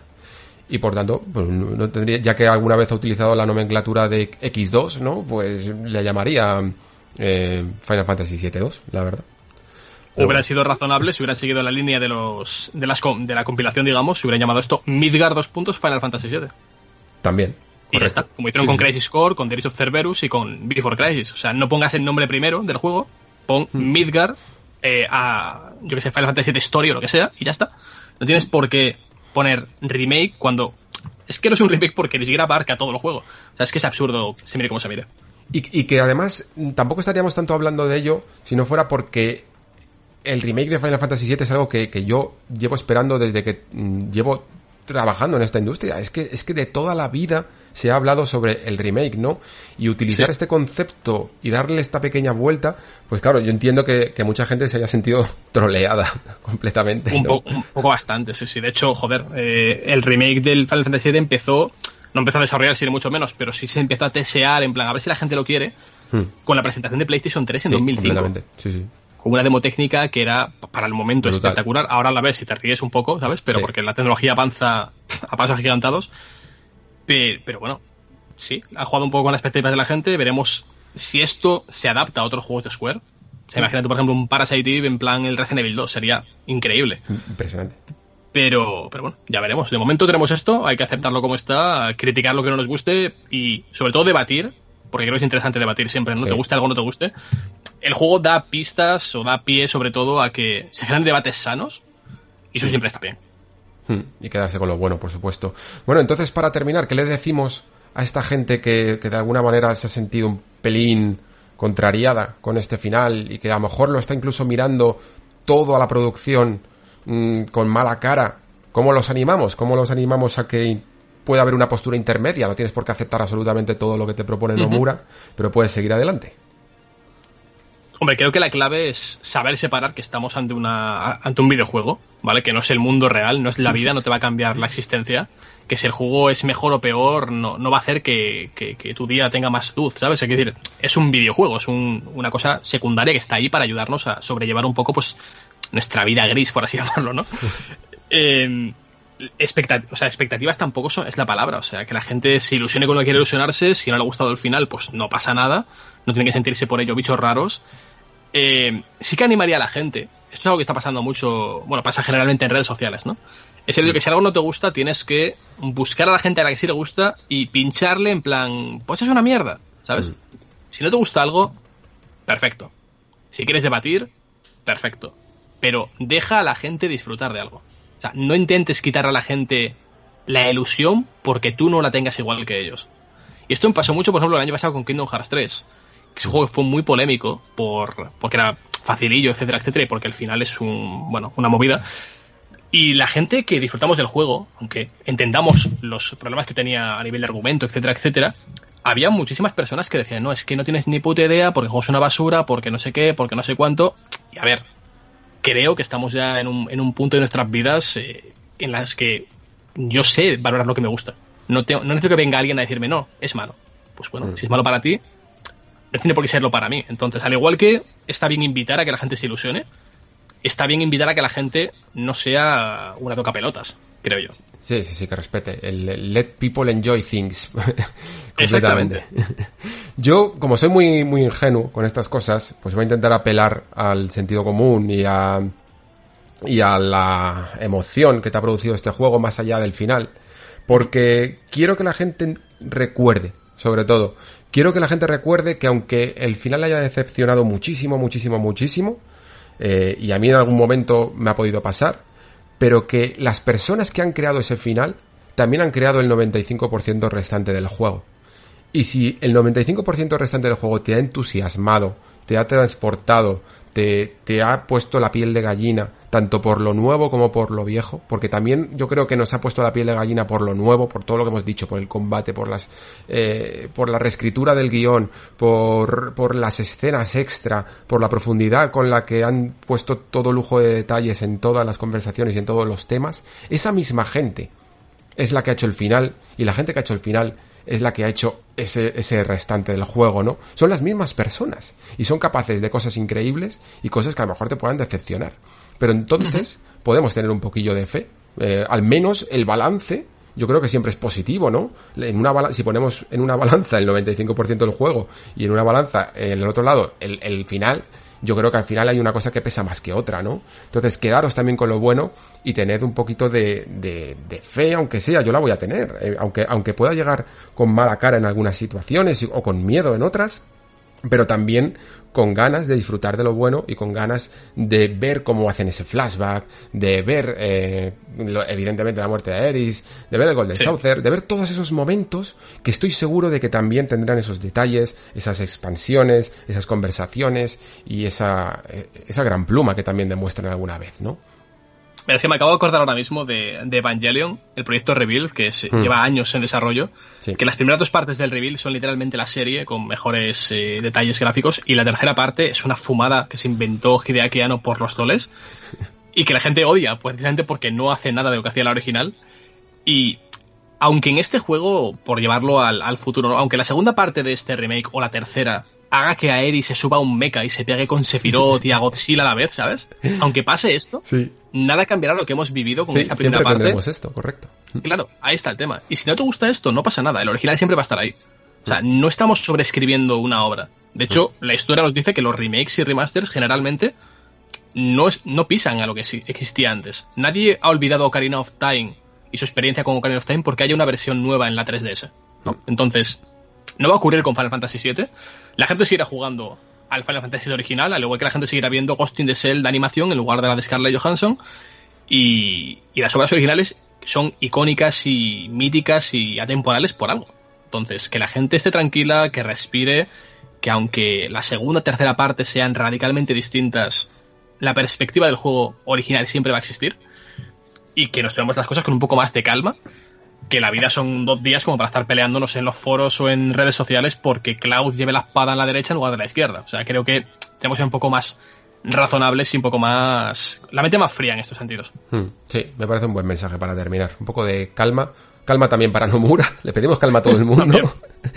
Y por tanto, pues no tendría, ya que alguna vez ha utilizado la nomenclatura de X2, ¿no? Pues le llamaría eh, Final Fantasy VII 2, la verdad.
Hubiera sido razonable si hubiera seguido la línea de los de las de la compilación, digamos, si hubiera llamado esto Midgar 2 puntos Final Fantasy VII.
También.
Y ya está. Como hicieron
Sí,
con. Crisis Core, con Days of Cerberus y con Before Crisis. O sea, no pongas el nombre primero del juego, pon
Hmm.
Midgar eh, a, yo que sé, Final Fantasy VII Story o lo que sea, y ya está. No tienes por qué poner remake cuando... Es que no es un remake porque ni siquiera abarca todo el juego. O sea, es que es absurdo, se mire como se mire.
Y, y que además mm, tampoco estaríamos tanto hablando de ello si no fuera porque el remake de Final Fantasy VII es algo que, que yo llevo esperando desde que mm, llevo trabajando en esta industria. Es que, es que de toda la vida se ha hablado sobre el remake, ¿no? Y utilizar
Sí.
este concepto y darle esta pequeña vuelta, pues claro, yo entiendo que, que mucha gente se haya sentido <laughs> troleada <laughs> completamente.
Un, po- un poco bastante, sí, sí. De hecho, joder, eh, el remake del Final Fantasy VII empezó, no empezó a desarrollarse ni mucho menos, pero sí se empezó a tesear, en plan, a ver si la gente lo quiere,
Hmm.
con la presentación de PlayStation 3 en
Sí,
2005.
completamente. Sí, sí.
Con una demo técnica que era, para el momento,
Brutal.
espectacular. Ahora la ves y te ríes un poco, ¿sabes? Pero
Sí.
porque la tecnología avanza <laughs> a pasos agigantados. Pe- Pero, bueno, sí, ha jugado un poco con las expectativas de la gente. Veremos si esto se adapta a otros juegos de Square. O sea, imagínate, por ejemplo, un Parasite Eve en plan el Resident Evil 2. Sería increíble.
Impresionante.
Pero, pero bueno, ya veremos. De momento tenemos esto, hay que aceptarlo como está, criticar lo que no nos guste y sobre todo debatir, porque creo que es interesante debatir siempre, no
Sí.
te guste algo, no te guste. El juego da pistas o da pie sobre todo a que se generan debates sanos y eso siempre está bien.
Y quedarse con lo bueno, por supuesto. Bueno, entonces para terminar, ¿qué le decimos a esta gente que, que de alguna manera se ha sentido un pelín contrariada con este final y que a lo mejor lo está incluso mirando todo a la producción mm, con mala cara? ¿Cómo los animamos? ¿Cómo los animamos a que pueda haber una postura intermedia? No tienes por qué aceptar absolutamente todo lo que te propone Nomura, pero puedes seguir adelante.
Hombre, creo que la clave es saber separar que estamos ante una ante un videojuego, ¿vale? Que no es el mundo real, no es la vida, no te va a cambiar la existencia. Que si el juego es mejor o peor, no, no va a hacer que, que- que tu día tenga más luz, ¿sabes? Es decir, es un videojuego, es un- una cosa secundaria que está ahí para ayudarnos a sobrellevar un poco, pues, nuestra vida gris, por así <laughs> llamarlo, ¿no? <laughs> Eh, o sea, expectativas tampoco son, es la palabra. O sea, que la gente se ilusione con lo que quiere ilusionarse. Si no le ha gustado el final, pues no pasa nada. No tiene que sentirse por ello bichos raros. Eh, sí que animaría a la gente. Esto es algo que está pasando mucho. Bueno, pasa generalmente en redes sociales, ¿no? Es el que si algo no te gusta, tienes que buscar a la gente a la que sí le gusta y pincharle en plan, pues es una mierda, ¿sabes? Si no te gusta algo, perfecto. Si quieres debatir, perfecto. Pero deja a la gente disfrutar de algo. O sea, no intentes quitar a la gente la ilusión porque tú no la tengas igual que ellos. Y esto me pasó mucho, por ejemplo, el año pasado con Kingdom Hearts 3. Que ese juego fue muy polémico por, porque era facilillo, etcétera, etcétera, y porque al final es un, bueno, una movida. Y la gente que disfrutamos del juego, aunque entendamos los problemas que tenía a nivel de argumento, etcétera, etcétera, había muchísimas personas que decían, no, es que no tienes ni puta idea porque el juego es una basura, porque no sé qué, porque no sé cuánto. Y a ver, creo que estamos ya en un, en un punto de nuestras vidas eh, en las que yo sé valorar lo que me gusta. No, no necesito que venga alguien a decirme, no, es malo. Pues bueno, mm. si es malo para ti, no tiene por qué serlo para mí. Entonces, al igual que está bien invitar a que la gente se ilusione, está bien invitar a que la gente no sea una toca pelotas, creo yo.
Sí, sí, sí, que respete. El, let people enjoy things. <laughs> Completamente. Yo, como soy muy, muy ingenuo con estas cosas, pues voy a intentar apelar al sentido común y a, y a la emoción que te ha producido este juego más allá del final. Porque quiero que la gente recuerde, sobre todo, quiero que la gente recuerde que aunque el final haya decepcionado muchísimo, muchísimo, muchísimo, eh, y a mí en algún momento me ha podido pasar, pero que las personas que han creado ese final también han creado el 95% restante del juego. Y si el 95% restante del juego te ha entusiasmado, te ha transportado, te, te ha puesto la piel de gallina, tanto por lo nuevo como por lo viejo, porque también yo creo que nos ha puesto la piel de gallina por lo nuevo, por todo lo que hemos dicho, por el combate, por las, eh, por la reescritura del guion, por, por las escenas extra, por la profundidad con la que han puesto todo lujo de detalles en todas las conversaciones y en todos los temas, esa misma gente es la que ha hecho el final y la gente que ha hecho el final es la que ha hecho ese, ese restante del juego, ¿no? Son las mismas personas y son capaces de cosas increíbles y cosas que a lo mejor te puedan decepcionar. Pero entonces podemos tener un poquillo de fe. Eh, al menos el balance yo creo que siempre es positivo, ¿no? En una si ponemos en una balanza el 95% del juego y en una balanza en el otro lado el, final, yo creo que al final hay una cosa que pesa más que otra, ¿no? Entonces, quedaros también con lo bueno y tened un poquito de, de, de fe, aunque sea, yo la voy a tener, eh, aunque, aunque pueda llegar con mala cara en algunas situaciones o con miedo en otras, pero también con ganas de disfrutar de lo bueno y con ganas de ver cómo hacen ese flashback, de ver eh, evidentemente la muerte de Eris, de ver el Golden Saucer, de ver todos esos momentos que estoy seguro de que también tendrán esos detalles, esas expansiones, esas conversaciones y esa, eh, esa gran pluma que también demuestran alguna vez, ¿no?
Es que me acabo de acordar ahora mismo de, Evangelion, el proyecto Reveal, que hmm. lleva años en desarrollo. Que las primeras dos partes del Reveal son literalmente la serie, con mejores eh, detalles gráficos. Y la tercera parte es una fumada que se inventó Hideaki Anno por los doles. y que la gente odia, precisamente porque no hace nada de lo que hacía la original. Y aunque en este juego, por llevarlo al, al futuro, aunque la segunda parte de este remake o la tercera haga que Aeri se suba a un mecha y se pegue con Sephiroth y a Godzilla a la vez, ¿sabes? Aunque pase esto, nada cambiará lo que hemos vivido con esta primera parte.
esto, correcto.
Claro, ahí está el tema. Y si no te gusta esto, no pasa nada. El original siempre va a estar ahí. O sea, no estamos sobreescribiendo una obra. De hecho, la historia nos dice que los remakes y remasters generalmente no, es, no pisan a lo que existía antes. Nadie ha olvidado Ocarina of Time y su experiencia con Ocarina of Time porque haya una versión nueva en la 3DS. Entonces, no va a ocurrir con Final Fantasy VII. La gente seguirá jugando al Final Fantasy original, al igual que la gente seguirá viendo Ghost in the Shell de animación en lugar de la de Scarlett Johansson. Y, las obras originales son icónicas y míticas y atemporales por algo. Entonces, que la gente esté tranquila, que respire, que aunque la segunda y tercera parte sean radicalmente distintas, la perspectiva del juego original siempre va a existir. Y que nos tomemos las cosas con un poco más de calma que la vida son dos días como para estar peleándonos en los foros o en redes sociales porque Cloud lleve la espada en la derecha en lugar de la izquierda. O sea, creo que tenemos que ser un poco más razonables y un poco más... la mente más fría en estos sentidos.
Hmm, sí, me parece un buen mensaje para terminar. Un poco de calma. Calma también para Nomura. <laughs> Le pedimos calma a todo el <laughs> mundo.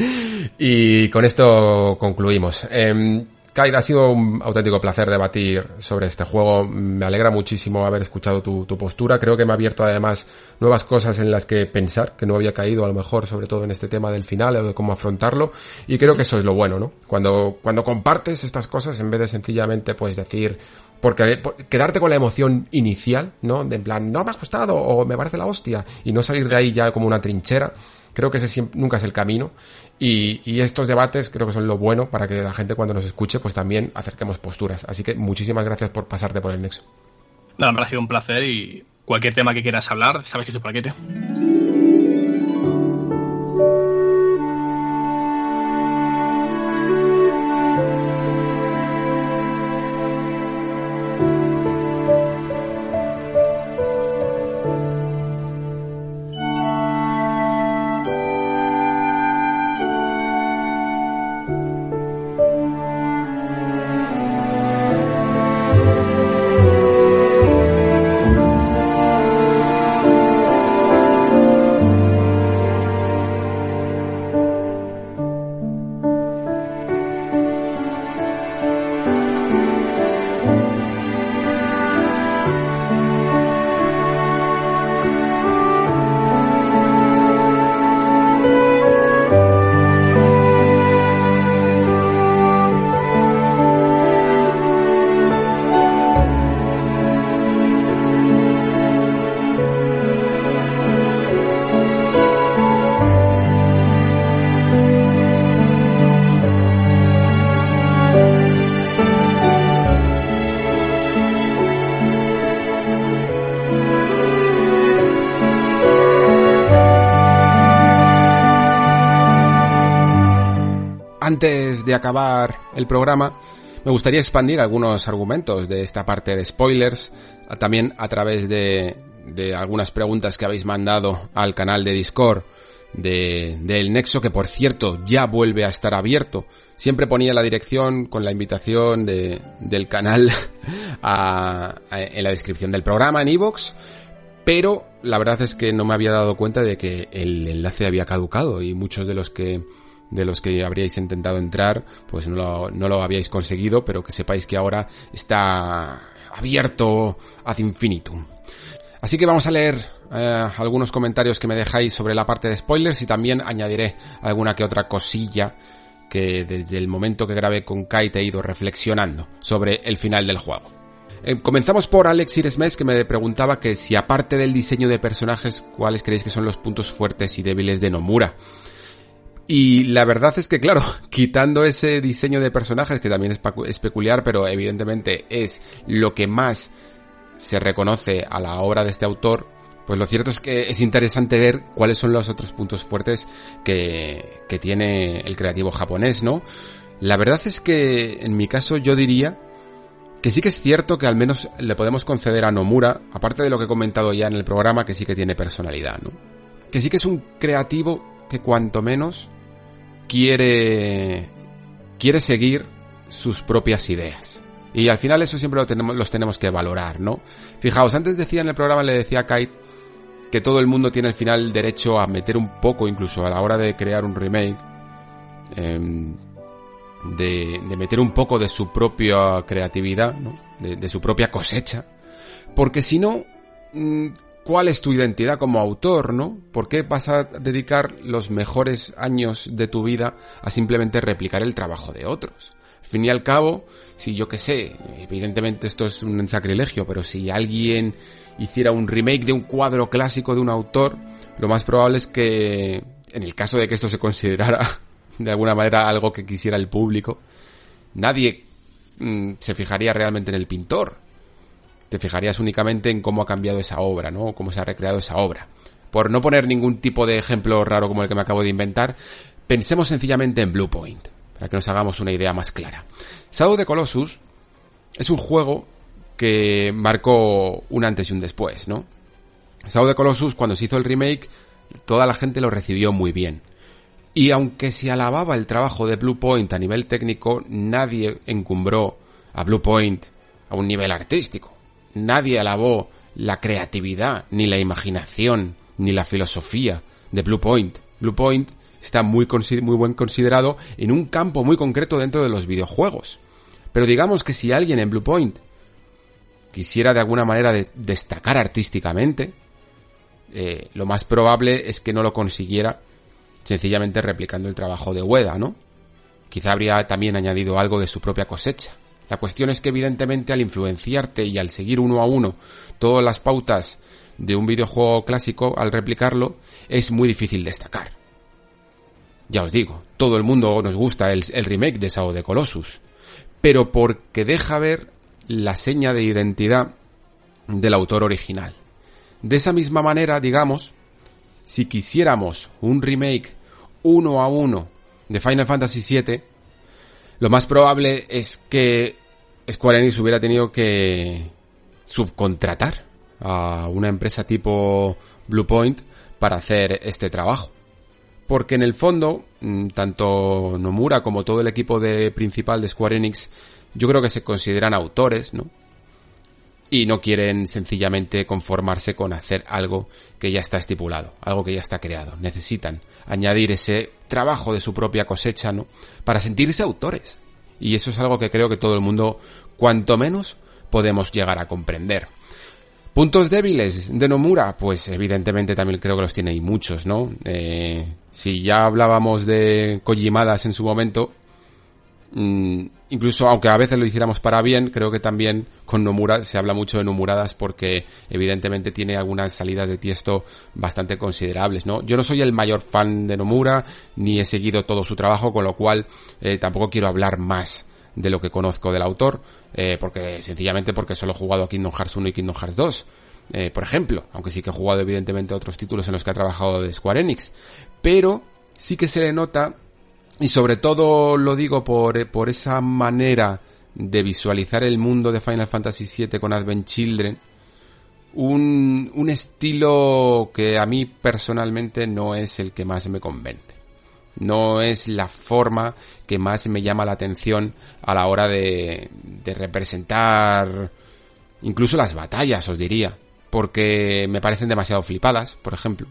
<laughs> y con esto concluimos. Eh, Kai, ha sido un auténtico placer debatir sobre este juego. Me alegra muchísimo haber escuchado tu, postura. Creo que me ha abierto además nuevas cosas en las que pensar, que no había caído a lo mejor, sobre todo en este tema del final o de cómo afrontarlo. Y creo que eso es lo bueno, ¿no? Cuando, cuando compartes estas cosas, en vez de sencillamente pues decir, porque quedarte con la emoción inicial, ¿no? De en plan, no me ha gustado o me parece la hostia y no salir de ahí ya como una trinchera
Creo que ese nunca es el camino y, y, estos debates creo que son lo bueno para que la gente cuando nos escuche pues también acerquemos posturas. Así que muchísimas gracias por pasarte por el nexo.
Nada, me ha sido un placer y cualquier tema que quieras hablar, sabes que soy paquete.
Acabar el programa, me gustaría expandir algunos argumentos de esta parte de spoilers, también a través de, de algunas preguntas que habéis mandado al canal de Discord de, del Nexo, que por cierto ya vuelve a estar abierto. Siempre ponía la dirección con la invitación de, del canal <laughs> en la descripción del programa en iVoox, pero la verdad es que no me había dado cuenta de que el enlace había caducado y muchos de los que de los que habríais intentado entrar, pues no lo, no lo habíais conseguido, pero que sepáis que ahora está abierto ad infinitum. Así que vamos a leer eh, algunos comentarios que me dejáis sobre la parte de spoilers y también añadiré alguna que otra cosilla que desde el momento que grabé con Kite he ido reflexionando sobre el final del juego. Eh, comenzamos por Alex Iresmes que me preguntaba que si aparte del diseño de personajes, cuáles creéis que son los puntos fuertes y débiles de Nomura. Y la verdad es que, claro, <laughs> quitando ese diseño de personajes, que también es, peculiar, pero evidentemente es lo que más se reconoce a la obra de este autor, pues lo cierto es que es interesante ver cuáles son los otros puntos fuertes que, que tiene el creativo japonés, ¿no? La verdad es que, en mi caso, yo diría que sí que es cierto que al menos le podemos conceder a Nomura, aparte de lo que he comentado ya en el programa, que sí que tiene personalidad, ¿no? Que sí que es un creativo que cuanto menos quiere, quiere seguir sus propias ideas. Y al final eso siempre lo tenemos, los tenemos que valorar, ¿no? Fijaos, antes decía en el programa, le decía a Kite que todo el mundo tiene al final derecho a meter un poco, incluso a la hora de crear un remake, em, de, meter un poco de su propia creatividad, ¿no? De, de su propia cosecha. Porque si no, mm, cuál es tu identidad como autor, ¿no? ¿Por qué vas a dedicar los mejores años de tu vida a simplemente replicar el trabajo de otros? Al fin y al cabo, si yo qué sé, evidentemente esto es un sacrilegio, pero si alguien hiciera un remake de un cuadro clásico de un autor, lo más probable es que, en el caso de que esto se considerara <laughs> de alguna manera algo que quisiera el público, nadie mm, se fijaría realmente en el pintor, te fijarías únicamente en cómo ha cambiado esa obra, ¿no? Cómo se ha recreado esa obra. Por no poner ningún tipo de ejemplo raro como el que me acabo de inventar, pensemos sencillamente en Blue Point, para que nos hagamos una idea más clara. Shadow the Colossus es un juego que marcó un antes y un después, ¿no? Shadow the Colossus, cuando se hizo el remake, toda la gente lo recibió muy bien. Y aunque se alababa el trabajo de Blue Point a nivel técnico, nadie encumbró a Blue Point a un nivel artístico nadie alabó la creatividad, ni la imaginación, ni la filosofía de Blue Point. Blue Point está muy, muy buen considerado en un campo muy concreto dentro de los videojuegos. Pero digamos que si alguien en Blue Point quisiera de alguna manera destacar artísticamente, eh, lo más probable es que no lo consiguiera sencillamente replicando el trabajo de Ueda, ¿no? Quizá habría también añadido algo de su propia cosecha. La cuestión es que evidentemente al influenciarte y al seguir uno a uno todas las pautas de un videojuego clásico, al replicarlo, es muy difícil destacar. ya os digo, todo el mundo nos gusta el, remake de Sao de Colossus, pero porque deja ver la seña de identidad del autor original. De esa misma manera, digamos, si quisiéramos un remake uno a uno de Final Fantasy VII, lo más probable es que Square Enix hubiera tenido que subcontratar a una empresa tipo Bluepoint para hacer este trabajo. Porque en el fondo, mm, tanto Nomura como todo el equipo de principal de Square Enix, yo creo que se consideran autores, ¿no? Y no quieren sencillamente conformarse con hacer algo que ya está estipulado, algo que ya está creado. Necesitan añadir ese trabajo de su propia cosecha, ¿no? Para sentirse autores. Y eso es algo que creo que todo el mundo, cuanto menos, podemos llegar a comprender. Puntos débiles de Nomura, pues evidentemente también creo que los tiene y muchos, ¿no? Eh, si ya hablábamos de Kojimadas en su momento, incluso aunque a veces lo hiciéramos para bien, creo que también con Nomura se habla mucho de Nomuradas porque evidentemente tiene algunas salidas de tiesto bastante considerables, ¿no? Yo no soy el mayor fan de Nomura, ni he seguido todo su trabajo, con lo cual eh, tampoco quiero hablar más de lo que conozco del autor, eh, porque sencillamente porque solo he jugado a Kingdom Hearts 1 y Kingdom Hearts 2, eh, por ejemplo, aunque sí que he jugado evidentemente otros títulos en los que ha trabajado de Square Enix, pero sí que se le nota, y sobre todo lo digo por, por esa manera de visualizar el mundo de Final Fantasy VII con Advent Children, un, un estilo que a mí personalmente no es el que más me convence no es la forma que más me llama la atención a la hora de, de representar incluso las batallas, os diría, porque me parecen demasiado flipadas, por ejemplo.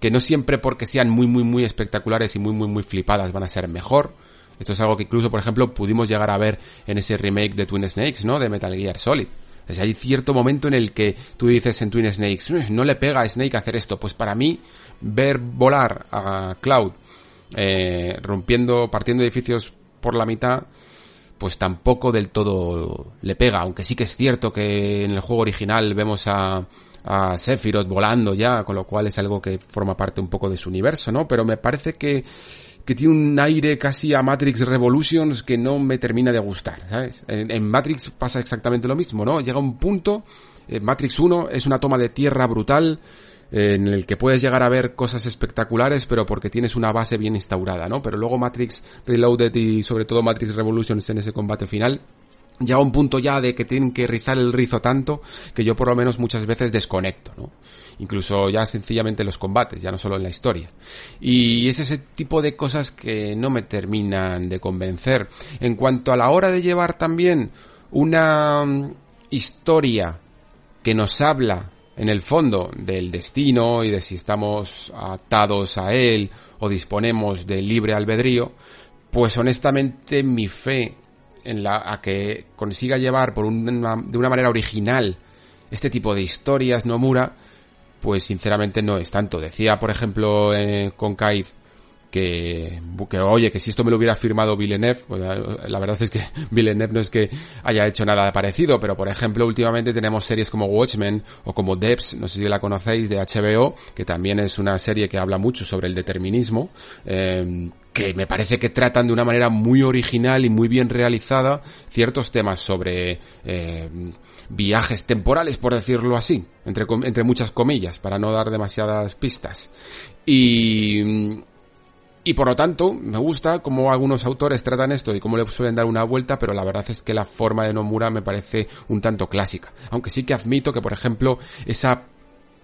Que no siempre porque sean muy, muy, muy espectaculares y muy, muy, muy flipadas van a ser mejor. Esto es algo que incluso, por ejemplo, pudimos llegar a ver en ese remake de Twin Snakes, ¿no? De Metal Gear Solid. O hay cierto momento en el que tú dices en Twin Snakes, no le pega a Snake hacer esto. Pues para mí, ver volar a Cloud eh, rompiendo, partiendo edificios por la mitad, pues tampoco del todo le pega, aunque sí que es cierto que en el juego original vemos a, a Sephiroth volando ya, con lo cual es algo que forma parte un poco de su universo, ¿no? Pero me parece que, que tiene un aire casi a Matrix Revolutions que no me termina de gustar, ¿sabes? En, Matrix pasa exactamente lo mismo, ¿no? Llega un punto, eh, Matrix 1 es una toma de tierra brutal, en el que puedes llegar a ver cosas espectaculares, pero porque tienes una base bien instaurada, ¿no? Pero luego Matrix Reloaded y sobre todo Matrix Revolutions en ese combate final, ya a un punto ya de que tienen que rizar el rizo tanto que yo por lo menos muchas veces desconecto, ¿no? Incluso ya sencillamente los combates, ya no solo en la historia. Y es ese tipo de cosas que no me terminan de convencer. En cuanto a la hora de llevar también una mm, historia que nos habla en el fondo del destino y de si estamos atados a él o disponemos de libre albedrío, pues honestamente mi fe en la a que consiga llevar por una, de una manera original este tipo de historias Nomura, pues sinceramente no es tanto. Decía, por ejemplo, eh, con Kaid que, que, oye, que si esto me lo hubiera firmado Villeneuve, pues, la verdad es que <laughs> Villeneuve no es que haya hecho nada parecido, pero por ejemplo últimamente tenemos series como Watchmen o como Debs, no sé si la conocéis, de HBO, que también es una serie que habla mucho sobre el determinismo, eh, que me parece que tratan de una manera muy original y muy bien realizada ciertos temas sobre eh, viajes temporales, por decirlo así, entre, entre muchas comillas, para no dar demasiadas pistas. Y y por lo tanto, me gusta cómo algunos autores tratan esto y cómo le suelen dar una vuelta, pero la verdad es que la forma de Nomura me parece un tanto clásica. Aunque sí que admito que, por ejemplo, esa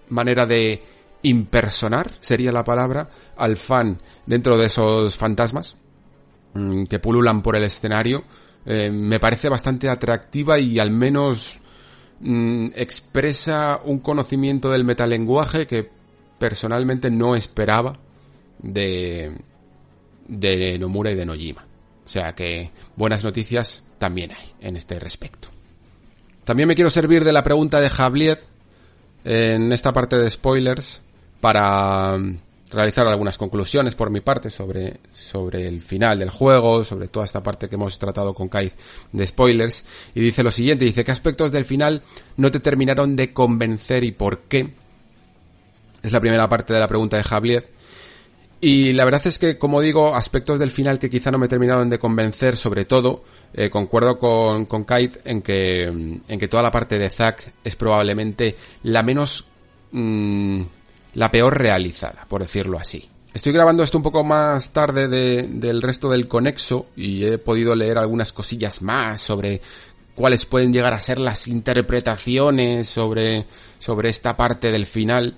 manera de impersonar, sería la palabra, al fan dentro de esos fantasmas mm, que pululan por el escenario, eh, me parece bastante atractiva y al menos mm, expresa un conocimiento del metalenguaje que personalmente no esperaba de, de Nomura y de Nojima. O sea que buenas noticias también hay en este respecto. También me quiero servir de la pregunta de Javier en esta parte de spoilers para mm, realizar algunas conclusiones por mi parte sobre, sobre el final del juego, sobre toda esta parte que hemos tratado con Kai de spoilers. Y dice lo siguiente, dice, ¿qué aspectos del final no te terminaron de convencer y por qué? Es la primera parte de la pregunta de Javier. Y la verdad es que, como digo, aspectos del final que quizá no me terminaron de convencer, sobre todo, eh, concuerdo con, con Kite en que, en que toda la parte de Zack es probablemente la menos, mm, la peor realizada, por decirlo así. Estoy grabando esto un poco más tarde de, del resto del conexo y he podido leer algunas cosillas más sobre cuáles pueden llegar a ser las interpretaciones sobre, sobre esta parte del final.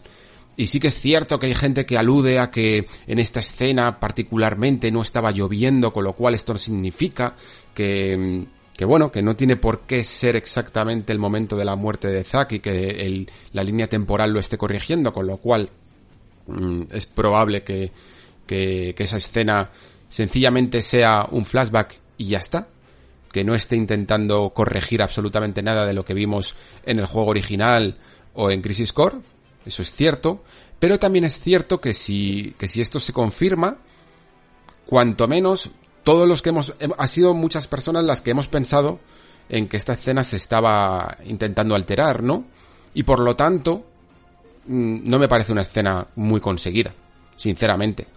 Y sí que es cierto que hay gente que alude a que en esta escena particularmente no estaba lloviendo, con lo cual esto significa que, que bueno, que no tiene por qué ser exactamente el momento de la muerte de Zack y que la línea temporal lo esté corrigiendo, con lo cual mm, es probable que, que, que esa escena sencillamente sea un flashback y ya está. Que no esté intentando corregir absolutamente nada de lo que vimos en el juego original o en Crisis Core, eso es cierto, pero también es cierto que si, que si esto se confirma, cuanto menos todos los que hemos, ha sido muchas personas las que hemos pensado en que esta escena se estaba intentando alterar, ¿no? Y por lo tanto, mm, no me parece una escena muy conseguida, sinceramente.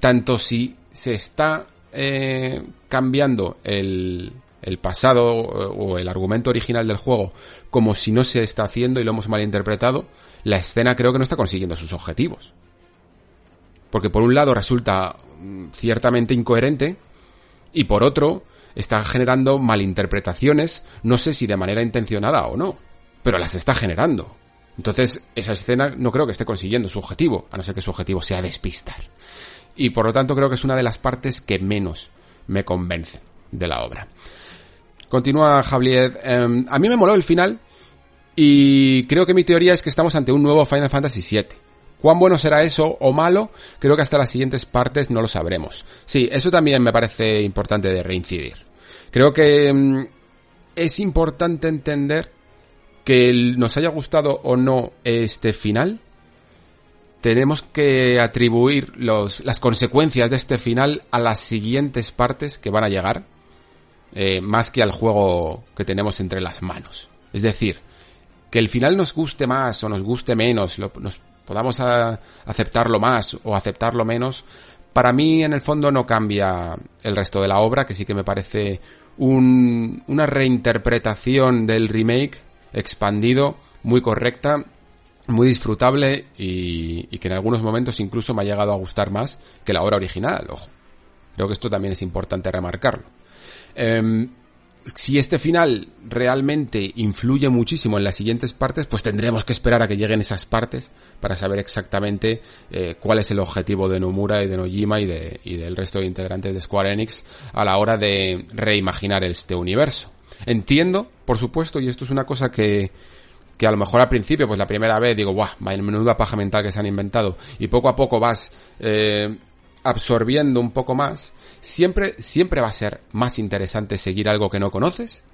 Tanto si se está eh, cambiando el, el pasado o el argumento original del juego como si no se está haciendo y lo hemos malinterpretado, la escena creo que no está consiguiendo sus objetivos. Porque por un lado resulta mm, ciertamente incoherente y por otro está generando malinterpretaciones, no sé si de manera intencionada o no, pero las está generando. Entonces, esa escena no creo que esté consiguiendo su objetivo, a no ser que su objetivo sea despistar. Y por lo tanto creo que es una de las partes que menos me convence de la obra. Continúa Javier. Em, a mí me moló el final y creo que mi teoría es que estamos ante un nuevo Final Fantasy VII. ¿Cuán bueno será eso o malo? Creo que hasta las siguientes partes no lo sabremos. Sí, eso también me parece importante de reincidir. Creo que em, es importante entender que nos haya gustado o no este final, tenemos que atribuir las consecuencias de este final a las siguientes partes que van a llegar eh, más que al juego que tenemos entre las manos. Es decir, que el final nos guste más o nos guste menos, nos podamos aceptarlo más o aceptarlo menos, para mí en el fondo no cambia el resto de la obra, que sí que me parece un, una reinterpretación del remake expandido, muy correcta, muy disfrutable y, que en algunos momentos incluso me ha llegado a gustar más que la obra original, ojo. Creo que esto también es importante remarcarlo. Eh, si este final realmente influye muchísimo en las siguientes partes, pues tendremos que esperar a que lleguen esas partes para saber exactamente eh, cuál es el objetivo de Nomura y de Nojima y, de, y del resto de integrantes de Square Enix a la hora de reimaginar este universo. Entiendo, por supuesto, y esto es una cosa que, que a lo mejor al principio, pues la primera vez digo, guau, menuda paja mental que se han inventado, y poco a poco vas eh, absorbiendo un poco más, siempre, siempre va a ser más interesante seguir algo que no conoces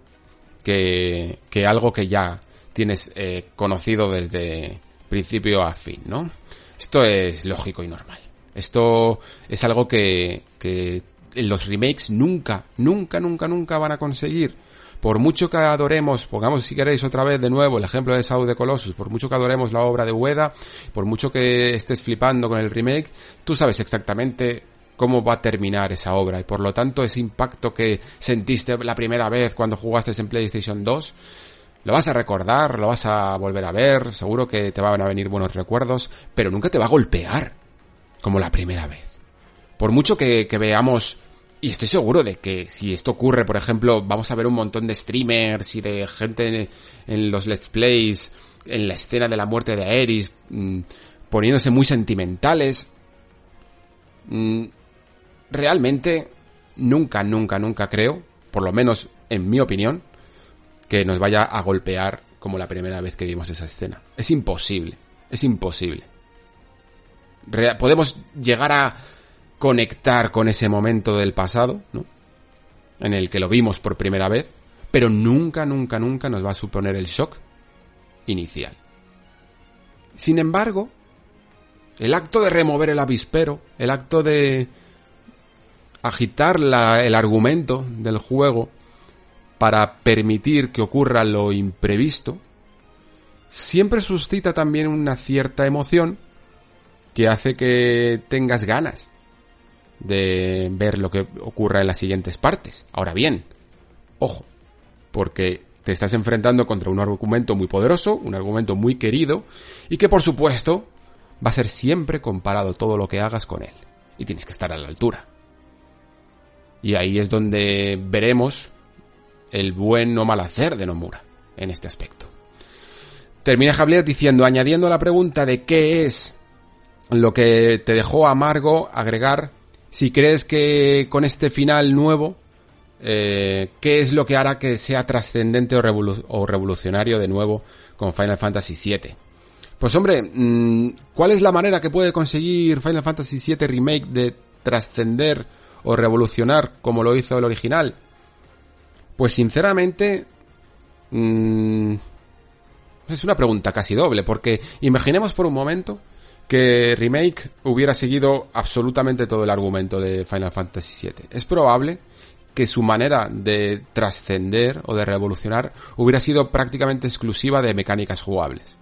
que, que algo que ya tienes eh, conocido desde principio a fin, ¿no? Esto es lógico y normal. Esto es algo que, que los remakes nunca, nunca, nunca, nunca van a conseguir por mucho que adoremos, pongamos si queréis otra vez de nuevo el ejemplo de Saud de Colossus, por mucho que adoremos la obra de Ueda, por mucho que estés flipando con el remake, tú sabes exactamente cómo va a terminar esa obra y por lo tanto ese impacto que sentiste la primera vez cuando jugaste en PlayStation 2 lo vas a recordar, lo vas a volver a ver, seguro que te van a venir buenos recuerdos, pero nunca te va a golpear como la primera vez. Por mucho que, veamos y estoy seguro de que si esto ocurre, por ejemplo, vamos a ver un montón de streamers y de gente en, los let's plays, en la escena de la muerte de Aeris, mm, poniéndose muy sentimentales. Mm, realmente, nunca, nunca, nunca creo, por lo menos en mi opinión, que nos vaya a golpear como la primera vez que vimos esa escena. Es imposible, es imposible. podemos llegar a conectar con ese momento del pasado, ¿no? En el que lo vimos por primera vez, pero nunca, nunca, nunca nos va a suponer el shock inicial. Sin embargo, el acto de remover el avispero, el acto de agitar el argumento del juego para permitir que ocurra lo imprevisto, siempre suscita también una cierta emoción que hace que tengas ganas de ver lo que ocurra en las siguientes partes. Ahora bien, ojo, porque te estás enfrentando contra un argumento muy poderoso, un argumento muy querido, y que por supuesto va a ser siempre comparado todo lo que hagas con él. Y tienes que estar a la altura. Y ahí es donde veremos el buen o mal hacer de Nomura en este aspecto. Termina Javier diciendo, añadiendo la pregunta de qué es lo que te dejó amargo, agregar si crees que con este final nuevo, eh, qué es lo que hará que sea trascendente o, revolucionario de nuevo con Final Fantasy VII. Pues hombre, mm, ¿cuál es la manera que puede conseguir Final Fantasy VII Remake de trascender o revolucionar como lo hizo el original? Pues sinceramente, mmm, es una pregunta casi doble, porque imaginemos por un momento que Remake hubiera seguido absolutamente todo el argumento de Final Fantasy VII. Es probable que su manera de trascender o de revolucionar hubiera sido prácticamente exclusiva de mecánicas jugables,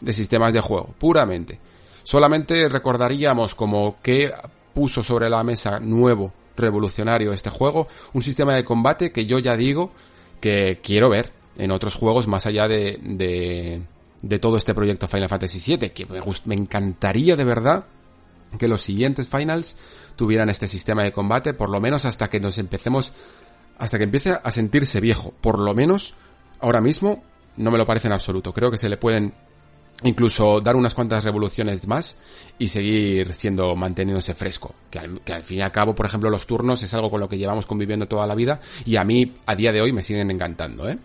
de sistemas de juego, puramente. Solamente recordaríamos como que puso sobre la mesa nuevo, revolucionario este juego, un sistema de combate que yo ya digo que quiero ver en otros juegos más allá de, de, de todo este proyecto Final Fantasy VII, que me, me encantaría de verdad que los siguientes finals tuvieran este sistema de combate, por lo menos hasta que nos empecemos, hasta que empiece a sentirse viejo. Por lo menos, ahora mismo, no me lo parece en absoluto. Creo que se le pueden incluso dar unas cuantas revoluciones más y seguir siendo manteniéndose fresco. Que al, que al, fin y al cabo, por ejemplo, los turnos es algo con lo que llevamos conviviendo toda la vida y a mí a día de hoy me siguen encantando, ¿eh?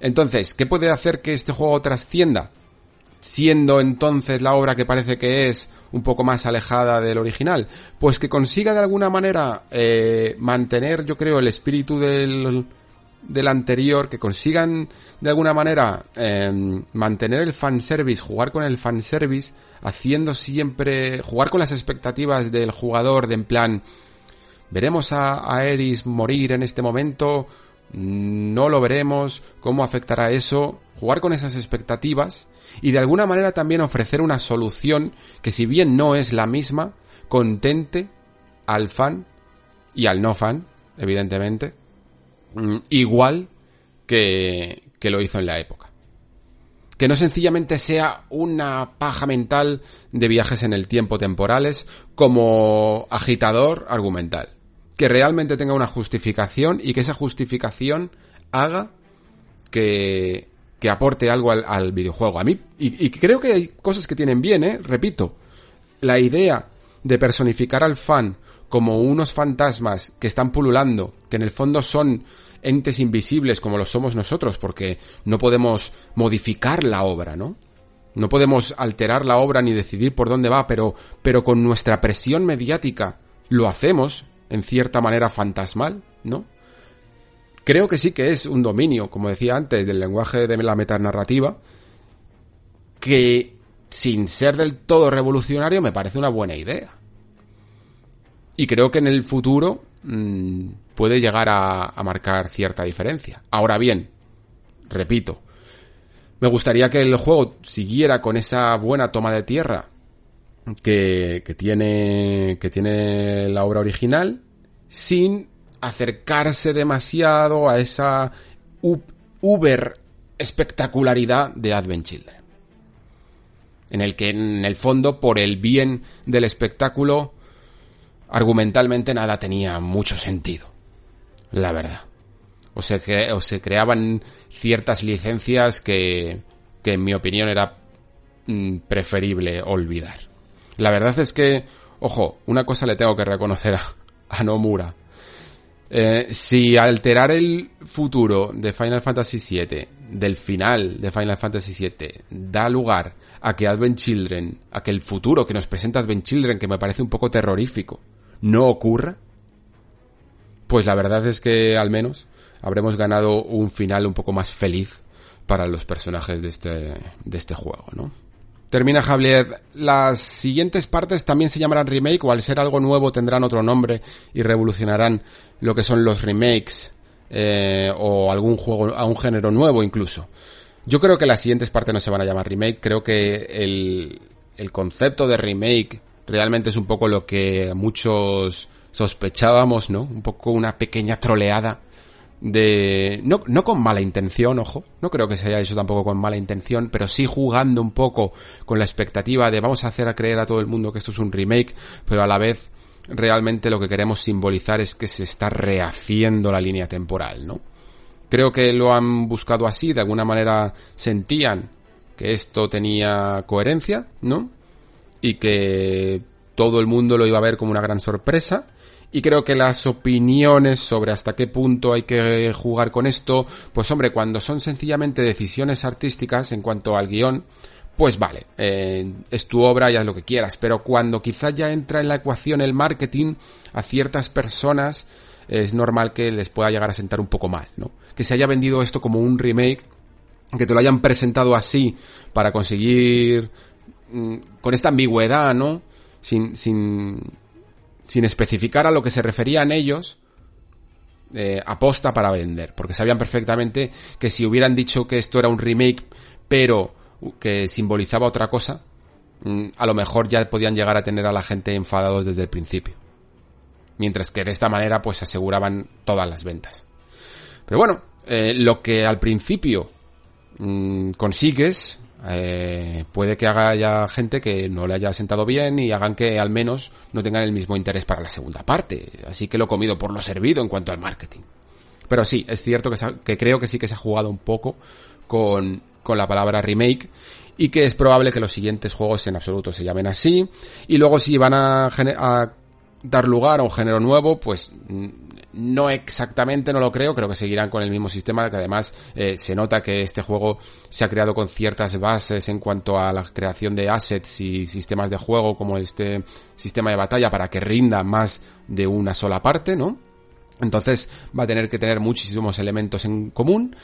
Entonces, ¿qué puede hacer que este juego trascienda? Siendo entonces la obra que parece que es un poco más alejada del original, pues que consiga de alguna manera eh, mantener, yo creo, el espíritu del, del anterior, que consigan de alguna manera eh, mantener el fanservice, jugar con el fanservice, haciendo siempre, jugar con las expectativas del jugador de en plan, veremos a, a Eris morir en este momento, no lo veremos, cómo afectará eso, jugar con esas expectativas y de alguna manera también ofrecer una solución que si bien no es la misma, contente al fan y al no fan, evidentemente, mm, igual que, que lo hizo en la época. Que no sencillamente sea una paja mental de viajes en el tiempo temporales como agitador argumental que realmente tenga una justificación y que esa justificación haga que, que aporte algo al, videojuego. A mí, y, y, creo que hay cosas que tienen bien, ¿eh? Repito, la idea de personificar al fan como unos fantasmas que están pululando, que en el fondo son entes invisibles como lo somos nosotros, porque no podemos modificar la obra, ¿no? No podemos alterar la obra ni decidir por dónde va, pero, pero con nuestra presión mediática lo hacemos en cierta manera fantasmal, ¿no? Creo que sí que es un dominio, como decía antes, del lenguaje de la metanarrativa, que sin ser del todo revolucionario me parece una buena idea. Y creo que en el futuro mmm, puede llegar a, a marcar cierta diferencia. Ahora bien, repito, me gustaría que el juego siguiera con esa buena toma de tierra que, que, tiene, que tiene la obra original sin acercarse demasiado a esa uber espectacularidad de Advent Children. En el que en el fondo, por el bien del espectáculo, argumentalmente nada tenía mucho sentido. La verdad. O se, creaban ciertas licencias que, que en mi opinión era mm, preferible olvidar. La verdad es que, ojo, una cosa le tengo que reconocer a, a Nomura. Eh, si alterar el futuro de Final Fantasy VII, del final de Final Fantasy VII, da lugar a que Advent Children, a que el futuro que nos presenta Advent Children, que me parece un poco terrorífico, no ocurra, pues la verdad es que al menos habremos ganado un final un poco más feliz para los personajes de este, de este juego, ¿no? Termina Javier. Las siguientes partes también se llamarán remake o al ser algo nuevo tendrán otro nombre y revolucionarán lo que son los remakes eh, o algún juego, a un género nuevo incluso. Yo creo que las siguientes partes no se van a llamar remake. Creo que el, el concepto de remake realmente es un poco lo que muchos sospechábamos, ¿no? Un poco una pequeña troleada de... No, no con mala intención, ojo, no creo que se haya hecho tampoco con mala intención, pero sí jugando un poco con la expectativa de vamos a hacer a creer a todo el mundo que esto es un remake, pero a la vez realmente lo que queremos simbolizar es que se está rehaciendo la línea temporal, ¿no? Creo que lo han buscado así, de alguna manera sentían que esto tenía coherencia, ¿no? Y que todo el mundo lo iba a ver como una gran sorpresa y creo que las opiniones sobre hasta qué punto hay que jugar con esto, pues hombre, cuando son sencillamente decisiones artísticas en cuanto al guion, pues vale, eh, es tu obra y haz lo que quieras, pero cuando quizá ya entra en la ecuación el marketing, a ciertas personas es normal que les pueda llegar a sentar un poco mal, ¿no? Que se haya vendido esto como un remake, que te lo hayan presentado así para conseguir con esta ambigüedad, ¿no? Sin, sin, sin especificar a lo que se referían ellos, eh, aposta para vender, porque sabían perfectamente que si hubieran dicho que esto era un remake, pero que simbolizaba otra cosa, mm, a lo mejor ya podían llegar a tener a la gente enfadados desde el principio. Mientras que de esta manera pues aseguraban todas las ventas. Pero bueno, eh, lo que al principio mm, consigues eh, puede que haga ya gente que no le haya sentado bien y hagan que al menos no tengan el mismo interés para la segunda parte. Así que lo comido por lo servido en cuanto al marketing. Pero sí, es cierto que, que creo que sí que se ha jugado un poco con, con la palabra remake y que es probable que los siguientes juegos en absoluto se llamen así. Y luego si van a, a dar lugar a un género nuevo, pues no exactamente, no lo creo, creo que seguirán con el mismo sistema, que además eh, se nota que este juego se ha creado con ciertas bases en cuanto a la creación de assets y sistemas de juego como este sistema de batalla para que rinda más de una sola parte, ¿no? Entonces va a tener que tener muchísimos elementos en común,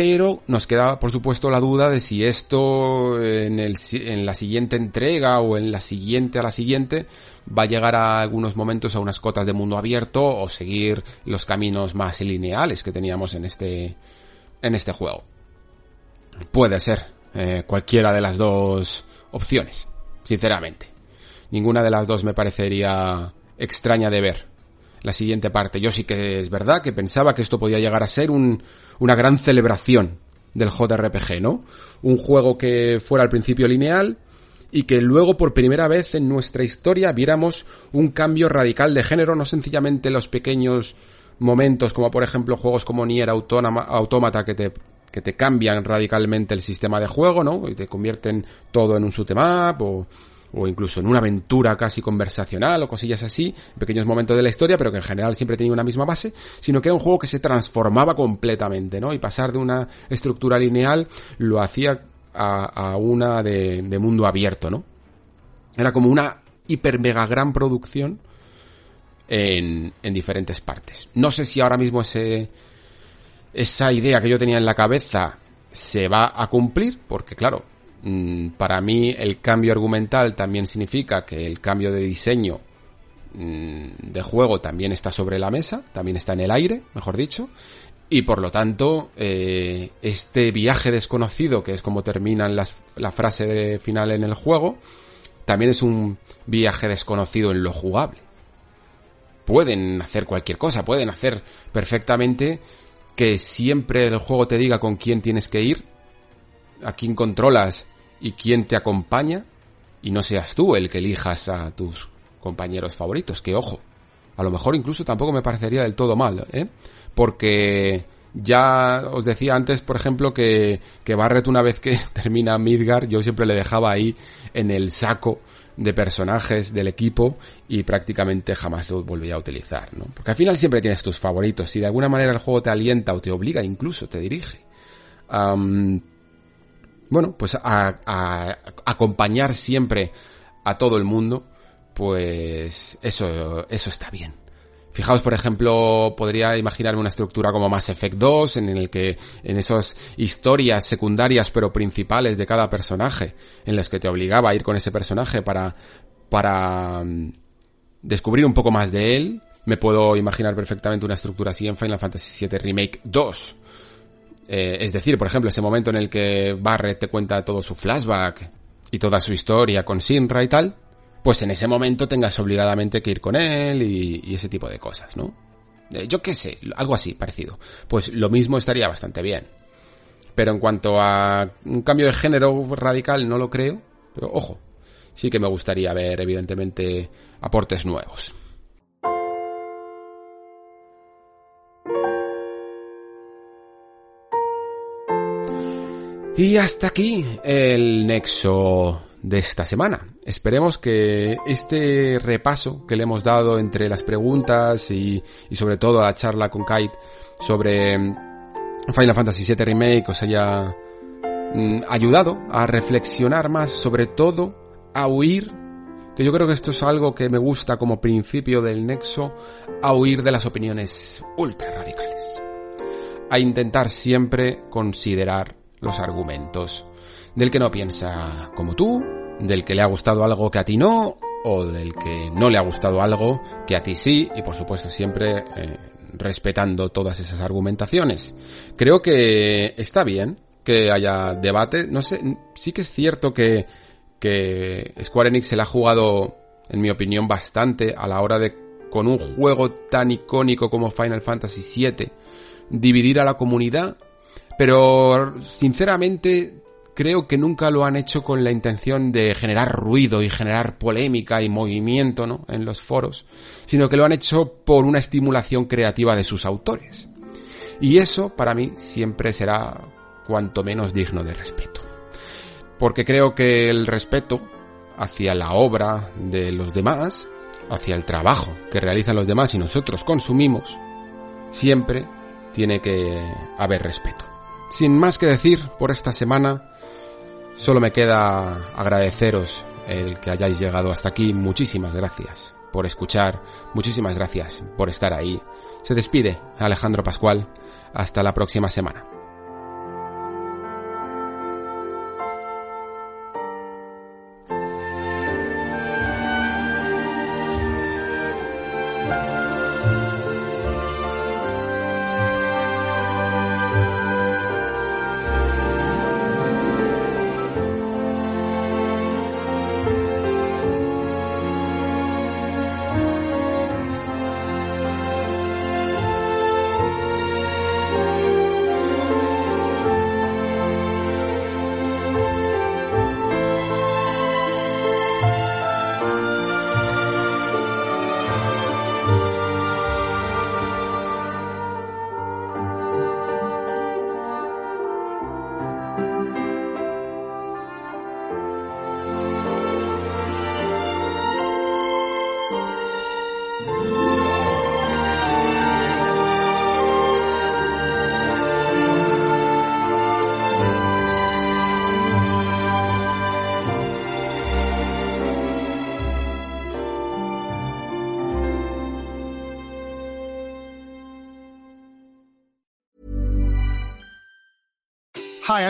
pero nos queda por supuesto la duda de si esto en, la siguiente entrega o en la siguiente a la siguiente va a llegar a algunos momentos a unas cotas de mundo abierto o seguir los caminos más lineales que teníamos en este en este juego. Puede ser eh, cualquiera de las dos opciones, sinceramente. Ninguna de las dos me parecería extraña de ver. La siguiente parte, yo sí que es verdad que pensaba que esto podía llegar a ser un, una gran celebración del JRPG, ¿no? Un juego que fuera al principio lineal, y que luego por primera vez en nuestra historia viéramos un cambio radical de género, no sencillamente los pequeños momentos como por ejemplo juegos como Nier Automata que te que te cambian radicalmente el sistema de juego, ¿no? Y te convierten todo en un shoot'em up o, o incluso en una aventura casi conversacional o cosillas así, pequeños momentos de la historia, pero que en general siempre tenía una misma base, sino que era un juego que se transformaba completamente, ¿no? Y pasar de una estructura lineal lo hacía a, una de, mundo abierto, ¿no? Era como una hiper mega gran producción en, en diferentes partes. No sé si ahora mismo ese, esa idea que yo tenía en la cabeza se va a cumplir, porque claro, para mí el cambio argumental también significa que el cambio de diseño mm, de juego también está sobre la mesa, también está en el aire, mejor dicho, y por lo tanto, eh, este viaje desconocido, que es como termina la frase final en el juego, también es un viaje desconocido en lo jugable. Pueden hacer cualquier cosa, pueden hacer perfectamente que siempre el juego te diga con quién tienes que ir, a quién controlas y quién te acompaña, y no seas tú el que elijas a tus compañeros favoritos, que ojo, a lo mejor incluso tampoco me parecería del todo mal, ¿eh? porque ya os decía antes, por ejemplo, que, que Barrett una vez que <laughs> termina Midgar, yo siempre le dejaba ahí en el saco de personajes del equipo y prácticamente jamás lo volvía a utilizar, ¿no? Porque al final siempre tienes tus favoritos y de alguna manera el juego te alienta o te obliga, incluso te dirige. Bueno, pues a, acompañar siempre a todo el mundo, pues eso, eso está bien. Fijaos, por ejemplo, podría imaginarme una estructura como Mass Effect 2, en el que, en esas historias secundarias pero principales de cada personaje, en las que te obligaba a ir con ese personaje para, para mm, descubrir un poco más de él. Me puedo imaginar perfectamente una estructura así en Final Fantasy VII Remake 2. Eh, es decir, por ejemplo, ese momento en el que Barret te cuenta todo su flashback y toda su historia con Sinra y tal pues en ese momento tengas obligadamente que ir con él y, ese tipo de cosas, ¿no? Eh, yo qué sé, algo así, parecido. Pues lo mismo estaría bastante bien. Pero en cuanto a un cambio de género radical, no lo creo. Pero ojo, sí que me gustaría ver, evidentemente, aportes nuevos. Y hasta aquí el nexo de esta semana. Esperemos que este repaso que le hemos dado entre las preguntas y, sobre todo la charla con Kite sobre Final Fantasy VII Remake os haya mm, ayudado a reflexionar más, sobre todo a huir, que yo creo que esto es algo que me gusta como principio del nexo, a huir de las opiniones ultra radicales. A intentar siempre considerar los argumentos. Del que no piensa como tú, del que le ha gustado algo que a ti no, o del que no le ha gustado algo que a ti sí, y por supuesto siempre eh, respetando todas esas argumentaciones. Creo que está bien que haya debate. No sé, sí que es cierto que, que Square Enix se la ha jugado, en mi opinión, bastante a la hora de, con un juego tan icónico como Final Fantasy VII, dividir a la comunidad pero sinceramente creo que nunca lo han hecho con la intención de generar ruido y generar polémica y movimiento ¿no? en los foros, sino que lo han hecho por una estimulación creativa de sus autores. Y eso para mí siempre será cuanto menos digno de respeto. Porque creo que el respeto hacia la obra de los demás, hacia el trabajo que realizan los demás y nosotros consumimos, siempre tiene que haber respeto. Sin más que decir por esta semana, solo me queda agradeceros el que hayáis llegado hasta aquí. Muchísimas gracias por escuchar, muchísimas gracias por estar ahí. Se despide Alejandro Pascual. Hasta la próxima semana.